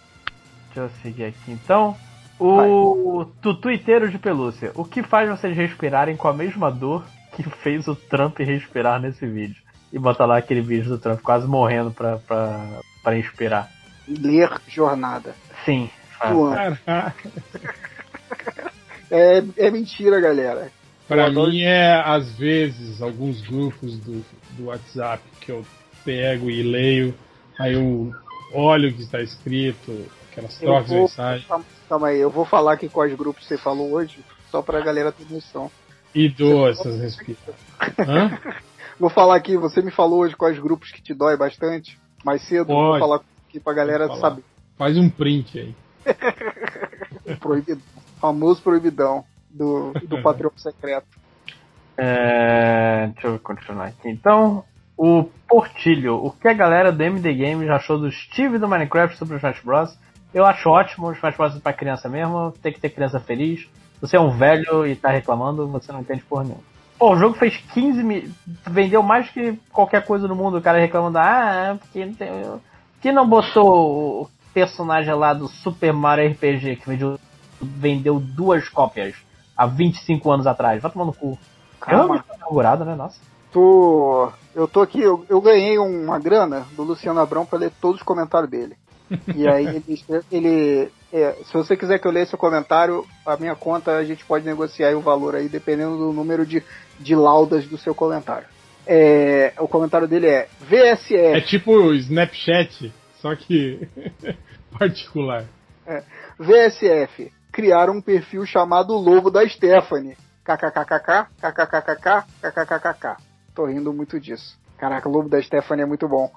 Deixa eu seguir aqui então. O tutuiteiro de pelúcia. O que faz vocês respirarem com a mesma dor que fez o Trump respirar nesse vídeo? E bota lá aquele vídeo do Trump quase morrendo pra, pra, pra inspirar. Ler jornada. Sim. É, é mentira, galera. Pra mim é, às vezes, alguns grupos do, do WhatsApp que eu pego e leio, aí eu olho o que está escrito, aquelas trocas de mensagem. Calma aí, eu vou falar aqui quais grupos você falou hoje, só pra galera ter noção. E dou essas respiras. vou falar aqui, você me falou hoje quais grupos que te dói bastante. Mais cedo, Pode. vou falar aqui pra galera saber. Faz um print aí. Proibido famoso proibidão do, do Patreon secreto. É, deixa eu continuar aqui. Então, o Portilho. O que a galera do MD Games achou do Steve do Minecraft Super Smash Bros? Eu acho ótimo, o Smash Bros é pra criança mesmo, tem que ter criança feliz. Você é um velho e tá reclamando, você não entende porra nenhuma. Pô, o jogo fez 15 mil. Vendeu mais que qualquer coisa no mundo. O cara reclamando, ah, porque não tem. Que não botou o personagem lá do Super Mario RPG que vendeu vendeu duas cópias há 25 anos atrás. Vai tomar no cu. Calma. inaugurado, né? Nossa. Tô... Eu tô aqui, eu, eu, ganhei uma grana do Luciano Abrão pra ler todos os comentários dele. E aí ele. ele é, se você quiser que eu leia seu comentário, a minha conta a gente pode negociar o valor aí, dependendo do número de, de laudas do seu comentário. É, o comentário dele é VSF. É tipo o Snapchat, só que particular. É, VSF criaram um perfil chamado Lobo da Stephanie. KKKKK, KKKKK, KKKKK. Tô rindo muito disso. Caraca, o Lobo da Stephanie é muito bom.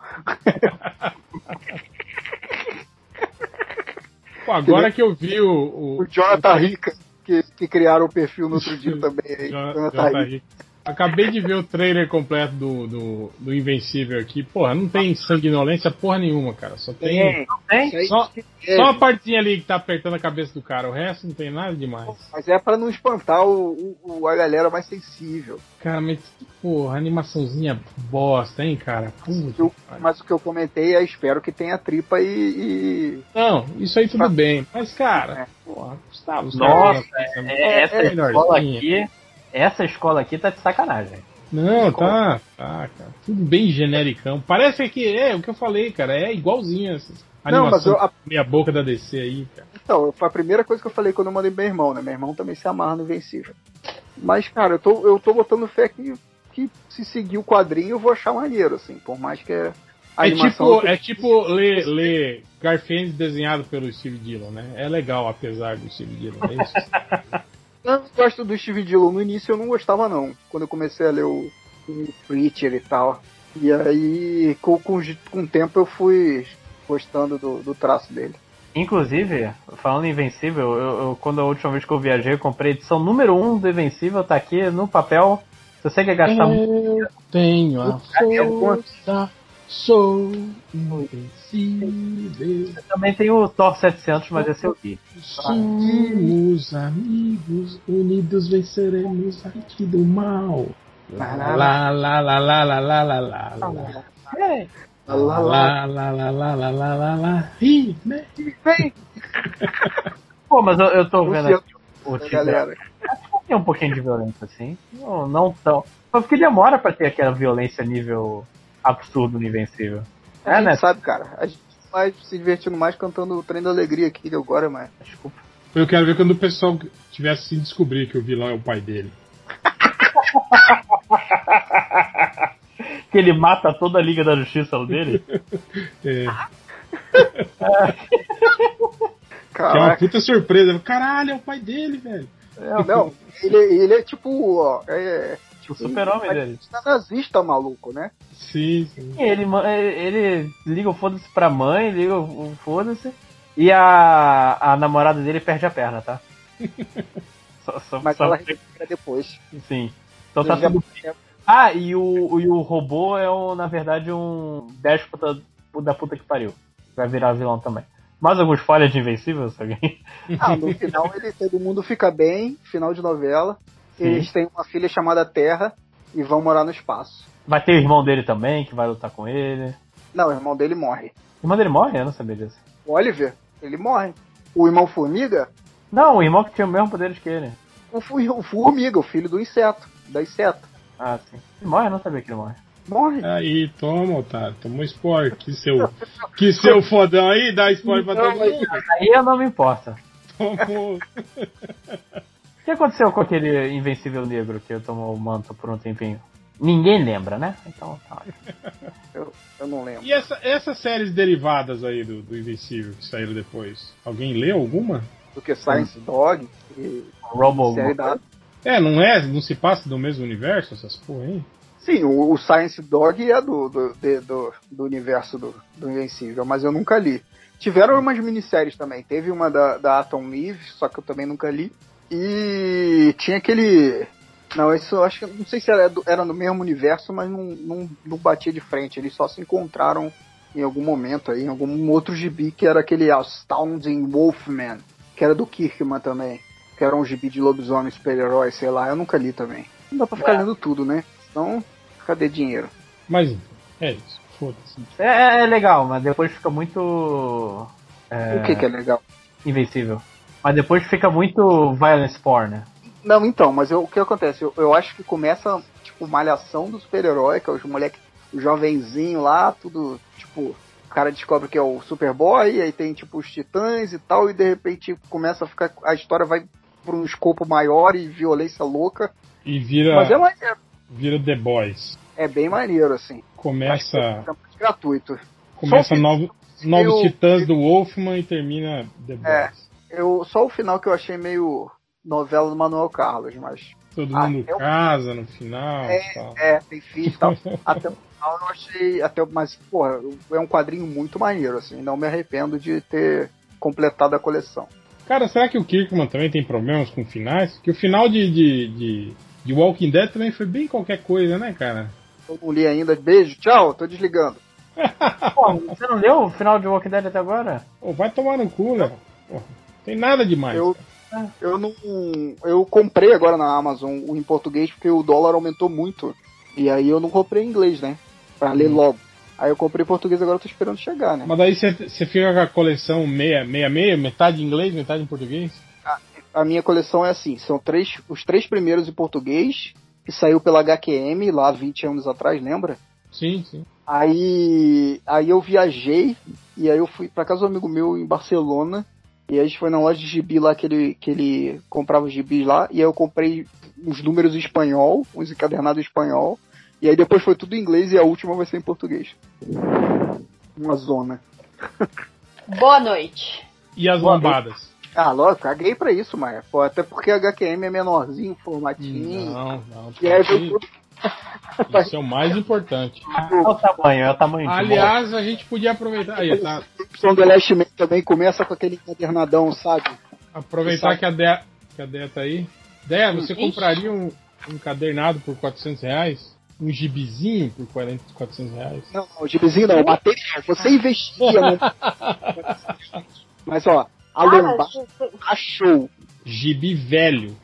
Pô, agora que eu vi o. O, o Jonathan Rica, que, que criaram o perfil no outro dia também. Aí. Jonathan Rica. Acabei de ver o trailer completo do, do, do Invencível aqui. Porra, não tem sanguinolência porra nenhuma, cara. Só tem. tem? Só, só uma partinha ali que tá apertando a cabeça do cara. O resto não tem nada demais. Mas é para não espantar o, o, a galera mais sensível. Cara, mas, porra, animaçãozinha bosta, hein, cara? Eu, mas o que eu comentei é espero que tenha tripa e. e... Não, isso aí tudo bem. Mas, cara, é. porra, Gustavo, Nossa, é, é, essa é, escola aqui essa escola aqui tá de sacanagem. Não, tá, tá, cara. Tudo bem genericão. Parece que é o que eu falei, cara. É igualzinho essas não, mas eu, a... meia boca da DC aí, cara. Então, foi a primeira coisa que eu falei quando eu mandei meu irmão, né? Meu irmão também se amarra no Invencível. Mas, cara, eu tô, eu tô botando fé que, que se seguir o quadrinho eu vou achar maneiro, assim. Por mais que é. É tipo, é tipo ler, ler Garfield desenhado pelo Steve Dillon, né? É legal, apesar do Steve Dillon, é isso? Eu gosto do Steve Dillon. No início eu não gostava, não. Quando eu comecei a ler o, o Preacher e tal. E aí, com, com, com o tempo, eu fui gostando do, do traço dele. Inclusive, falando em Invencível, eu, eu, quando a última vez que eu viajei, eu comprei a edição número 1 um do Invencível, tá aqui no papel. Se você quer gastar eu muito. Tenho a força Sou invencível. Eu também tem o Thor 700, mas esse eu vi. Somos amigos, unidos venceremos aqui do mal. Lá lá lá lá lá lá lá lá lá lá lá lá lá lá lá lá lá lá lá lá Ih, vem! Pô, mas eu, eu tô vendo aqui o galera. Tem um pouquinho de violência assim. Não, não tão. Porque demora pra ter aquela violência nível absurdo no Invencível. A é, gente né? sabe, cara. A gente vai se divertindo mais cantando o Trem da Alegria aqui agora, mas. Desculpa. Eu quero ver quando o pessoal tivesse se descobrir que o vilão é o pai dele. que ele mata toda a Liga da Justiça dele? é. que é uma puta surpresa. Caralho, é o pai dele, velho. Não, não. Ele, ele é tipo. Ó, é, o super-homem dele. nazista maluco, né? Sim, sim. Ele, ele liga o foda-se pra mãe, liga o foda-se. E a, a namorada dele perde a perna, tá? só, só, Mas só... ela recupera depois. Sim. Então tá tudo Ah, e o, e o robô é, um, na verdade, um déspota da puta que pariu. Vai virar vilão também. Mais alguns falhas de Invencível, alguém? Ah, no final ele, todo mundo fica bem, final de novela. Eles têm uma filha chamada Terra e vão morar no espaço. Vai ter o irmão dele também, que vai lutar com ele. Não, o irmão dele morre. O irmão dele morre? Eu não sabia disso. O Oliver, ele morre. O irmão Formiga? Não, o irmão que tinha o mesmo poderes que ele. O, o Formiga, o filho do inseto, da inseto. Ah, sim. Ele morre? Eu não sabia que ele morre. Morre. Aí, toma, Otário. Tomou spoiler. Que seu, que seu fodão aí, dá spoiler pra todo mundo. Aí eu não me importo. Tomou. O que aconteceu com aquele Invencível Negro que tomou o manto por um tempinho? Ninguém lembra, né? Então tá. eu, eu não lembro. E essa, essas séries derivadas aí do, do Invencível que saíram depois? Alguém leu alguma? Do que Science. Dog e. Robo. É, não é? Não se passa do mesmo universo, essas porra aí? Sim, o, o Science Dog é do, do, de, do, do, universo do, do Invencível, mas eu nunca li. Tiveram umas minisséries também. Teve uma da, da Atom Eve, só que eu também nunca li. E tinha aquele. Não, isso eu acho que. Não sei se era, do, era no mesmo universo, mas não, não, não batia de frente. Eles só se encontraram em algum momento aí, em algum outro gibi, que era aquele Astounding Wolfman, que era do Kirkman também. Que era um gibi de lobisomem super-herói, sei lá, eu nunca li também. Não dá pra ficar é. lendo tudo, né? Então, cadê dinheiro? Mas é isso, foda-se. É, é, é, legal, mas depois fica muito. É... O que, que é legal? Invencível. Mas depois fica muito violence porn, né? Não, então, mas eu, o que acontece? Eu, eu acho que começa, tipo, malhação do super-herói, que é os moleque, o jovenzinho lá, tudo, tipo, o cara descobre que é o Superboy, aí tem, tipo, os titãs e tal, e de repente começa a ficar, a história vai por um escopo maior e violência louca. E vira. Mas é maneiro. Vira The Boys. É bem maneiro, assim. Começa. É gratuito. Começa novo, novos eu, titãs eu, do Wolfman e termina The é. Boys. É eu, só o final que eu achei meio novela do Manuel Carlos, mas. Todo ah, mundo eu, casa no final. É, tal. é tem filho e tal. até o final eu achei. Até, mas, porra, é um quadrinho muito maneiro, assim. Não me arrependo de ter completada a coleção. Cara, será que o Kirkman também tem problemas com finais? Que o final de, de, de, de Walking Dead também foi bem qualquer coisa, né, cara? Eu não li ainda. Beijo, tchau, tô desligando. Pô, você não leu o final de Walking Dead até agora? Pô, vai tomar no cu, né? Porra, tem nada demais. Eu, eu não. Eu comprei agora na Amazon o em português porque o dólar aumentou muito. E aí eu não comprei em inglês, né? Pra ler logo. Aí eu comprei em português agora eu tô esperando chegar, né? Mas daí você fica com a coleção meia, meia, meia, metade em inglês, metade em português? A minha coleção é assim, são três, os três primeiros em português, que saiu pela HQM lá 20 anos atrás, lembra? Sim, sim. Aí, aí eu viajei e aí eu fui pra casa do amigo meu em Barcelona. E aí a gente foi na loja de gibi lá que ele, que ele comprava os gibis lá. E aí eu comprei uns números em espanhol, uns encadernados em espanhol. E aí depois foi tudo em inglês e a última vai ser em português. Uma zona. Boa noite. E as Boa lombadas? Ah, lógico, caguei pra isso, Maia. Pô, até porque a HQM é menorzinho, formatinho. Não, não. E aí veio tudo. Isso é o mais importante. É o tamanho, é o tamanho. Aliás, a gente podia aproveitar. Aí, tá, O do Last Man também começa com aquele encadernadão, sabe? aproveitar que a Dea, que a Dea tá aí. Dea, você Ixi. compraria um, um cadernado por 400 reais? Um gibizinho por 40, 400 reais? Não, o gibizinho não, o material. Você investia no. Mas ó, a lombada achou. Gibi velho.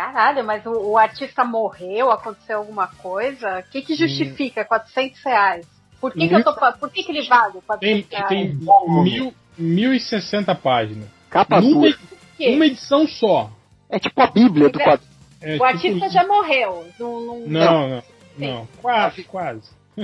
Caralho, mas o, o artista morreu, aconteceu alguma coisa? O que, que justifica 400 reais? Por que, que eu tô Por que, que ele vale 400 Tem, reais? tem mil, 1060 páginas. Capa Numa, quê? uma edição só. É tipo a Bíblia do quadro. É O tipo artista isso. já morreu. Não, não- Não, não, não. Quase, quase.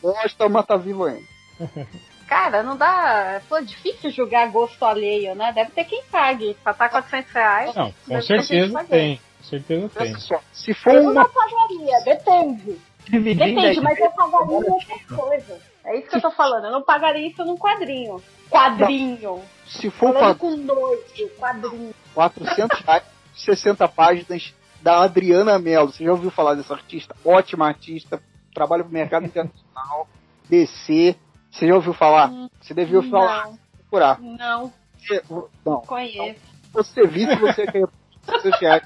Gosta, mas tá vivo ainda. Cara, não dá. Pô, difícil julgar gosto alheio, né? Deve ter quem pague. Pra tá 400 reais. Não, com certeza tem. Com certeza tem. Só, se for Eu não uma. pagaria, depende. Dividindo Depende, mas eu pagaria em outras coisas. É isso que eu tô falando. Eu não pagaria isso num quadrinho. Quadrinho. Se for pra com nojo, quadrinho. 400 reais, 60 páginas da Adriana Mello. Você já ouviu falar dessa artista? Ótima artista, trabalha pro mercado internacional, DC. Você já ouviu falar? Você devia ouvir falar, Não, procurar. não Você- Não, conheço. se você visse, você quer 400 reais.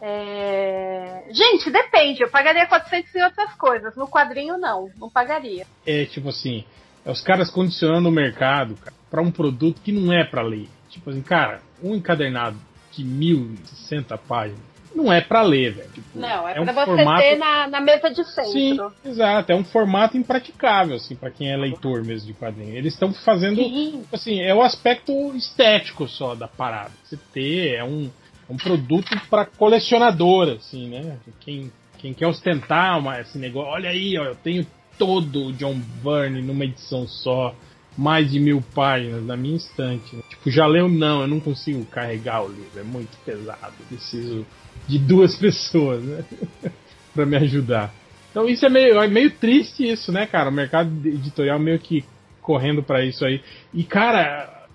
É... Gente, depende. Eu pagaria 400 em outras coisas. No quadrinho, não. Não pagaria. É tipo assim, é os caras condicionando o mercado, cara, pra um produto que não é pra ler. Tipo assim, cara, um encadernado de 1060 páginas não é pra ler, velho. Tipo, Não, é, um pra você formato- ter na, na mesa de centro. Sim, exato. É um formato impraticável, assim, pra quem é leitor mesmo de quadrinho. Eles estão fazendo, Sim. assim, é o aspecto estético só da parada. Você ter, é um, é um produto pra colecionador, assim, né? Quem, quem quer ostentar uma, esse negócio, olha aí, ó, eu tenho todo o John Byrne numa edição só, mais de mil páginas na minha estante. Tipo, já leu? Não, eu não consigo carregar o livro, é muito pesado. Preciso de duas pessoas, né? pra me ajudar. Então isso é meio, é meio triste isso, né, cara? O mercado editorial meio que correndo pra isso aí. E, cara,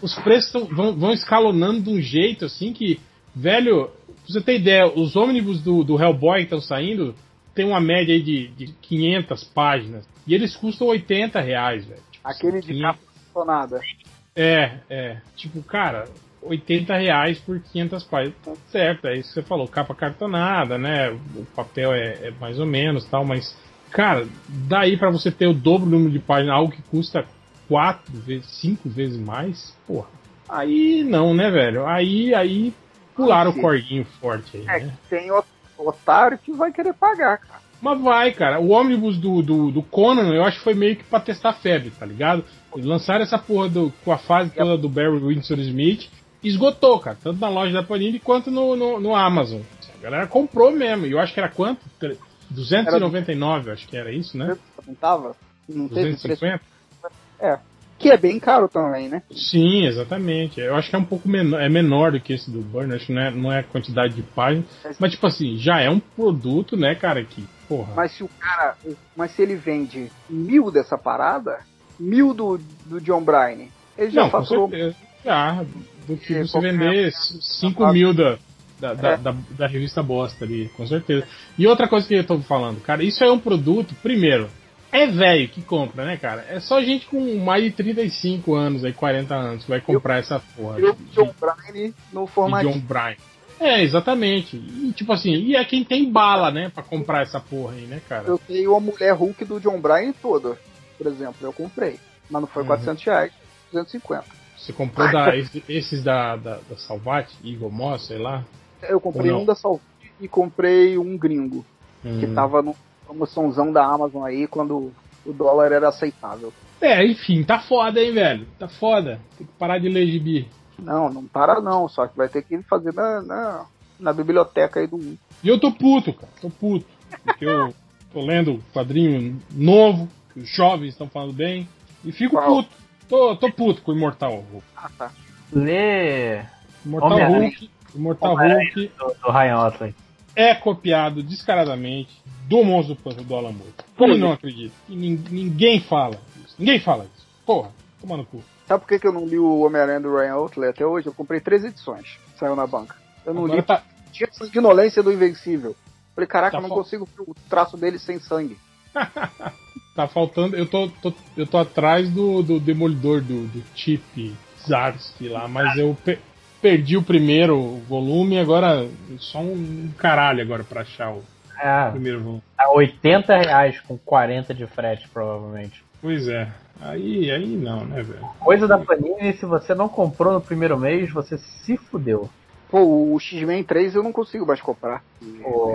os preços tão- vão, vão escalonando de um jeito assim que, velho, pra você ter ideia, os ônibus do, do Hellboy que estão saindo tem uma média aí de, de 500 páginas. E eles custam 80 reais, velho. Tipo, Aquele de 500 capa funcionada. é, é. Tipo, cara, 80 reais por 500 páginas. Tá certo, é isso que você falou. Capa cartonada, né? O papel é, é mais ou menos tal, mas, cara, daí pra você ter o dobro do número de páginas, algo que custa quatro vezes, cinco vezes mais, porra. Aí não, né, velho? Aí, aí pularam o Sim. corguinho forte aí, É né? que tem otário que vai querer pagar, cara. Mas vai, cara. O ônibus do, do, do Conan, eu acho que foi meio que pra testar a febre, tá ligado? Lançaram essa porra do, com a fase toda do Barry Winston Smith. Esgotou, cara. Tanto na loja da Panini quanto no, no, no Amazon. A galera comprou mesmo. E eu acho que era quanto? Tre- 299, eu acho que era isso, né? Não tava? Não teve preço. 250? Que é bem caro também, né? Sim, exatamente. Eu acho que é um pouco menor, é menor do que esse do Burn, acho que não é, não é a quantidade de páginas. Mas, tipo assim, já é um produto, né, cara, que, porra. Mas se o cara. Mas se ele vende mil dessa parada, mil do, do John Bryan, ele já Não, faturou. Já, do que É, você vender 5 mil da, da, É. da, da revista bosta ali, com certeza. E outra coisa que eu tô falando, cara, isso é um produto, primeiro, é velho que compra, né, cara? É só gente com mais de 35 anos, aí 40 anos, que vai comprar essa porra. Eu, John Bryan no formato. John Bryan. É, exatamente. E tipo assim, e é quem tem bala, né, pra comprar essa porra aí, né, cara? Eu tenho a mulher Hulk do John Bryan toda, por exemplo, eu comprei. Mas não foi uhum. 400 reais, 250. Você comprou da, esses da, da, da Salvati, Evil Moss, sei lá? Eu comprei um da Salvati e comprei um gringo. Hum. Que tava no promoçãozão da Amazon aí quando o dólar era aceitável. É, enfim, tá foda, hein, velho? Tá foda. Tem que parar de ler gibi. Não, não para não, só que vai ter que fazer na, na, na biblioteca aí do. E eu tô puto, cara, tô puto. Porque eu tô lendo quadrinho novo, que os jovens estão falando bem, e fico Qual? puto. Tô, tô puto com o Imortal Hulk. Ah, tá. Lê. Imortal Hulk. Imortal Hulk. Do, do Ryan Otley. É copiado descaradamente do Monstro do Pântano do Alan Moore. Eu não acredito. E ninguém fala isso. Ninguém fala isso. Porra, toma no cu. Sabe por que, que eu não li o Homem-Aranha do Ryan Otley até hoje? Eu comprei três edições. Saiu na banca. Eu não Agora li. Tá... Tinha sanguinolência do Invencível. Falei, caraca, tá eu não fal... consigo o traço dele sem sangue. tá faltando. Eu tô, tô, eu tô atrás do, do Demolidor do, do Chip Zarsky lá, mas eu pe perdi o primeiro volume agora só um caralho agora pra achar o é, primeiro volume. A 80 reais com 40 de frete, provavelmente. Pois é. Aí, aí não, né, velho? Coisa da Panini, se você não comprou no primeiro mês, você se fudeu. Pô, o X-Men 3 eu não consigo mais comprar. Pô,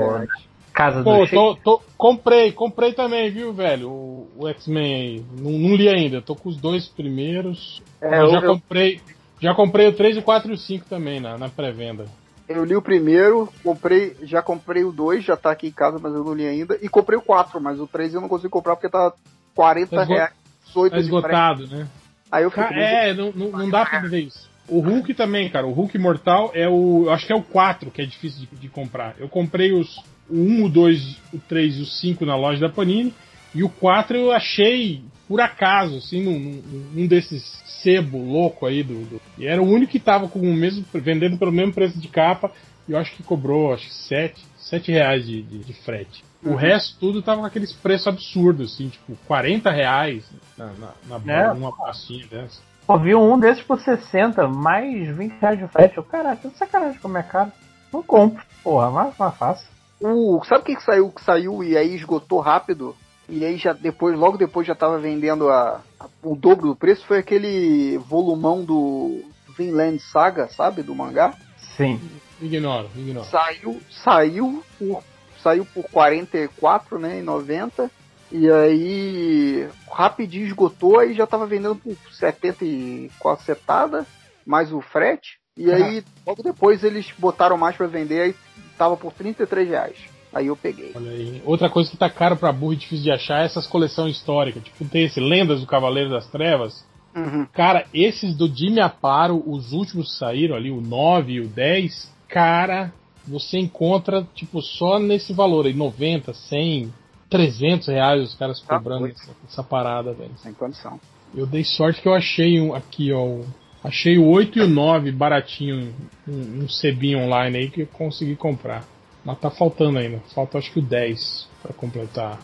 casa Pô, do tô, tô, comprei, comprei também, viu, velho? O, o X-Men aí. Não, não, li ainda, tô com os dois primeiros. É, eu já eu... comprei. Já comprei o 3, o 4 e o 5 também na, na pré-venda. Eu li o primeiro, comprei, já comprei o 2, já tá aqui em casa, mas eu não li ainda. E comprei o 4, mas o 3 eu não consigo comprar porque tá 40 tá reais. 18 tá esgotado, né? Aí eu fico, é, não, não, não dá pra ver isso. O Hulk também, cara. O Hulk Mortal é o. Acho que é o 4 que é difícil de, de comprar. Eu comprei os, o 1, o 2, o 3 e o 5 na loja da Panini. E o 4 eu achei por acaso, assim, num, num, num desses sebo louco aí do, do, E era o único que tava com o mesmo. vendendo pelo mesmo preço de capa. E eu acho que cobrou, acho que 7, 7 reais de, de, de frete. O uhum. resto tudo tava com aqueles preços absurdos, assim, tipo, 40 reais na, na, na é. uma pastinha dessa. Pô, vi um desses por 60, mais 20 reais de frete. Eu, caraca, sacanagem com a minha cara. Não compro, porra, mas, mas fácil. Uh, sabe o que, que saiu que saiu e aí esgotou rápido? E aí já depois, logo depois já tava vendendo a, a o dobro do preço, foi aquele volumão do Vinland Saga, sabe? Do mangá. Sim. Ignoro, ignoro. Saiu, saiu por saiu por 44, né, em 90. E aí rapidinho esgotou, aí já tava vendendo por 70 e quase setada, mais o frete. E aí, logo depois eles botaram mais para vender, aí tava por 33 reais. Aí eu peguei. Olha aí. Outra coisa que tá caro pra burro e difícil de achar é essas coleções históricas. Tipo, tem esse Lendas do Cavaleiro das Trevas. Uhum. Cara, esses do Jimmy Aparo, os últimos saíram ali, o 9 e o 10. Cara, você encontra, tipo, só nesse valor aí, 90, 100, 300 reais os caras tá cobrando essa, essa, parada, velho. Sem condição. Eu dei sorte que eu achei um aqui, ó. Achei o 8 e o 9 baratinho, um, um cebinho online aí que eu consegui comprar. Mas tá faltando ainda. Falta acho que o 10 para completar.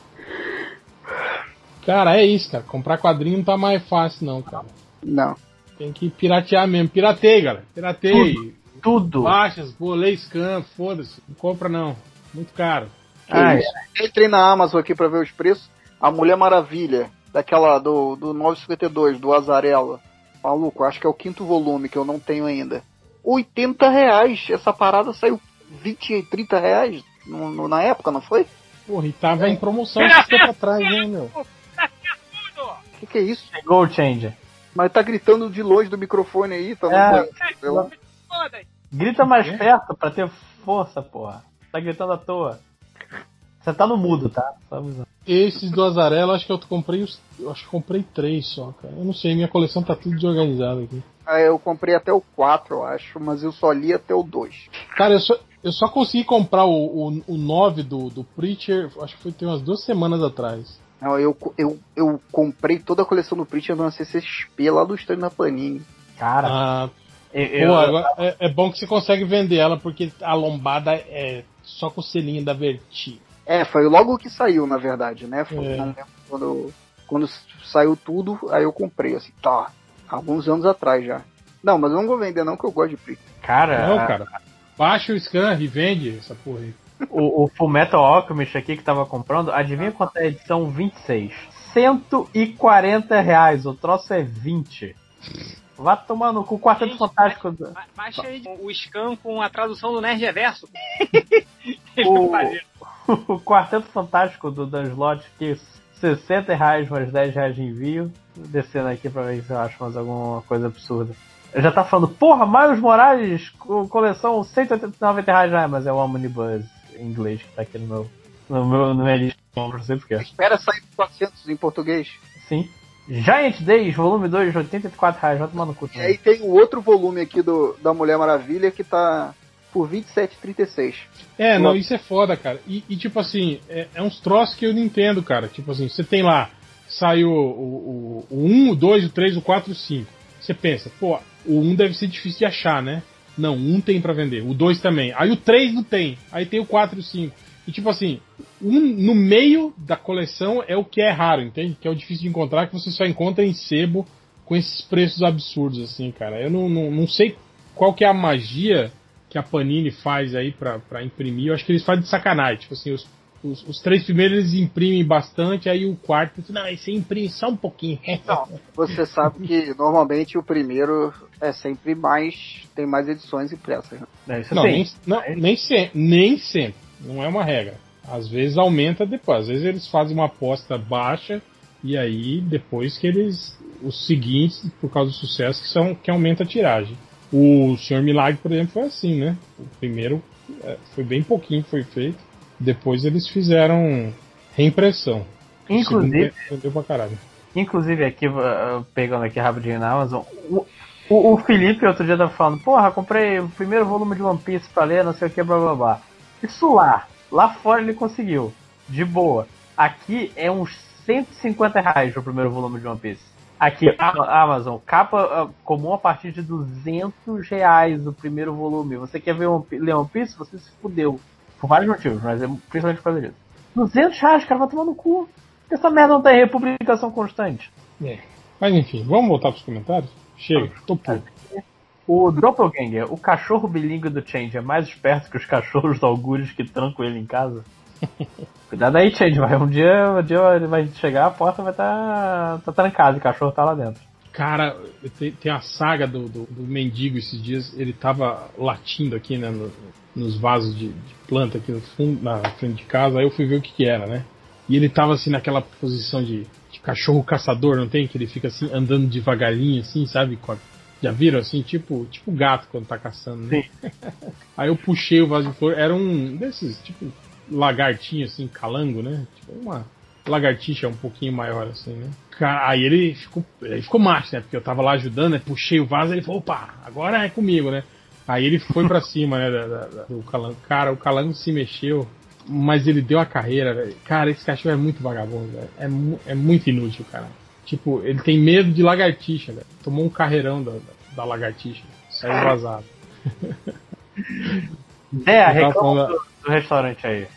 Cara, é isso, cara. Comprar quadrinho não tá mais fácil, não, cara. Não. Tem que piratear mesmo. Piratei, galera. Piratei. Tudo. Tudo. Baixas, bolei scan, foda-se. Não compra, não. Muito caro. Ah, é. Entrei na Amazon aqui para ver os preços. A Mulher Maravilha, daquela do, do 952, do Azarela. Maluco, acho que é o quinto volume que eu não tenho ainda. 80 reais. Essa parada saiu 20, 30 reais no, no, na época, não foi? Porra, e tava é. em promoção esse tempo atrás, hein, meu? O que, que é isso? Chegou o Changer. Mas tá gritando de longe do microfone aí, tá é. no... Grita mais perto pra ter força, porra. Tá gritando à toa. Você tá no mudo, tá? Esses do Azarelo, acho que eu comprei os. Eu acho que comprei três só, cara. Eu não sei, minha coleção tá tudo desorganizada aqui. Ah, eu comprei até o 4, eu acho, mas eu só li até o 2. Cara, eu só, eu só consegui comprar o, o, o 9 do, do Preacher, acho que foi tem umas duas semanas atrás. Não, eu, eu, eu comprei toda a coleção do Preacher na CCXP lá do stand da Panini. Cara, ah, eu, Pô, agora, é, é, bom que você consegue vender ela porque a lombada é só com o selinho da Verti. É, foi logo que saiu, na verdade, né? Foi, É. não lembro quando, quando saiu tudo, aí eu comprei, assim, tá. Alguns anos atrás já. Não, mas eu não vou vender não, que eu gosto de Prick. Cara, Não, cara. Baixa o scan e vende essa porra aí. o, o Full Metal Alchemist aqui que tava comprando, adivinha quanto é a edição 26? 140 reais, o troço é 20. Vá tomar no cu, Quarteto Gente, Fantástico. do- Ba- Baixa aí o scan com a tradução do Nerd Reverso. O, o Quarteto Fantástico do Dan Slot, que 60 reais mais 10 reais de envio. Descendo aqui pra ver se eu acho mais alguma coisa absurda. Já tá falando, porra, Miles Morales, co- coleção 189 reais já, mas é o Omnibus em inglês que tá aqui no meu. No meu no minha lista, não sei porquê. Espera sair 400 em português. Sim. Giant Days, volume 2, 84 reais, vai tomar no cu. E aí tem o outro volume aqui do, da Mulher Maravilha que tá por 27,36. É, não, isso é foda, cara. E, e, tipo assim, é, é uns troços que eu não entendo, cara. Tipo assim, você tem lá, saiu o, o, o 1, o 2, o 3, o 4, o 5. Você pensa, pô, o 1 deve ser difícil de achar, né? Não, 1 tem pra vender, o 2 também. Aí o 3 não tem, aí tem o 4 e o 5. E tipo assim, um no meio da coleção é o que é raro, entende? Que é o difícil de encontrar, que você só encontra em sebo com esses preços absurdos, assim, cara. Eu não, não, não sei qual que é a magia que a Panini faz aí pra, pra imprimir. Eu acho que eles fazem de sacanagem. Tipo assim, os, os, os três primeiros eles imprimem bastante, aí o quarto, não, aí você imprime só um pouquinho. Não, você sabe que normalmente o primeiro é sempre mais. tem mais edições impressas. né? É isso Não, nem, não, nem, se, nem sempre. Não é uma regra. Às vezes aumenta depois. Às vezes eles fazem uma aposta baixa e aí depois que eles. Os seguintes, por causa do sucesso, que são que aumenta a tiragem. O Senhor Milagre, por exemplo, foi assim, né? O primeiro é, foi bem pouquinho que foi feito. Depois eles fizeram reimpressão. Inclusive, Vendeu pra caralho. Inclusive aqui, pegando aqui rapidinho na Amazon, o, o, o Felipe outro dia tava falando, porra, comprei o primeiro volume de One Piece pra ler, não sei o que, blá blá blá. Isso lá, lá fora ele conseguiu, de boa. Aqui é uns 150 reais o primeiro volume de One Piece. Aqui, Amazon, capa uh, comum a partir de 200 reais o primeiro volume. Você quer ver ler One Piece? Você se fudeu. Por vários motivos, mas é principalmente por causa disso. 200 reais, cara, vai tomar no cu. Essa merda não tem republicação constante. É. Mas enfim, vamos voltar pros comentários? Chega, tô puto. O Doppelganger, o cachorro bilíngue do Change, é mais esperto que os cachorros do Algures que trancam ele em casa? Cuidado aí, Change, vai. Um dia, um dia ele vai chegar, a porta vai estar tá, tá trancada e o cachorro tá lá dentro. Cara, tem, tem a saga do, do, do mendigo esses dias, ele tava latindo aqui, né, no- nos vasos de, de planta aqui no fundo, na frente de casa, aí eu fui ver o que que era, né? E ele tava assim naquela posição de, de cachorro caçador, não tem? Que ele fica assim andando devagarinho, assim, sabe? Já viram assim, tipo, tipo gato quando tá caçando, né? aí eu puxei o vaso de flor, era um desses, tipo, lagartinho assim, calango, né? Tipo uma lagartixa um pouquinho maior assim, né? Cara, aí ele ficou, ele ficou macho, né? Porque eu tava lá ajudando, né? Puxei o vaso, ele falou, opa, agora é comigo, né? Aí ele foi pra cima, né, da- da- da- do calango. Cara, o calango se mexeu, mas ele deu a carreira, velho. Cara, esse cachorro é muito vagabundo, velho. É, mu- é muito inútil, cara. Tipo, ele tem medo de lagartixa, velho. Tomou um carreirão da, da, lagartixa. Saiu vazado. É, falando- do, restaurante aí.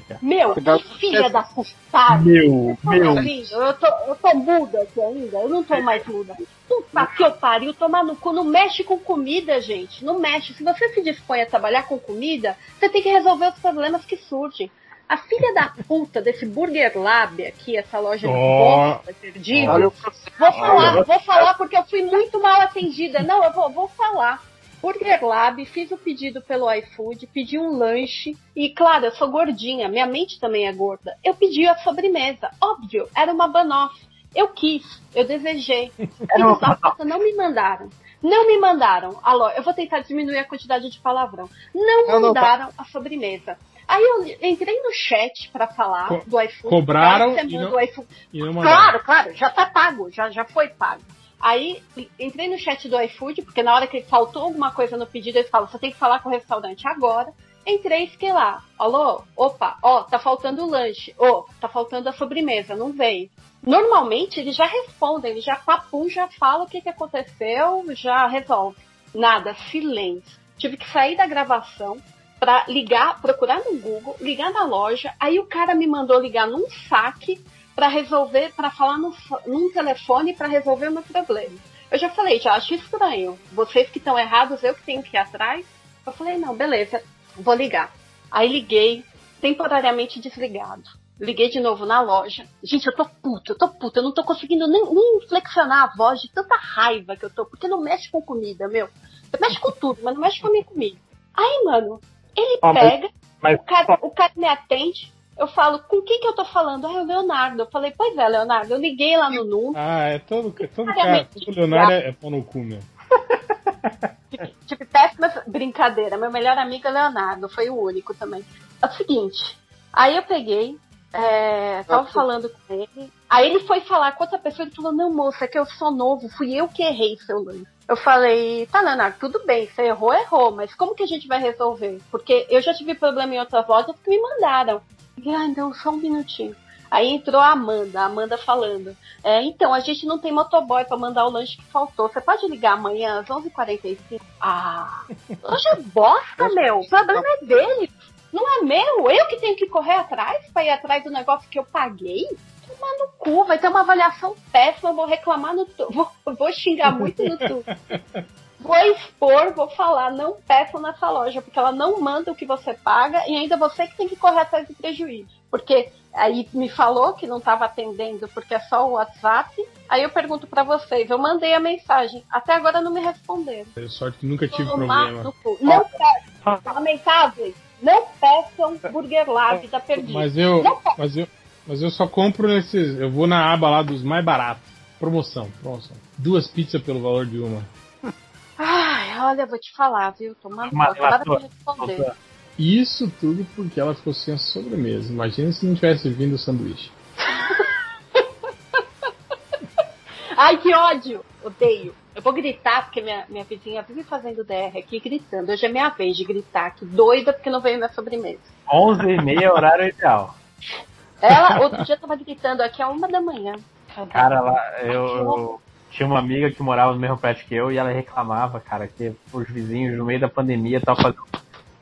Quer. Meu, Cuidado. que filha da putada. Meu, Tô ouvindo? Eu tô, eu tô muda aqui ainda, eu não tô mais muda. Puta que eu pariu, tomar no cu, não mexe com comida, gente. Não mexe. Se você se dispõe a trabalhar com comida, você tem que resolver os problemas que surgem. A filha da puta desse Burger Lab aqui, essa loja de bosta perdida. Vou falar, vou falar porque eu fui muito mal atendida. Não, eu vou, vou falar. Burger Lab, fiz o pedido pelo iFood, pedi um lanche e, claro, eu sou gordinha, minha mente também é gorda. Eu pedi a sobremesa, óbvio, era uma banoff. Eu quis, eu desejei. Filhos da puta não me mandaram. Não me mandaram. Alô, eu vou tentar diminuir a quantidade de palavrão. Não Não, não, tá. mandaram a sobremesa. Aí eu entrei no chat pra falar Co- do iFood. cobraram e você não- manda o iFood. E não. Claro, claro, já tá pago, já, já foi pago. Aí entrei no chat do iFood, porque na hora que faltou alguma coisa no pedido, eles falam, você tem que falar com o restaurante agora. Entrei e fiquei lá. Alô? Opa, ó, tá faltando o lanche. Ô, tá faltando a sobremesa, não veio. Normalmente eles já respondem, eles já papum, já falam o que, que aconteceu, já resolve. Nada, silêncio. Tive que sair da gravação, pra ligar, procurar no Google, ligar na loja. Aí o cara me mandou ligar num saque para resolver, para falar no, num telefone para resolver o meu problema. Eu já falei, já acho estranho. Vocês que estão errados, eu que tenho que ir atrás. Eu falei, não, beleza, vou ligar. Aí liguei, temporariamente desligado. Liguei de novo na loja. Gente, eu tô puta, eu tô puta. Eu não tô conseguindo nem, nem flexionar a voz de tanta raiva que eu tô. Porque não mexe com comida, meu. Mexe com tudo, mas não mexe com a minha comida. Aí, mano, ele mas- pega, mas- o, cara, o cara me atende. Eu falo, com quem que eu tô falando? Ah, é o Leonardo. Eu falei, pois é, Leonardo. Eu liguei lá no número. Ah, é todo, é todo cara. Todo Leonardo é, é pau no cu, meu. Tipo, péssima brincadeira. Meu melhor amigo é Leonardo, foi o único também. É o seguinte, aí eu peguei, é, tava falando com ele, aí ele foi falar com outra pessoa, ele falou, não, moça, é que eu sou novo, fui eu que errei seu lance. Eu falei, tá, Leonardo, tudo bem, você errou, errou, mas como que a gente vai resolver? Porque eu já tive problema em outras lojas que me mandaram. E, ah, então, só um minutinho. Aí entrou a Amanda, a Amanda falando. É, então, a gente não tem motoboy pra mandar o lanche que faltou. Você pode ligar amanhã às 11h45? Ah, hoje é bosta, meu. O problema é dele. Não é meu. Eu que tenho que correr atrás pra ir atrás do negócio que eu paguei? Tomar no cu, vai ter uma avaliação péssima. eu Vou reclamar no. tu- Vou, vou xingar muito no Twitter. Vou expor, vou falar, não peçam nessa loja, porque ela não manda o que você paga e ainda você que tem que correr atrás do prejuízo. Porque aí me falou que não estava atendendo porque é só o WhatsApp. Aí eu pergunto pra vocês, eu mandei a mensagem, até agora não me responderam. É sorte que nunca tive problema. Não peçam, lamentáveis, não peçam Burger Lab, tá perdido. Mas eu, mas eu, mas eu só compro nesses. Eu vou na aba lá dos mais baratos. Promoção, promoção. Duas pizzas pelo valor de uma. Ai, olha, vou te falar, viu? De Lator, responder. Isso tudo porque ela ficou sem a sobremesa. Imagina se não tivesse vindo o sanduíche. Ai, que ódio! Odeio. Eu vou gritar, porque minha, minha vizinha vive fazendo DR aqui gritando. Hoje é minha vez de gritar aqui, doida porque não veio minha sobremesa. 11 e meia é horário ideal. Ela, outro dia, tava gritando aqui a uma da manhã. Cara, lá, eu, eu tinha uma amiga que morava no mesmo prédio que eu e ela reclamava, cara, que os vizinhos no meio da pandemia estavam fazendo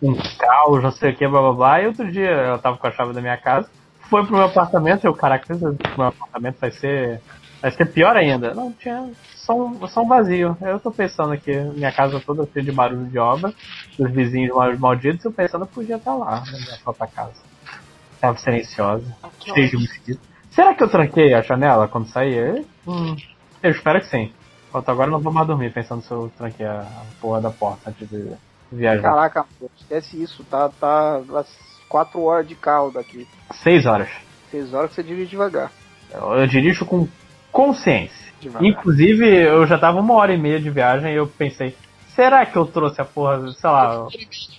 um caos, não sei o que, blá blá blá. E outro dia ela tava com a chave da minha casa, foi pro meu apartamento, eu, caraca, esse meu apartamento vai ser. Vai ser pior ainda. Não, tinha só um, só um vazio. Eu tô pensando aqui, minha casa toda cheia de barulho de obra, os vizinhos mal- malditos, eu pensando que podia estar lá na minha própria casa. Tava silenciosa. Que Cheio de mosquito. Será que eu tranquei a janela quando saí? Hum, eu espero que sim. Falta agora eu não vou mais dormir pensando se eu tranquei a porra da porta antes de viajar. Caraca, pô, esquece isso, tá, tá às 4 horas de carro daqui. Seis horas. 6 horas que você dirige devagar. Eu, eu dirijo com consciência. Devagar. Inclusive, eu já tava uma hora e meia de viagem e eu pensei, será que eu trouxe a porra, sei lá.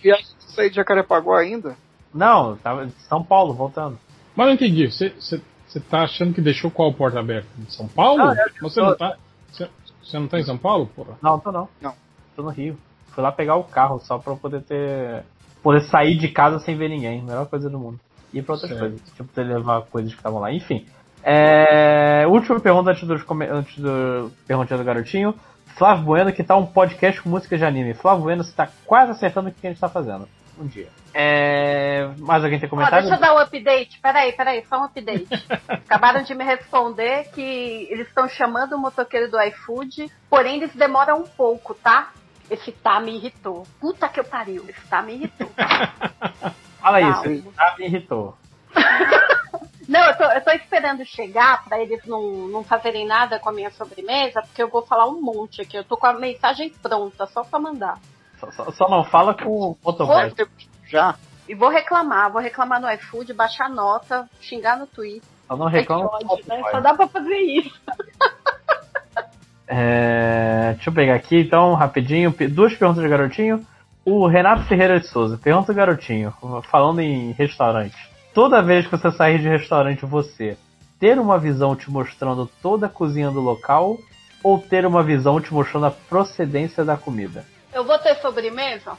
Viagem de sair de Jacarepaguá ainda? Não, eu tava de São Paulo voltando. Mas não entendi. Você- Você você tá achando que deixou qual porta aberta? São Paulo? Ah, eu você tô- não tá. Você, você não tá em São Paulo, porra? Não, tô não. Não. Tô no Rio. Fui lá pegar o carro só pra eu poder ter. poder sair de casa sem ver ninguém. Melhor coisa do mundo. E ir pra outras Certo. coisas. Tipo, poder levar coisas que estavam lá. Enfim. É... Última pergunta antes, dos, come- antes do perguntinha do garotinho. Flávio Bueno, que tá um podcast com música de anime. Flávio Bueno, você tá quase acertando o que a gente tá fazendo. Um dia. É... Mais alguém tem comentário? deixa eu dar um update. Peraí, peraí, só um update. Acabaram de me responder que eles estão chamando o motoqueiro do iFood, porém eles demoram um pouco, tá? Esse tá me irritou. Puta que eu pariu. Esse tá me irritou. Fala Não. isso, isso tá, me irritou. Não, eu tô, eu tô esperando chegar pra eles não, não fazerem nada com a minha sobremesa, porque eu vou falar um monte aqui. Eu tô com a mensagem pronta, só pra mandar. Só, só- só não fala com o motoboy. Já. E vou reclamar, vou reclamar no iFood, baixar nota, xingar no Twitter. Só não reclama o ódio, né? Só dá pra fazer isso. É, deixa eu pegar aqui então, rapidinho. Duas perguntas do garotinho. O Renato Ferreira de Souza pergunta garotinho, falando em restaurante. Toda vez que você sair de restaurante, você ter uma visão te mostrando toda a cozinha do local ou ter uma visão te mostrando a procedência da comida? Eu vou ter sobremesa?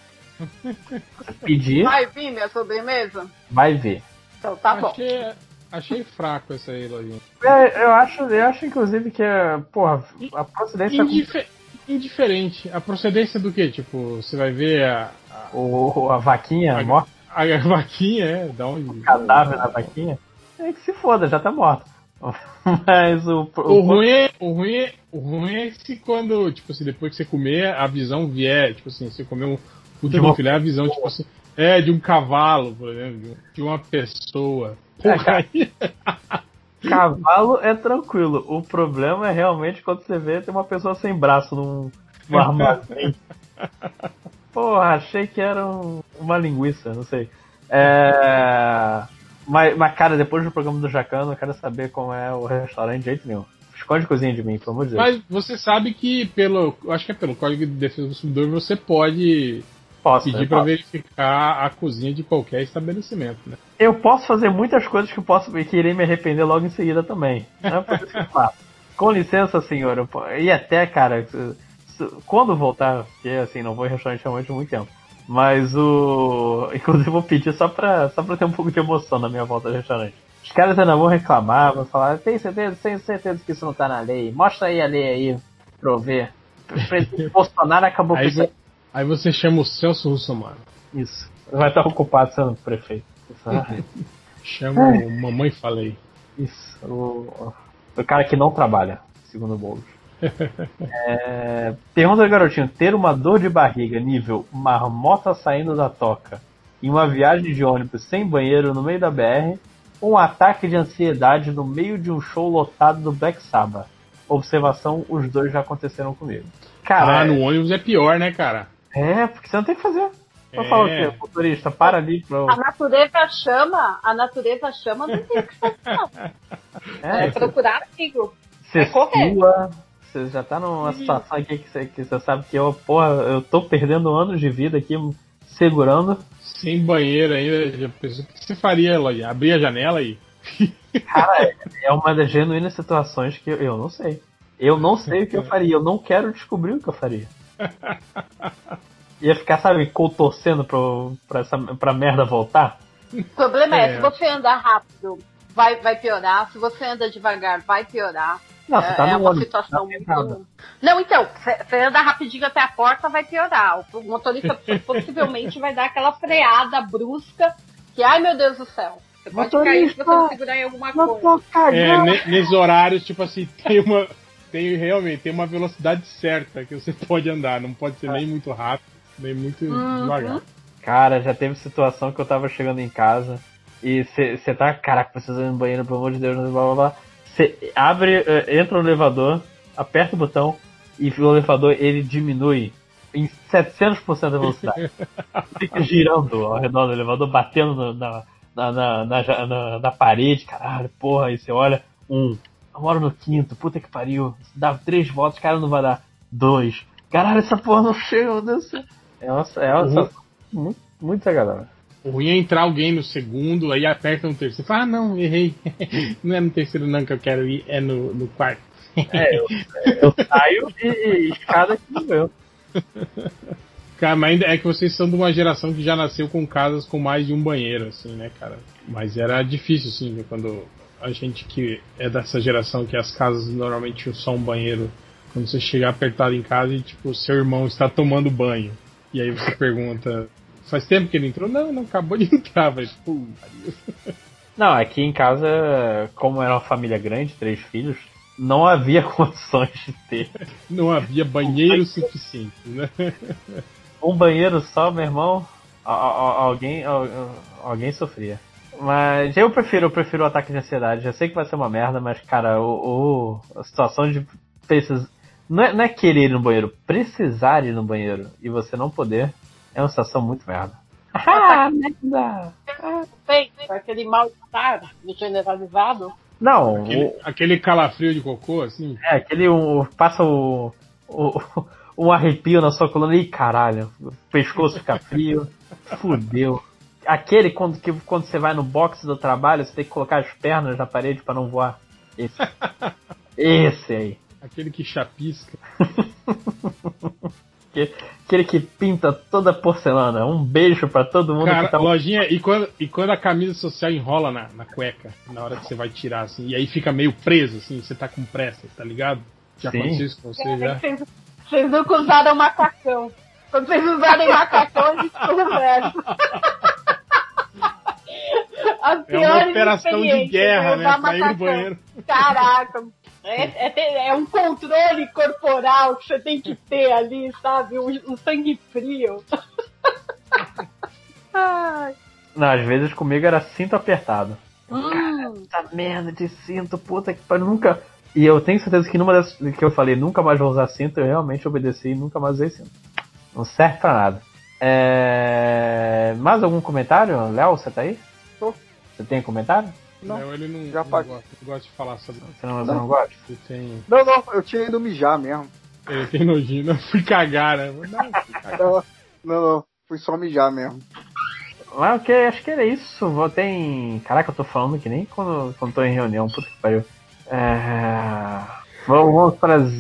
Pedir, Vai vir minha sobremesa? vai ver. Então tá bom. achei, achei fraco essa aí, Lojinha. É, eu acho, eu acho inclusive que é, porra, a procedência. Indife- indiferente. A procedência do que? Tipo, você vai ver a, O, a vaquinha A- morta, A, a vaquinha, é, dá um. o cadáver da vaquinha, é que se foda, já tá morta. Mas o. O ruim, é, o, ruim é, o ruim é se quando, tipo assim, depois que você comer, a visão vier, tipo assim, você comer um puta De uma- filé, a visão, tipo assim, é, de um cavalo, por exemplo, de um- uma pessoa. É, Porra, aí, Cavalo é tranquilo. O problema é realmente quando você vê tem uma pessoa sem braço num, num armazém. Porra, achei que era um- uma linguiça, não sei. É... Mas, mas, cara, depois do programa do Jacano, eu quero saber como é o restaurante de jeito nenhum. Esconde cozinha de mim, pelo amor de Deus. Mas você sabe que pelo. Acho que é pelo Código de Defesa do Consumidor você pode posso, pedir para verificar a cozinha de qualquer estabelecimento, né? eu posso fazer muitas coisas que eu posso que irei me arrepender logo em seguida também. Não é por isso que eu faço. Com licença, senhor. E até, cara, quando voltar, porque assim, não vou em restaurante realmente há muito tempo. Mas o. Inclusive vou pedir só pra, só pra ter um pouco de emoção na minha volta ao restaurante. Os caras ainda vão reclamar, vão falar, tem certeza, tem certeza que isso não tá na lei. Mostra aí a lei aí pra eu ver. O presidente Bolsonaro acabou com isso. Aí você chama o Celso Russomano. Isso. Vai estar ocupado sendo prefeito. Chama o Mamãe Falei. Isso. O, o cara que não trabalha, segundo o Boulos. É, pergunta do garotinho: ter uma dor de barriga nível marmota saindo da toca em uma viagem de ônibus sem banheiro no meio da BR ou um ataque de ansiedade no meio de um show lotado do Black Sabbath? Observação: os dois já aconteceram comigo. Cara, ah, no ônibus é pior, né, cara? É, porque você não tem que fazer. Só É. fala o quê? Motorista, para ali. Pra... A natureza chama, a natureza chama, não tem o que fazer, não. É, É, procurar amigo. Você É sua, você já tá numa situação aqui que você, que você sabe que eu, porra, eu tô perdendo anos de vida aqui segurando. Sem banheiro ainda, já pensou o que você faria, Eloy? Abrir a janela e. Cara, é uma das genuínas situações que eu, eu não sei. Eu não sei o que eu faria, eu não quero descobrir o que eu faria. Ia ficar, sabe, contorcendo pro, pra, essa, pra merda voltar? O problema é, É. se você andar rápido, vai, vai piorar. Se você anda devagar, vai piorar. Não, você é, tá é no uma ônibus, situação não tem muito. Não, então, você anda rapidinho até a porta, vai piorar. O motorista possivelmente vai dar aquela freada brusca que, ai meu Deus do céu, você pode cair se você não segurar em alguma coisa. É, nesses horários, tipo assim, tem uma. Tem realmente tem uma velocidade certa que você pode andar. Não pode ser nem muito rápido, nem muito Uhum. devagar. Cara, já teve situação que eu tava chegando em casa e você tá, caraca, precisando ir no banheiro, pelo amor de Deus, blá blá blá. Você abre, eh, entra no elevador, aperta o botão e o elevador ele diminui em 700% da velocidade. Fica girando ao redor do elevador, batendo na, na, na, na, ja- na- na parede, caralho, porra, aí você olha, um, eu moro no quinto, puta que pariu, dá três voltas, cara, não vai dar. Dois, caralho, essa porra não chega, meu Deus do céu. É uma, é uma Uhum. muito, muito desagradável. O ruim é entrar alguém no segundo, aí aperta no terceiro. Você fala, ah, não, errei. não é no terceiro não que eu quero ir, é no, no quarto. É, eu, eu saio e, e escada aqui no meu. Cara, mas ainda é que vocês são de uma geração que já nasceu com casas com mais de um banheiro, assim, né, cara? Mas era difícil, assim, quando a gente que é dessa geração que as casas normalmente tinham só um banheiro. Quando você chegar apertado em casa e, tipo, seu irmão está tomando banho. E aí você pergunta, faz tempo que ele entrou? Não, não, acabou de entrar, velho. Não, aqui em casa, como era uma família grande, três filhos, não havia condições de ter Não havia banheiro suficiente, né? um banheiro só, meu irmão. alguém, alguém sofria. Mas eu prefiro, eu prefiro o ataque de ansiedade. Eu sei que vai ser uma merda, mas cara, o, o- a situação de precis, não é, não é querer ir no banheiro, precisar ir no banheiro e você não poder é uma situação muito merda. Ah, merda! Tem, tem aquele mal-estar generalizado. Não, Aquele, o- aquele calafrio de cocô, assim. é aquele um, passa o, o um arrepio na sua coluna e caralho, o pescoço fica frio, fudeu. Aquele quando, que, quando você vai no box do trabalho, você tem que colocar as pernas na parede para não voar. Esse. Esse aí. Aquele que chapisca. Aquele- que pinta toda a porcelana. Um beijo pra todo mundo Cara, que tá. lojinha, e quando, e quando a camisa social enrola na, na cueca, na hora que você vai tirar, assim, e aí fica meio preso, assim, você tá com pressa, tá ligado? Já Sim. aconteceu isso com você já? Vocês, vocês nunca usaram macacão. Quando vocês usarem macacão, a gente conversa. As É uma operação de guerra, né? Pra ir no macacão. banheiro. Caraca, é, é ter- é um controle corporal que você tem que ter ali, sabe? Um, um sangue frio. Ai. Não, às vezes comigo era cinto apertado. Hum, Essa merda de cinto, puta que pariu, nunca. E eu tenho certeza que numa das que eu falei, nunca mais vou usar cinto, eu realmente obedeci e nunca mais usei cinto. Não serve pra nada. É... Mais algum comentário? Léo, você tá aí? Tô. Você tem comentário? Não, Não, ele não, já não gosta, não gosta de falar sobre Você não, você não gosta? Tem, Não, não, eu tinha ido mijar mesmo. ele tem nojinho. Não, fui cagar, né? Não, fui cagar. Não, não, não, fui só mijar mesmo. Mas ok, acho que era isso. Vou tem. Caraca, eu tô falando que nem quando, quando tô em reunião, puta que pariu. É... Vamos vamos para as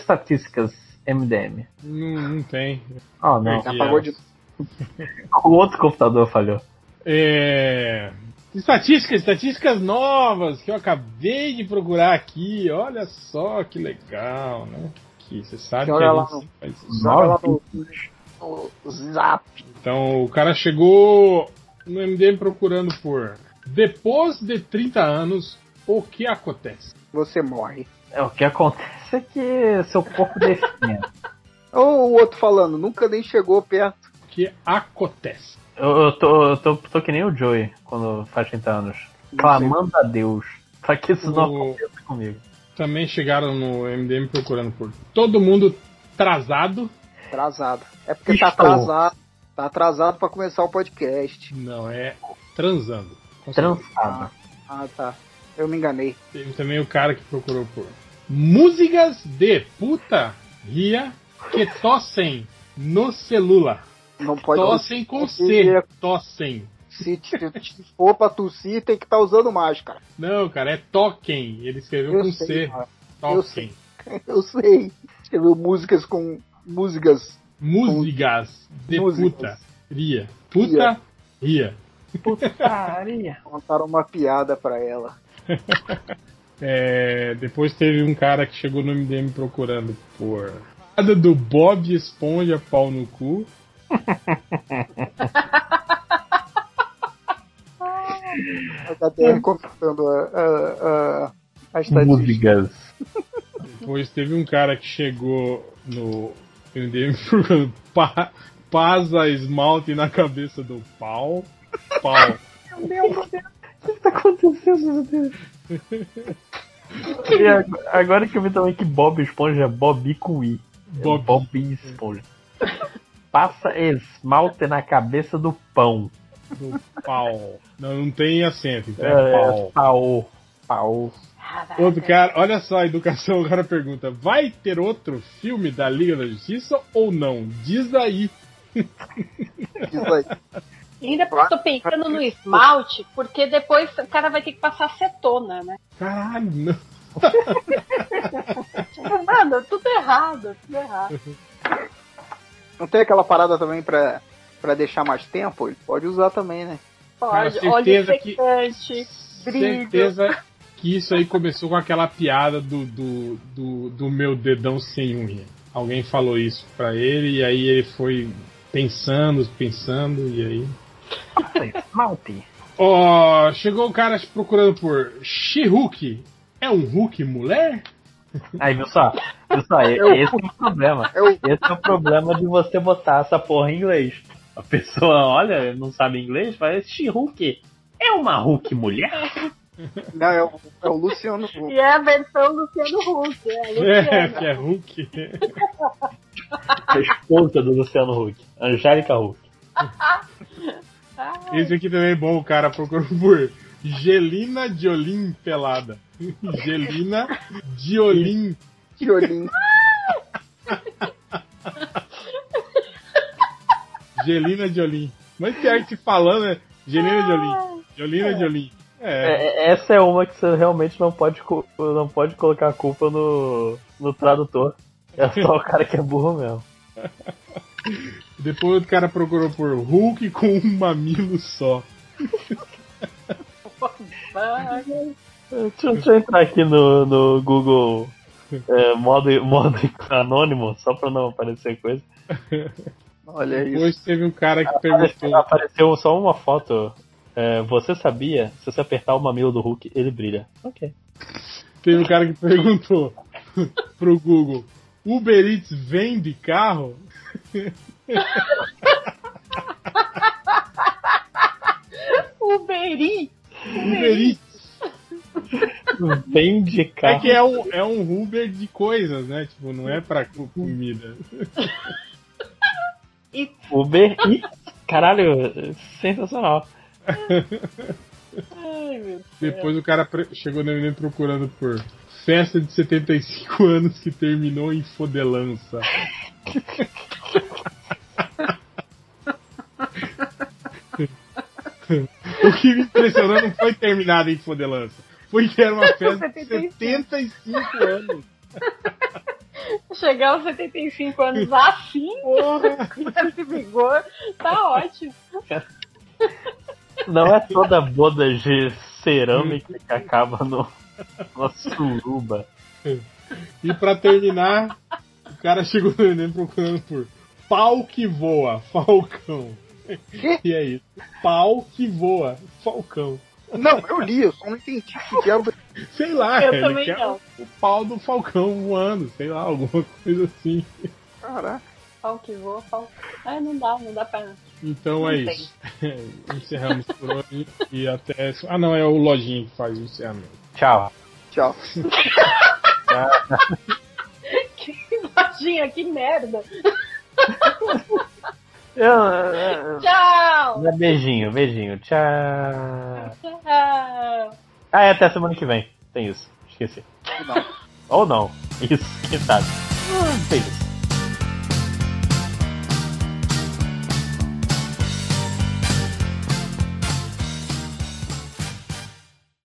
estatísticas MDM. Não, não tem. Oh, não. Apagou de. O outro computador falhou. É... Estatísticas, estatísticas novas que eu acabei de procurar aqui. Olha só que legal, né? Que você sabe que Joga a gente faz lá no, no zap. Então o cara chegou no MDM procurando por depois de 30 anos, o que acontece? Você morre. É, o que acontece é que seu corpo define. Ou o outro falando, nunca nem chegou perto. O que acontece? Eu, eu tô, eu tô, tô que nem o Joey quando faz 30 anos. Clamando a Deus. Pra que isso não O- aconteça comigo. Também chegaram no MDM procurando por todo mundo atrasado. Atrasado. É porque tá Estou. atrasado. Tá atrasado pra começar o podcast. Não, é transando. Transado. Ah, tá. Eu me enganei. Teve também o cara que procurou por músicas de puta ria que tossem no celular. Não pode. Tossem com C. Tossem. Se, se for pra tossir, tem que estar usando máscara. Não, cara, é toquem. Ele escreveu Eu com sei, C. cara. eu Toquem. Eu sei. Escreveu músicas com. Músicas. Músicas de Músicas. puta ria. Puta ria. Putaria. Contaram uma piada pra ela. É, depois teve um cara que chegou no MDM procurando por. Nada do Bob Esponja pau no cu. A HDR comentando a, a, a, a estatística. Músicas. Depois teve um cara que chegou no MDM procurando pa, pasa esmalte na cabeça do pau. Pau. O que tá acontecendo, meu Deus? E ag- agora que eu vi também que Bob Esponja é Bob com I. É Bob. Bob Esponja. Passa esmalte na cabeça do pão. Do pau. Não, não tem acento, então é, É, pau. é pau. Pau. Outro cara, olha só a educação, o cara pergunta: vai ter outro filme da Liga da Justiça ou não? Diz aí. Diz aí. Ainda tô pensando no esmalte, porque depois o cara vai ter que passar acetona, né? Caralho, não. Mano, tudo errado, tudo errado. Não tem aquela parada também pra, pra deixar mais tempo? Ele pode usar também, né? Pode, Cara, óleo certeza que- brilho. Certeza que isso aí começou com aquela piada do, do, do, do meu dedão sem unha. Alguém falou isso pra ele e aí ele foi pensando, pensando e aí. Esmalte. Ó, chegou o cara procurando por She-Hulk. É um Hulk mulher? Aí, viu só? Viu só? Eu- Esse é o problema. É o, Esse é o problema de você botar essa porra em inglês. A pessoa olha, não sabe inglês, faz She-Hulk. É uma Hulk mulher? não, é o, é o Luciano Huck. E é a versão Luciano Huck, é, É, Luciano. que é Hulk. A esposa do Luciano Huck. Angélica Huck. Esse aqui também é bom, o cara procurou por Gelina Diolin pelada. Gelina Diolin. Que olhinho. Gelina Diolin. Mas pior que se falando é Gelina Diolin. Gelina Diolin. É, É, essa é uma que você realmente não pode, não pode colocar a culpa no, no tradutor. É só o cara que é burro mesmo. depois o cara procurou por Hulk com um mamilo só. Deixa, deixa eu entrar aqui no, no Google é, modo, modo anônimo, só pra não aparecer coisa. Olha isso. Depois teve um cara que Apareceu, perguntou. apareceu só uma foto. É, você sabia? Se você apertar o mamilo do Hulk, ele brilha. Ok. Teve um cara que perguntou pro Google: Uber Eats vende carro? Uberi. Uber Eats. Vende É carro. que é um, é um Uber de coisas, né? Tipo, não é pra co- comida. E Uber e. Caralho, sensacional. Ai, meu Deus. Depois o cara chegou na menina procurando por festa de 75 anos que terminou em fodelança. o que me impressionou não foi terminado em fodelança. Foi que era uma festa de 75 anos. Chegar aos 75 anos assim, esse vigor, tá ótimo. Não é toda boda de cerâmica que acaba no, na suruba. E pra terminar, o cara chegou no Enem procurando por pau que voa, falcão. E é isso. Pau que voa, falcão. Não, eu li, eu só não entendi o que era. Sei lá, Eu ele também quer não. o pau do falcão voando, sei lá, alguma coisa assim. Caraca. Pau que voa, pau. Ah, não dá, não dá pra. Então é Não tem. isso. Encerramos por hoje e até. Ah não, é o Lojinha que faz o encerramento. Tchau. Tchau. Que lojinha, que merda. Eu, eu- Tchau! beijinho, beijinho. Tchau. Tchau! Ah, é até semana que vem. Tem isso. Esqueci. Não. Ou não. Isso, quem sabe. Hum, Beijos.